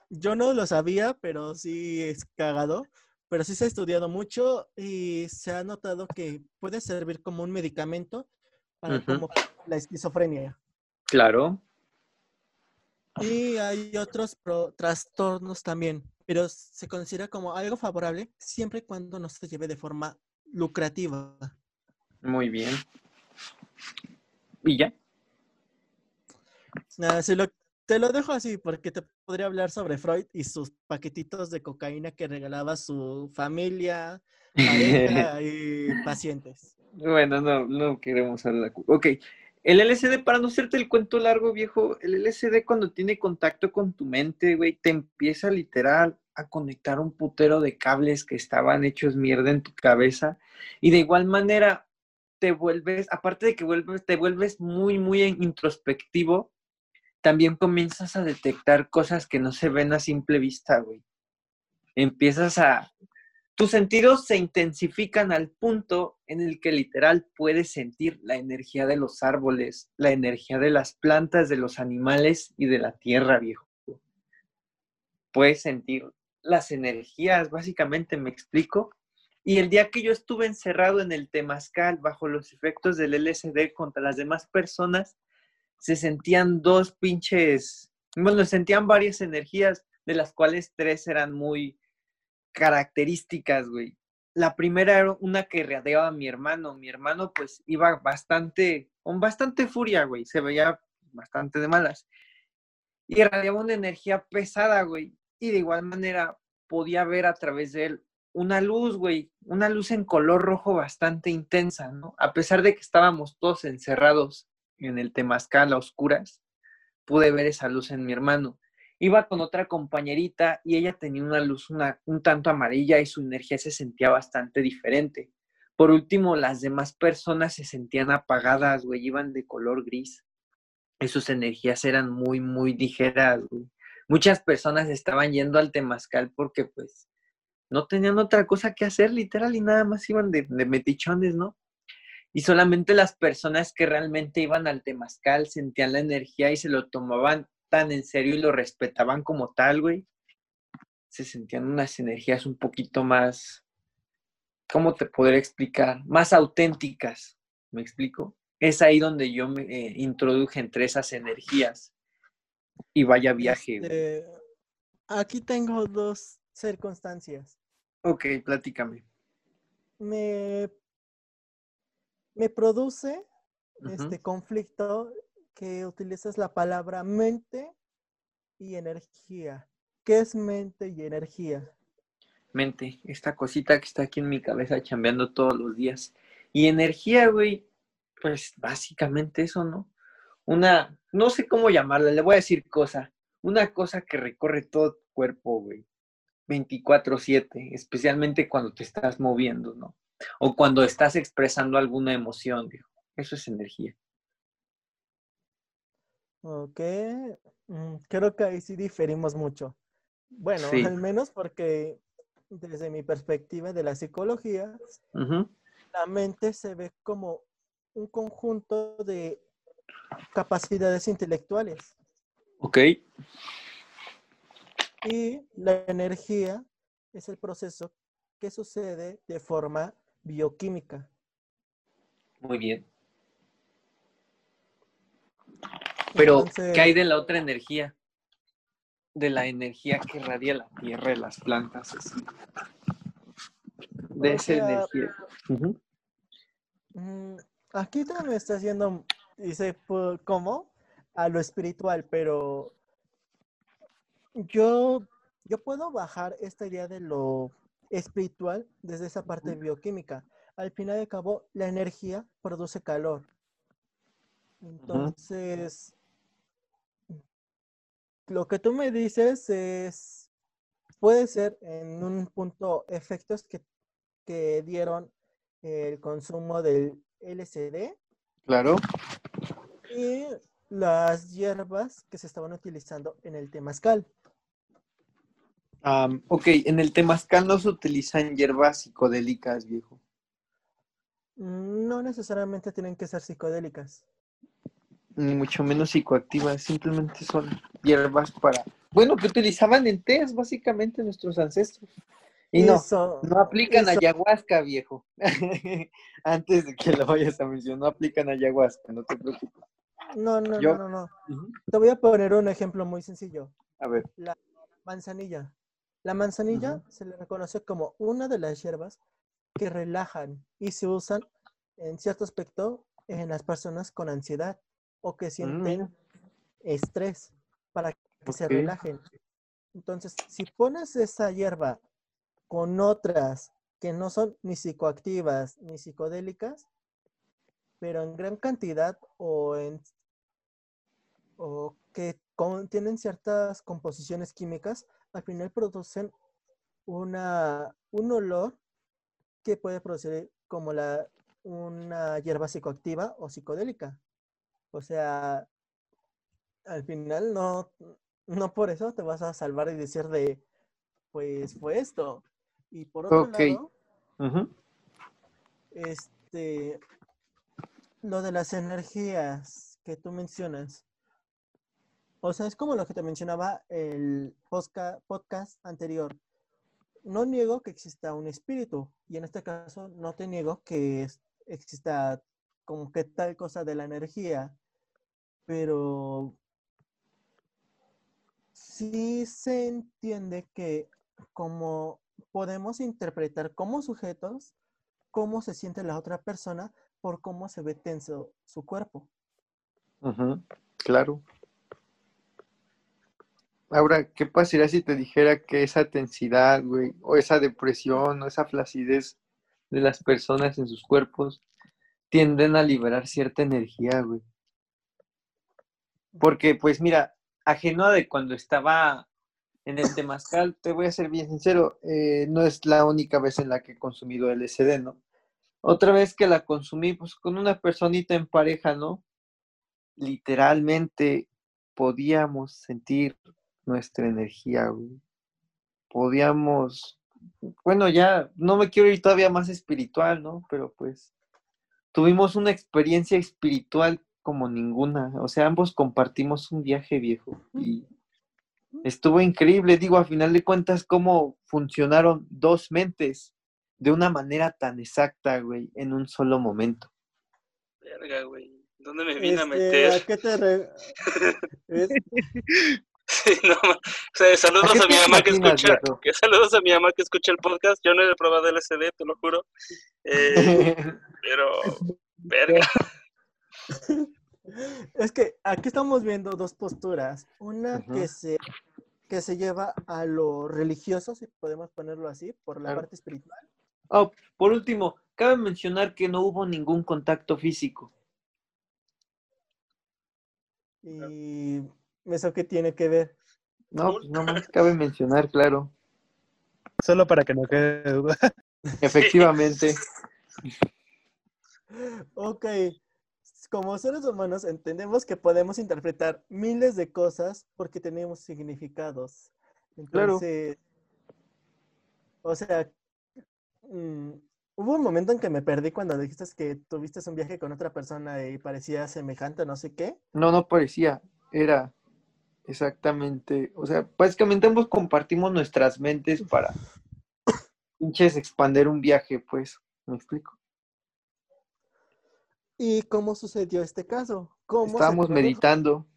yo no lo sabía, pero sí es cagado, pero sí se ha estudiado mucho y se ha notado que puede servir como un medicamento para como la esquizofrenia. Claro. Y hay otros trastornos también pero se considera como algo favorable siempre y cuando no se lleve de forma lucrativa. Muy bien. ¿Y ya? Nada, si lo, te lo dejo así porque te podría hablar sobre Freud y sus paquetitos de cocaína que regalaba su familia, pareja y pacientes. Bueno, no, no queremos hablar. Ok, el LSD, para no hacerte el cuento largo, viejo, el LSD cuando tiene contacto con tu mente, güey, te empieza literal a conectar un putero de cables que estaban hechos mierda en tu cabeza. Y de igual manera, te vuelves, aparte de que vuelves, te vuelves muy, muy introspectivo, también comienzas a detectar cosas que no se ven a simple vista, güey. Empiezas a tus sentidos se intensifican al punto en el que literal puedes sentir la energía de los árboles, la energía de las plantas, de los animales y de la tierra, viejo. Puedes sentir las energías, básicamente, me explico. Y el día que yo estuve encerrado en el temazcal bajo los efectos del LSD contra las demás personas, se sentían dos pinches, bueno, sentían varias energías, de las cuales tres eran muy características, güey. La primera era una que radiaba a mi hermano. Mi hermano, pues, iba bastante, con bastante furia, güey. Se veía bastante de malas. Y radiaba una energía pesada, güey. Y de igual manera podía ver a través de él una luz, güey. Una luz en color rojo bastante intensa, ¿no? A pesar de que estábamos todos encerrados en el temazcal a oscuras, pude ver esa luz en mi hermano iba con otra compañerita y ella tenía una luz un tanto amarilla y su energía se sentía bastante diferente. Por último, las demás personas se sentían apagadas, güey, iban de color gris. Y sus energías eran muy, muy ligeras, güey. Muchas personas estaban yendo al temazcal porque, pues, no tenían otra cosa que hacer, literal, y nada más iban de metichones, ¿no? Y solamente las personas que realmente iban al temazcal sentían la energía y se lo tomaban tan en serio y lo respetaban como tal, güey, se sentían unas energías un poquito más, ¿cómo te podría explicar? Más auténticas, ¿me explico? Es ahí donde yo me eh, introduje entre esas energías. Y vaya viaje. Este, aquí tengo dos circunstancias. Ok, platícame. Me, me produce este conflicto que utilizas la palabra mente y energía. ¿Qué es mente y energía? Mente, esta cosita que está aquí en mi cabeza chambeando todos los días. Y energía, güey, pues básicamente eso, ¿no? una, no sé cómo llamarla, le voy a decir cosa, una cosa que recorre todo tu cuerpo, güey. 24/7, especialmente cuando te estás moviendo, ¿no? O cuando estás expresando alguna emoción. Eso es energía. Ok, mm, creo que ahí sí diferimos mucho. Bueno, al menos porque desde mi perspectiva de la psicología, la mente se ve como un conjunto de capacidades intelectuales. Ok. Y la energía es el proceso que sucede de forma bioquímica. Muy bien. Pero, ¿qué hay de la otra energía? De la energía que radia la tierra y las plantas. De esa energía. Mm, aquí también está haciendo, dice, ¿cómo? A lo espiritual, pero yo, yo puedo bajar esta idea de lo espiritual desde esa parte bioquímica. Al final de cabo, la energía produce calor. Entonces, lo que tú me dices es, puede ser en un punto efectos que, que dieron el consumo del LCD. Claro. Y las hierbas que se estaban utilizando en el temazcal. Ok, en el temazcal no se utilizan hierbas psicodélicas, viejo. No necesariamente tienen que ser psicodélicas ni mucho menos psicoactivas, simplemente son hierbas para, bueno, que utilizaban en test básicamente nuestros ancestros. Y no, no aplican ayahuasca, viejo. Antes de que lo vayas a mencionar, no aplican ayahuasca, no te preocupes. No, no, no, no, no. Te voy a poner un ejemplo muy sencillo. A ver. La manzanilla. La manzanilla se le reconoce como una de las hierbas que relajan y se usan en cierto aspecto en las personas con ansiedad o que mm, sienten estrés para que se relajen. Entonces, si pones esa hierba con otras que no son ni psicoactivas ni psicodélicas, pero en gran cantidad o en o que contienen ciertas composiciones químicas, al final producen una, un olor que puede producir como la, una hierba psicoactiva o psicodélica. O sea, al final no, no por eso te vas a salvar y decir de, pues fue esto. Y por otro lado, este, lo de las energías que tú mencionas. O sea, es como lo que te mencionaba el podcast anterior. No niego que exista un espíritu y en este caso no te niego que exista como que tal cosa de la energía pero sí se entiende que como podemos interpretar como sujetos cómo se siente la otra persona por cómo se ve tenso su cuerpo. claro. Ahora, ¿qué pasaría si te dijera que esa tensidad, güey, o esa depresión, o esa flacidez de las personas en sus cuerpos tienden a liberar cierta energía, güey? Porque, pues mira, ajeno de cuando estaba en el Temazcal, te voy a ser bien sincero, eh, no es la única vez en la que he consumido LSD, ¿no? Otra vez que la consumí, pues con una personita en pareja, ¿no? Literalmente podíamos sentir nuestra energía, güey. Podíamos, bueno, ya no me quiero ir todavía más espiritual, ¿no? Pero pues tuvimos una experiencia espiritual como ninguna. O sea, ambos compartimos un viaje viejo y estuvo increíble. Digo, a final de cuentas, cómo funcionaron dos mentes de una manera tan exacta, güey, en un solo momento. Verga, güey. ¿Dónde me vine a este, meter? ¿A qué te Sí, no, o sea, saludos a, mi mamá que escucha, que saludos a mi mamá que escucha el podcast. Yo no he probado el SD, te lo juro. Eh, pero, verga. Es que aquí estamos viendo dos posturas. Una que se que se lleva a lo religioso, si podemos ponerlo así, por la parte espiritual. Oh, por último, cabe mencionar que no hubo ningún contacto físico. ¿Y eso qué tiene que ver? No, pues no más cabe mencionar, claro. Solo para que no quede duda. Efectivamente. Ok. Como seres humanos entendemos que podemos interpretar miles de cosas porque tenemos significados. Entonces, o sea, mm, hubo un momento en que me perdí cuando dijiste que tuviste un viaje con otra persona y parecía semejante, no sé qué. No, no parecía, era exactamente, o sea, básicamente ambos compartimos nuestras mentes para pinches expander un viaje, pues, ¿me explico? ¿Y cómo sucedió este caso? ¿Cómo Estábamos meditando.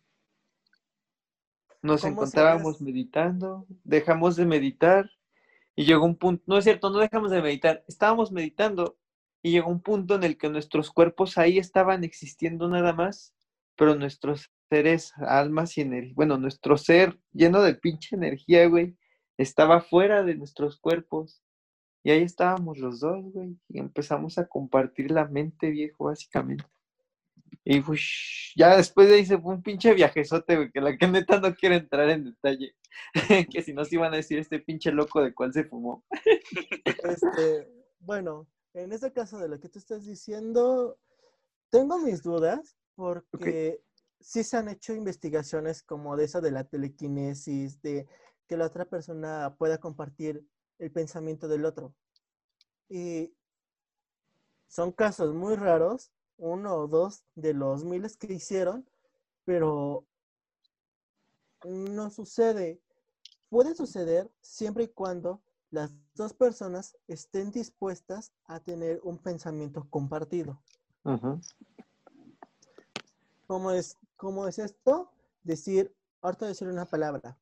Nos encontrábamos meditando, dejamos de meditar y llegó un punto, no es cierto, no dejamos de meditar, estábamos meditando y llegó un punto en el que nuestros cuerpos ahí estaban existiendo nada más, pero nuestros seres, almas y energía, bueno, nuestro ser lleno de pinche energía, güey, estaba fuera de nuestros cuerpos. Y ahí estábamos los dos, güey, y empezamos a compartir la mente, viejo, básicamente. Y pues, ya después de ahí se fue un pinche viajezote, güey, que la que neta no quiere entrar en detalle. que si no se iban a decir este pinche loco de cuál se fumó. este, bueno, en este caso de lo que tú estás diciendo, tengo mis dudas porque sí se han hecho investigaciones como de eso de la telequinesis, de que la otra persona pueda compartir el pensamiento del otro. Y son casos muy raros, uno o dos de los miles que hicieron, pero no sucede. Puede suceder siempre y cuando las dos personas estén dispuestas a tener un pensamiento compartido. ¿Cómo, es, ¿Cómo es esto? Decir, ahorita decir una palabra.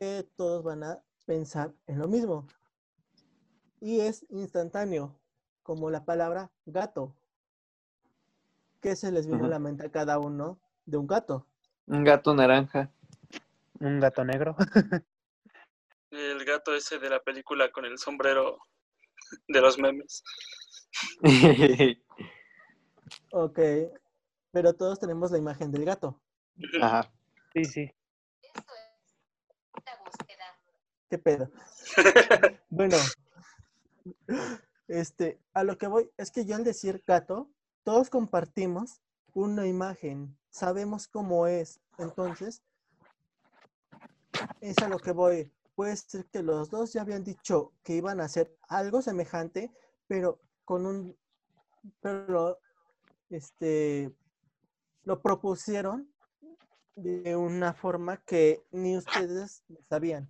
Que todos van a pensar en lo mismo. Y es instantáneo, como la palabra gato. ¿Qué se les viene a la mente a cada uno de un gato? Un gato naranja. Un gato negro. el gato ese de la película con el sombrero de los memes. ok, pero todos tenemos la imagen del gato. Ajá. Sí, sí. ¿Qué pedo? bueno, este, a lo que voy es que yo al decir gato, todos compartimos una imagen, sabemos cómo es. Entonces, es a lo que voy. Puede ser que los dos ya habían dicho que iban a hacer algo semejante, pero con un, pero, este, lo propusieron de una forma que ni ustedes sabían.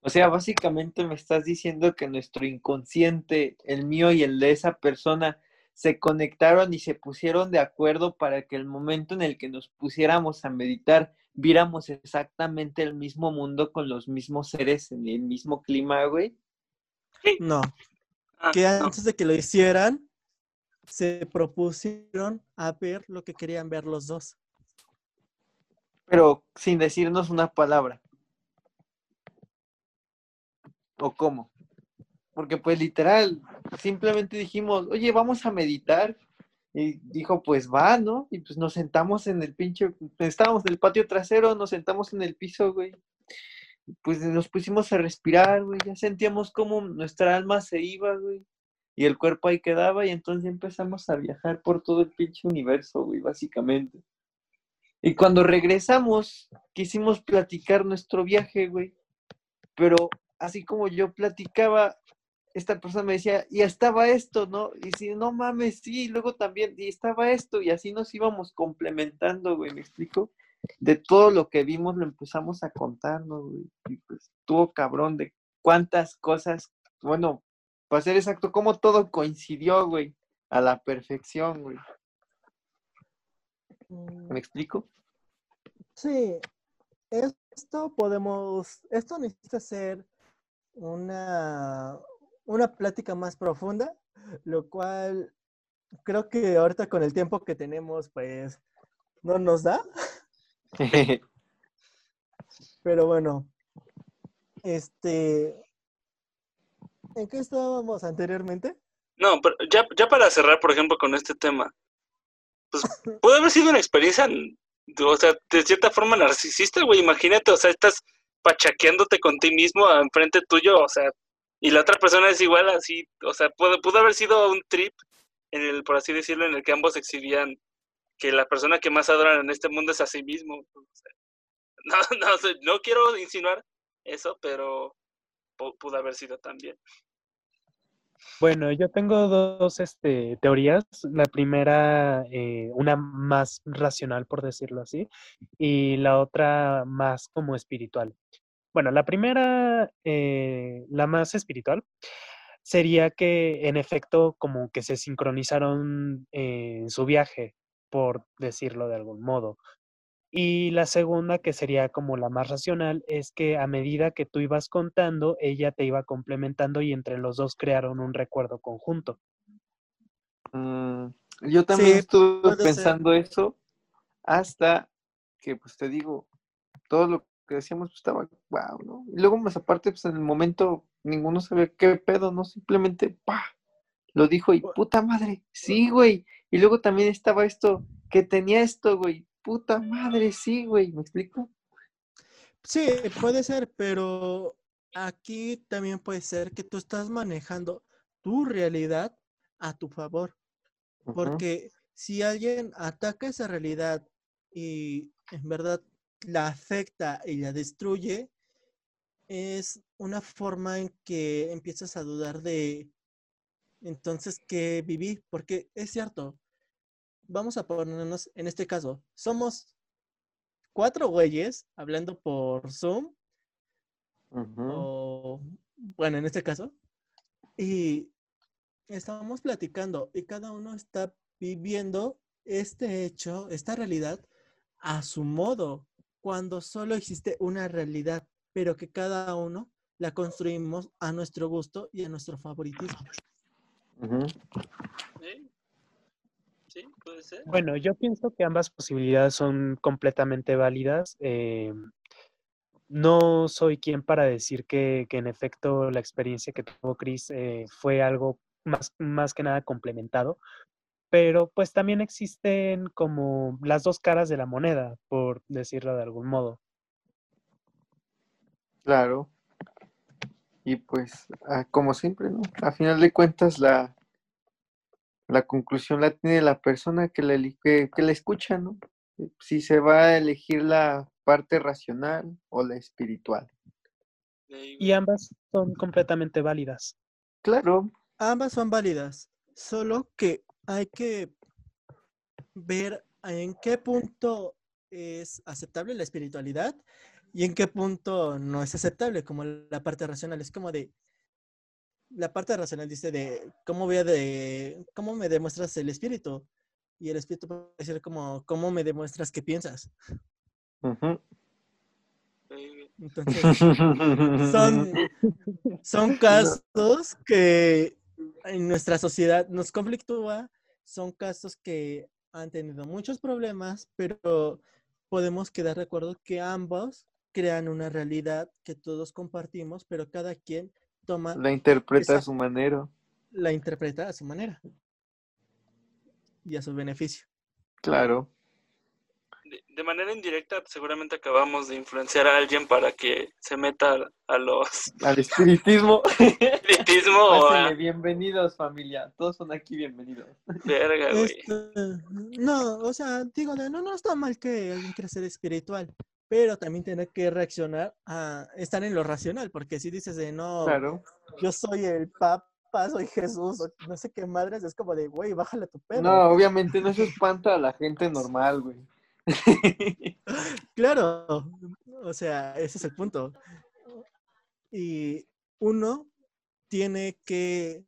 O sea, básicamente me estás diciendo que nuestro inconsciente, el mío y el de esa persona, se conectaron y se pusieron de acuerdo para que el momento en el que nos pusiéramos a meditar, viéramos exactamente el mismo mundo con los mismos seres en el mismo clima, güey. No. Ah, que antes de que lo hicieran, se propusieron a ver lo que querían ver los dos. Pero sin decirnos una palabra. ¿O cómo? Porque pues literal, simplemente dijimos, oye, vamos a meditar. Y dijo, pues va, ¿no? Y pues nos sentamos en el pinche, estábamos en el patio trasero, nos sentamos en el piso, güey. Pues nos pusimos a respirar, güey. Ya sentíamos como nuestra alma se iba, güey. Y el cuerpo ahí quedaba y entonces empezamos a viajar por todo el pinche universo, güey, básicamente. Y cuando regresamos, quisimos platicar nuestro viaje, güey. Pero así como yo platicaba, esta persona me decía, y estaba esto, ¿no? Y si no mames, sí, luego también, y estaba esto, y así nos íbamos complementando, güey, ¿me explico? De todo lo que vimos lo empezamos a contar, ¿no, güey? Y pues estuvo cabrón de cuántas cosas, bueno, para ser exacto, cómo todo coincidió, güey, a la perfección, güey. ¿Me mm. explico? Sí, esto podemos, esto necesita ser una, una plática más profunda, lo cual creo que ahorita con el tiempo que tenemos, pues no nos da. Pero bueno, este, ¿en qué estábamos anteriormente? No, pero ya, ya para cerrar, por ejemplo, con este tema, pues puede haber sido una experiencia, o sea, de cierta forma narcisista, güey, imagínate, o sea, estás pachaqueándote con ti mismo enfrente tuyo, o sea, y la otra persona es igual así, o sea, pudo, pudo haber sido un trip en el, por así decirlo, en el que ambos exhibían que la persona que más adoran en este mundo es a sí mismo. no, no, no quiero insinuar eso, pero pudo haber sido también. Bueno, yo tengo dos este, teorías. La primera, eh, una más racional, por decirlo así, y la otra más como espiritual. Bueno, la primera, eh, la más espiritual, sería que en efecto como que se sincronizaron en su viaje, por decirlo de algún modo. Y la segunda, que sería como la más racional, es que a medida que tú ibas contando, ella te iba complementando y entre los dos crearon un recuerdo conjunto. Mm, yo también estuve pensando eso hasta que, pues te digo, todo lo que decíamos pues, estaba wow, ¿no? Y luego más aparte, pues en el momento ninguno sabe qué pedo, ¿no? Simplemente, pa, lo dijo y puta madre, sí, güey. Y luego también estaba esto, que tenía esto, güey, puta madre, sí, güey, ¿me explico? Sí, puede ser, pero aquí también puede ser que tú estás manejando tu realidad a tu favor. Porque si alguien ataca esa realidad y en verdad la afecta y la destruye, es una forma en que empiezas a dudar de entonces qué viví, porque es cierto, vamos a ponernos en este caso, somos cuatro güeyes hablando por Zoom, o bueno, en este caso, y estábamos platicando y cada uno está viviendo este hecho, esta realidad a su modo, cuando solo existe una realidad, pero que cada uno la construimos a nuestro gusto y a nuestro favoritismo. Bueno, yo pienso que ambas posibilidades son completamente válidas. Eh, no soy quien para decir que, en efecto la experiencia que tuvo Chris eh, fue algo más, más que nada complementado, pero pues también existen como las dos caras de la moneda, por decirlo de algún modo. Claro. Y pues, ah, como siempre, ¿no? A final de cuentas, la, la conclusión la tiene la persona que la, que, la escucha, ¿no? Eh, si se va a elegir la parte racional o la espiritual. Y ambas son completamente válidas. Claro. Ambas son válidas, solo que hay que ver en qué punto es aceptable la espiritualidad y en qué punto no es aceptable, como la parte racional. Es como de, la parte racional dice de cómo voy a de cómo me demuestras el espíritu y el espíritu puede decir como cómo me demuestras que piensas. Entonces, son, son casos que en nuestra sociedad nos conflictúa, son casos que han tenido muchos problemas, pero podemos quedar de acuerdo que ambos crean una realidad que todos compartimos, pero cada quien la interpreta a su manera. La interpreta a su manera. Y a su beneficio. Claro. De, manera indirecta, seguramente acabamos de influenciar a alguien para que se meta a los. Al espiritismo. espiritismo. Bienvenidos, familia. Todos son aquí bienvenidos. Verga, güey. Este, no, o sea, digo, no, no está mal que alguien quiera ser espiritual pero también tiene que reaccionar a estar en lo racional, porque si dices de no, yo soy el Papa, soy Jesús, no sé qué madres, es como de, güey, bájale tu pedo. No, obviamente no se espanta a la gente normal, güey. claro, o sea, ese es el punto. Y uno tiene que,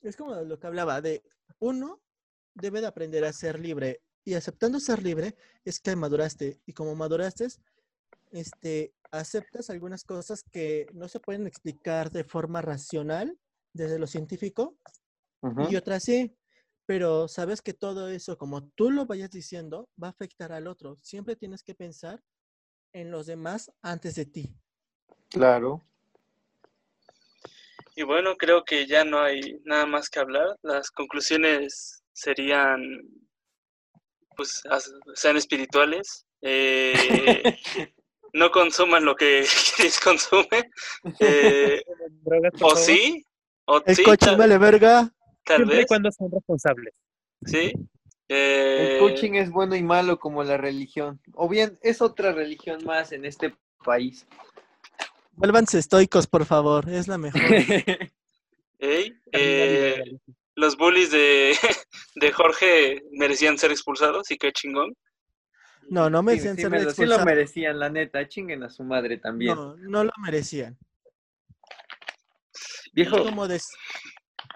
es como lo que hablaba, de uno debe de aprender a ser libre y aceptando ser libre es que maduraste. Y como maduraste, este, aceptas algunas cosas que no se pueden explicar de forma racional desde lo científico y otras sí. Pero sabes que todo eso, como tú lo vayas diciendo, va a afectar al otro. Siempre tienes que pensar en los demás antes de ti. Claro. Y bueno, creo que ya no hay nada más que hablar. Las conclusiones serían pues sean espirituales, eh, no consuman lo que les consume, eh, o sí, o el sí, coaching vale verga. tal Siempre vez, cuando sean responsables. sí. El Eh, coaching es bueno y malo como la religión. O bien, es otra religión más en este país. Vuélvanse estoicos, por favor. Es la mejor. ey, eh, los bullies de, de Jorge merecían ser expulsados y qué chingón. No, no Sí, merecían sí ser me lo- sí lo expulsados. merecían, la neta. Chinguen a su madre también. No, no lo merecían. Viejo, Es como,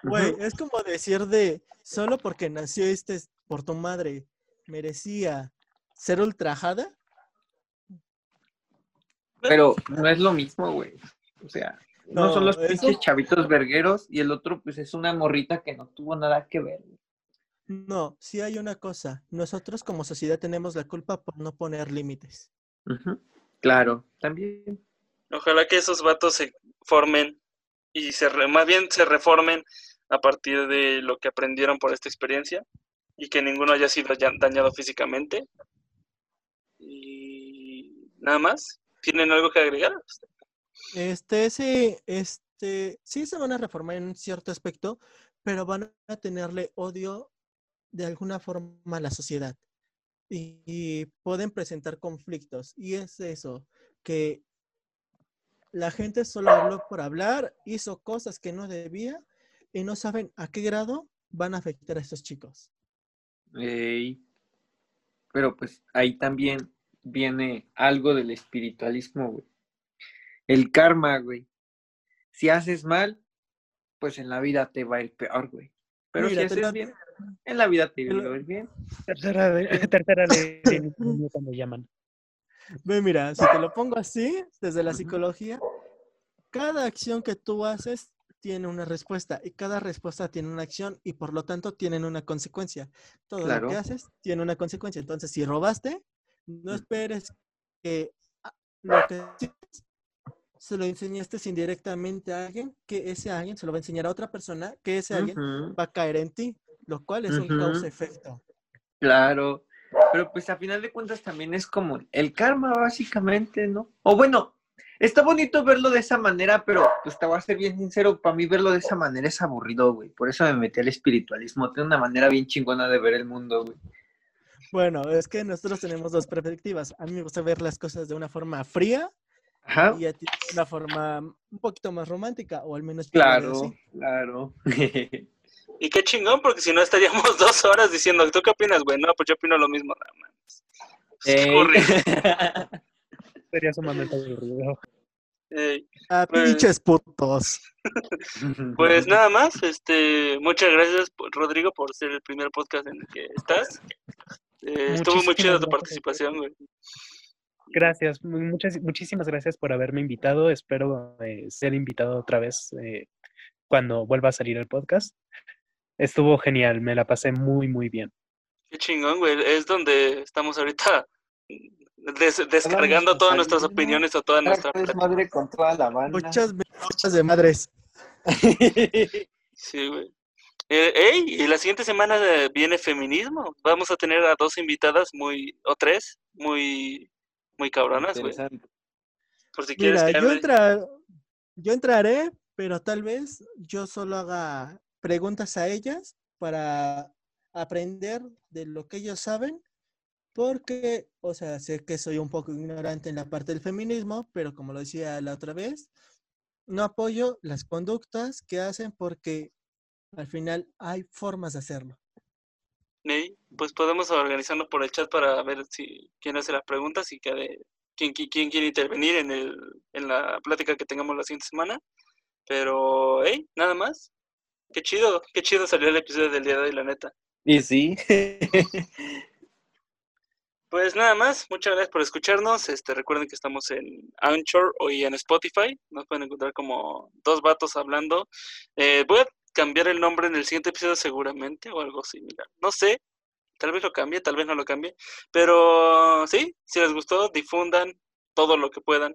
güey, es como decir de, solo porque nació este por tu madre, merecía ser ultrajada. pero no es lo mismo, güey. O sea, no, son los eso- pinches chavitos vergueros y el otro, pues es una morrita que no tuvo nada que ver. No, sí hay una cosa. Nosotros como sociedad tenemos la culpa por no poner límites. Claro, también. Ojalá que esos vatos se formen y se re- más bien se reformen a partir de lo que aprendieron por esta experiencia y que ninguno haya sido ya- dañado físicamente. Y nada más. ¿Tienen algo que agregar? Este, sí, este, sí se van a reformar en cierto aspecto, pero van a tenerle odio de alguna forma a la sociedad. Y, pueden presentar conflictos. Y es eso, que la gente solo habló por hablar, hizo cosas que no debía y no saben a qué grado van a afectar a estos chicos. Pero pues ahí también viene algo del espiritualismo, güey. El karma, güey. Si haces mal, pues en la vida te va a ir peor, güey. Pero Mira, si haces lo- bien, en la vida te lo- va a ir bien. Tercera, de- tercera ley cuando llaman. Ve, mira, si te lo pongo así, desde la psicología, cada acción que tú haces tiene una respuesta y cada respuesta tiene una acción y por lo tanto tienen una consecuencia. Todo lo Claro. que haces tiene una consecuencia. Entonces, si robaste, no esperes que ah, lo que se lo enseñaste indirectamente a alguien, que ese alguien se lo va a enseñar a otra persona, que ese alguien va a caer en ti, lo cual es un causa-efecto. Claro. Pero pues a final de cuentas también es como el karma, básicamente, ¿no? O bueno, está bonito verlo de esa manera, pero pues te voy a ser bien sincero, para mí verlo de esa manera es aburrido, güey. Por eso me metí al espiritualismo. Tiene una manera bien chingona de ver el mundo, güey. Bueno, es que nosotros tenemos dos perspectivas. A mí me gusta ver las cosas de una forma fría Ajá. y a ti de una forma un poquito más romántica, o al menos Claro, claro. Y qué chingón, porque si no estaríamos dos horas diciendo, ¿tú qué opinas, güey? No, pues yo opino lo mismo, nada más. Sería sumamente aburrido. Ey, Ah, Pues- pinches putos. Pues nada más, este, muchas gracias Rodrigo por ser el primer podcast en el que estás. Eh, estuvo muy chida tu participación, güey. Gracias, mu- muchas, muchísimas gracias por haberme invitado. Espero eh, ser invitado otra vez eh, cuando vuelva a salir el podcast. Estuvo genial, me la pasé muy, muy bien. Qué chingón, güey. Es donde estamos ahorita des- descargando todas nuestras opiniones o toda nuestra es plática. madre con toda la banda. Muchas muchas de madres. Sí, güey. Eh, ey, y la siguiente semana viene feminismo. Vamos a tener a dos invitadas muy, o tres, muy, muy cabronas, güey. Por si quieres Mira, yo, yo entraré, pero tal vez yo solo haga preguntas a ellas para aprender de lo que ellos saben, porque, o sea, sé que soy un poco ignorante en la parte del feminismo, pero como lo decía la otra vez, no apoyo las conductas que hacen porque al final hay formas de hacerlo. Ey, pues podemos organizarnos por el chat para ver si quién hace las preguntas y que quién, qui- quién quiere intervenir en, el, en la plática que tengamos la siguiente semana. Pero, hey, nada más. Qué chido, qué chido salió el episodio del día de hoy, la neta. Y sí. Pues nada más, muchas gracias por escucharnos. Este, recuerden que estamos en Anchor y en Spotify. Nos pueden encontrar como dos vatos hablando. Eh, voy a cambiar el nombre en el siguiente episodio seguramente o algo similar. No sé, tal vez lo cambie, tal vez no lo cambie. Pero sí, si les gustó, difundan todo lo que puedan.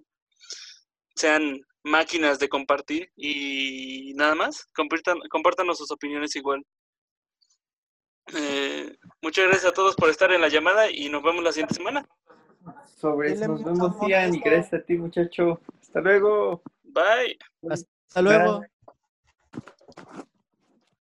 Sean máquinas de compartir y nada más. Compartan, compártanos sus opiniones igual. Eh, Muchas gracias a todos por estar en la llamada y nos vemos la siguiente semana. Sobre eso, nos vemos, Ian, y gracias a ti, muchacho. Hasta luego. Bye. Hasta luego.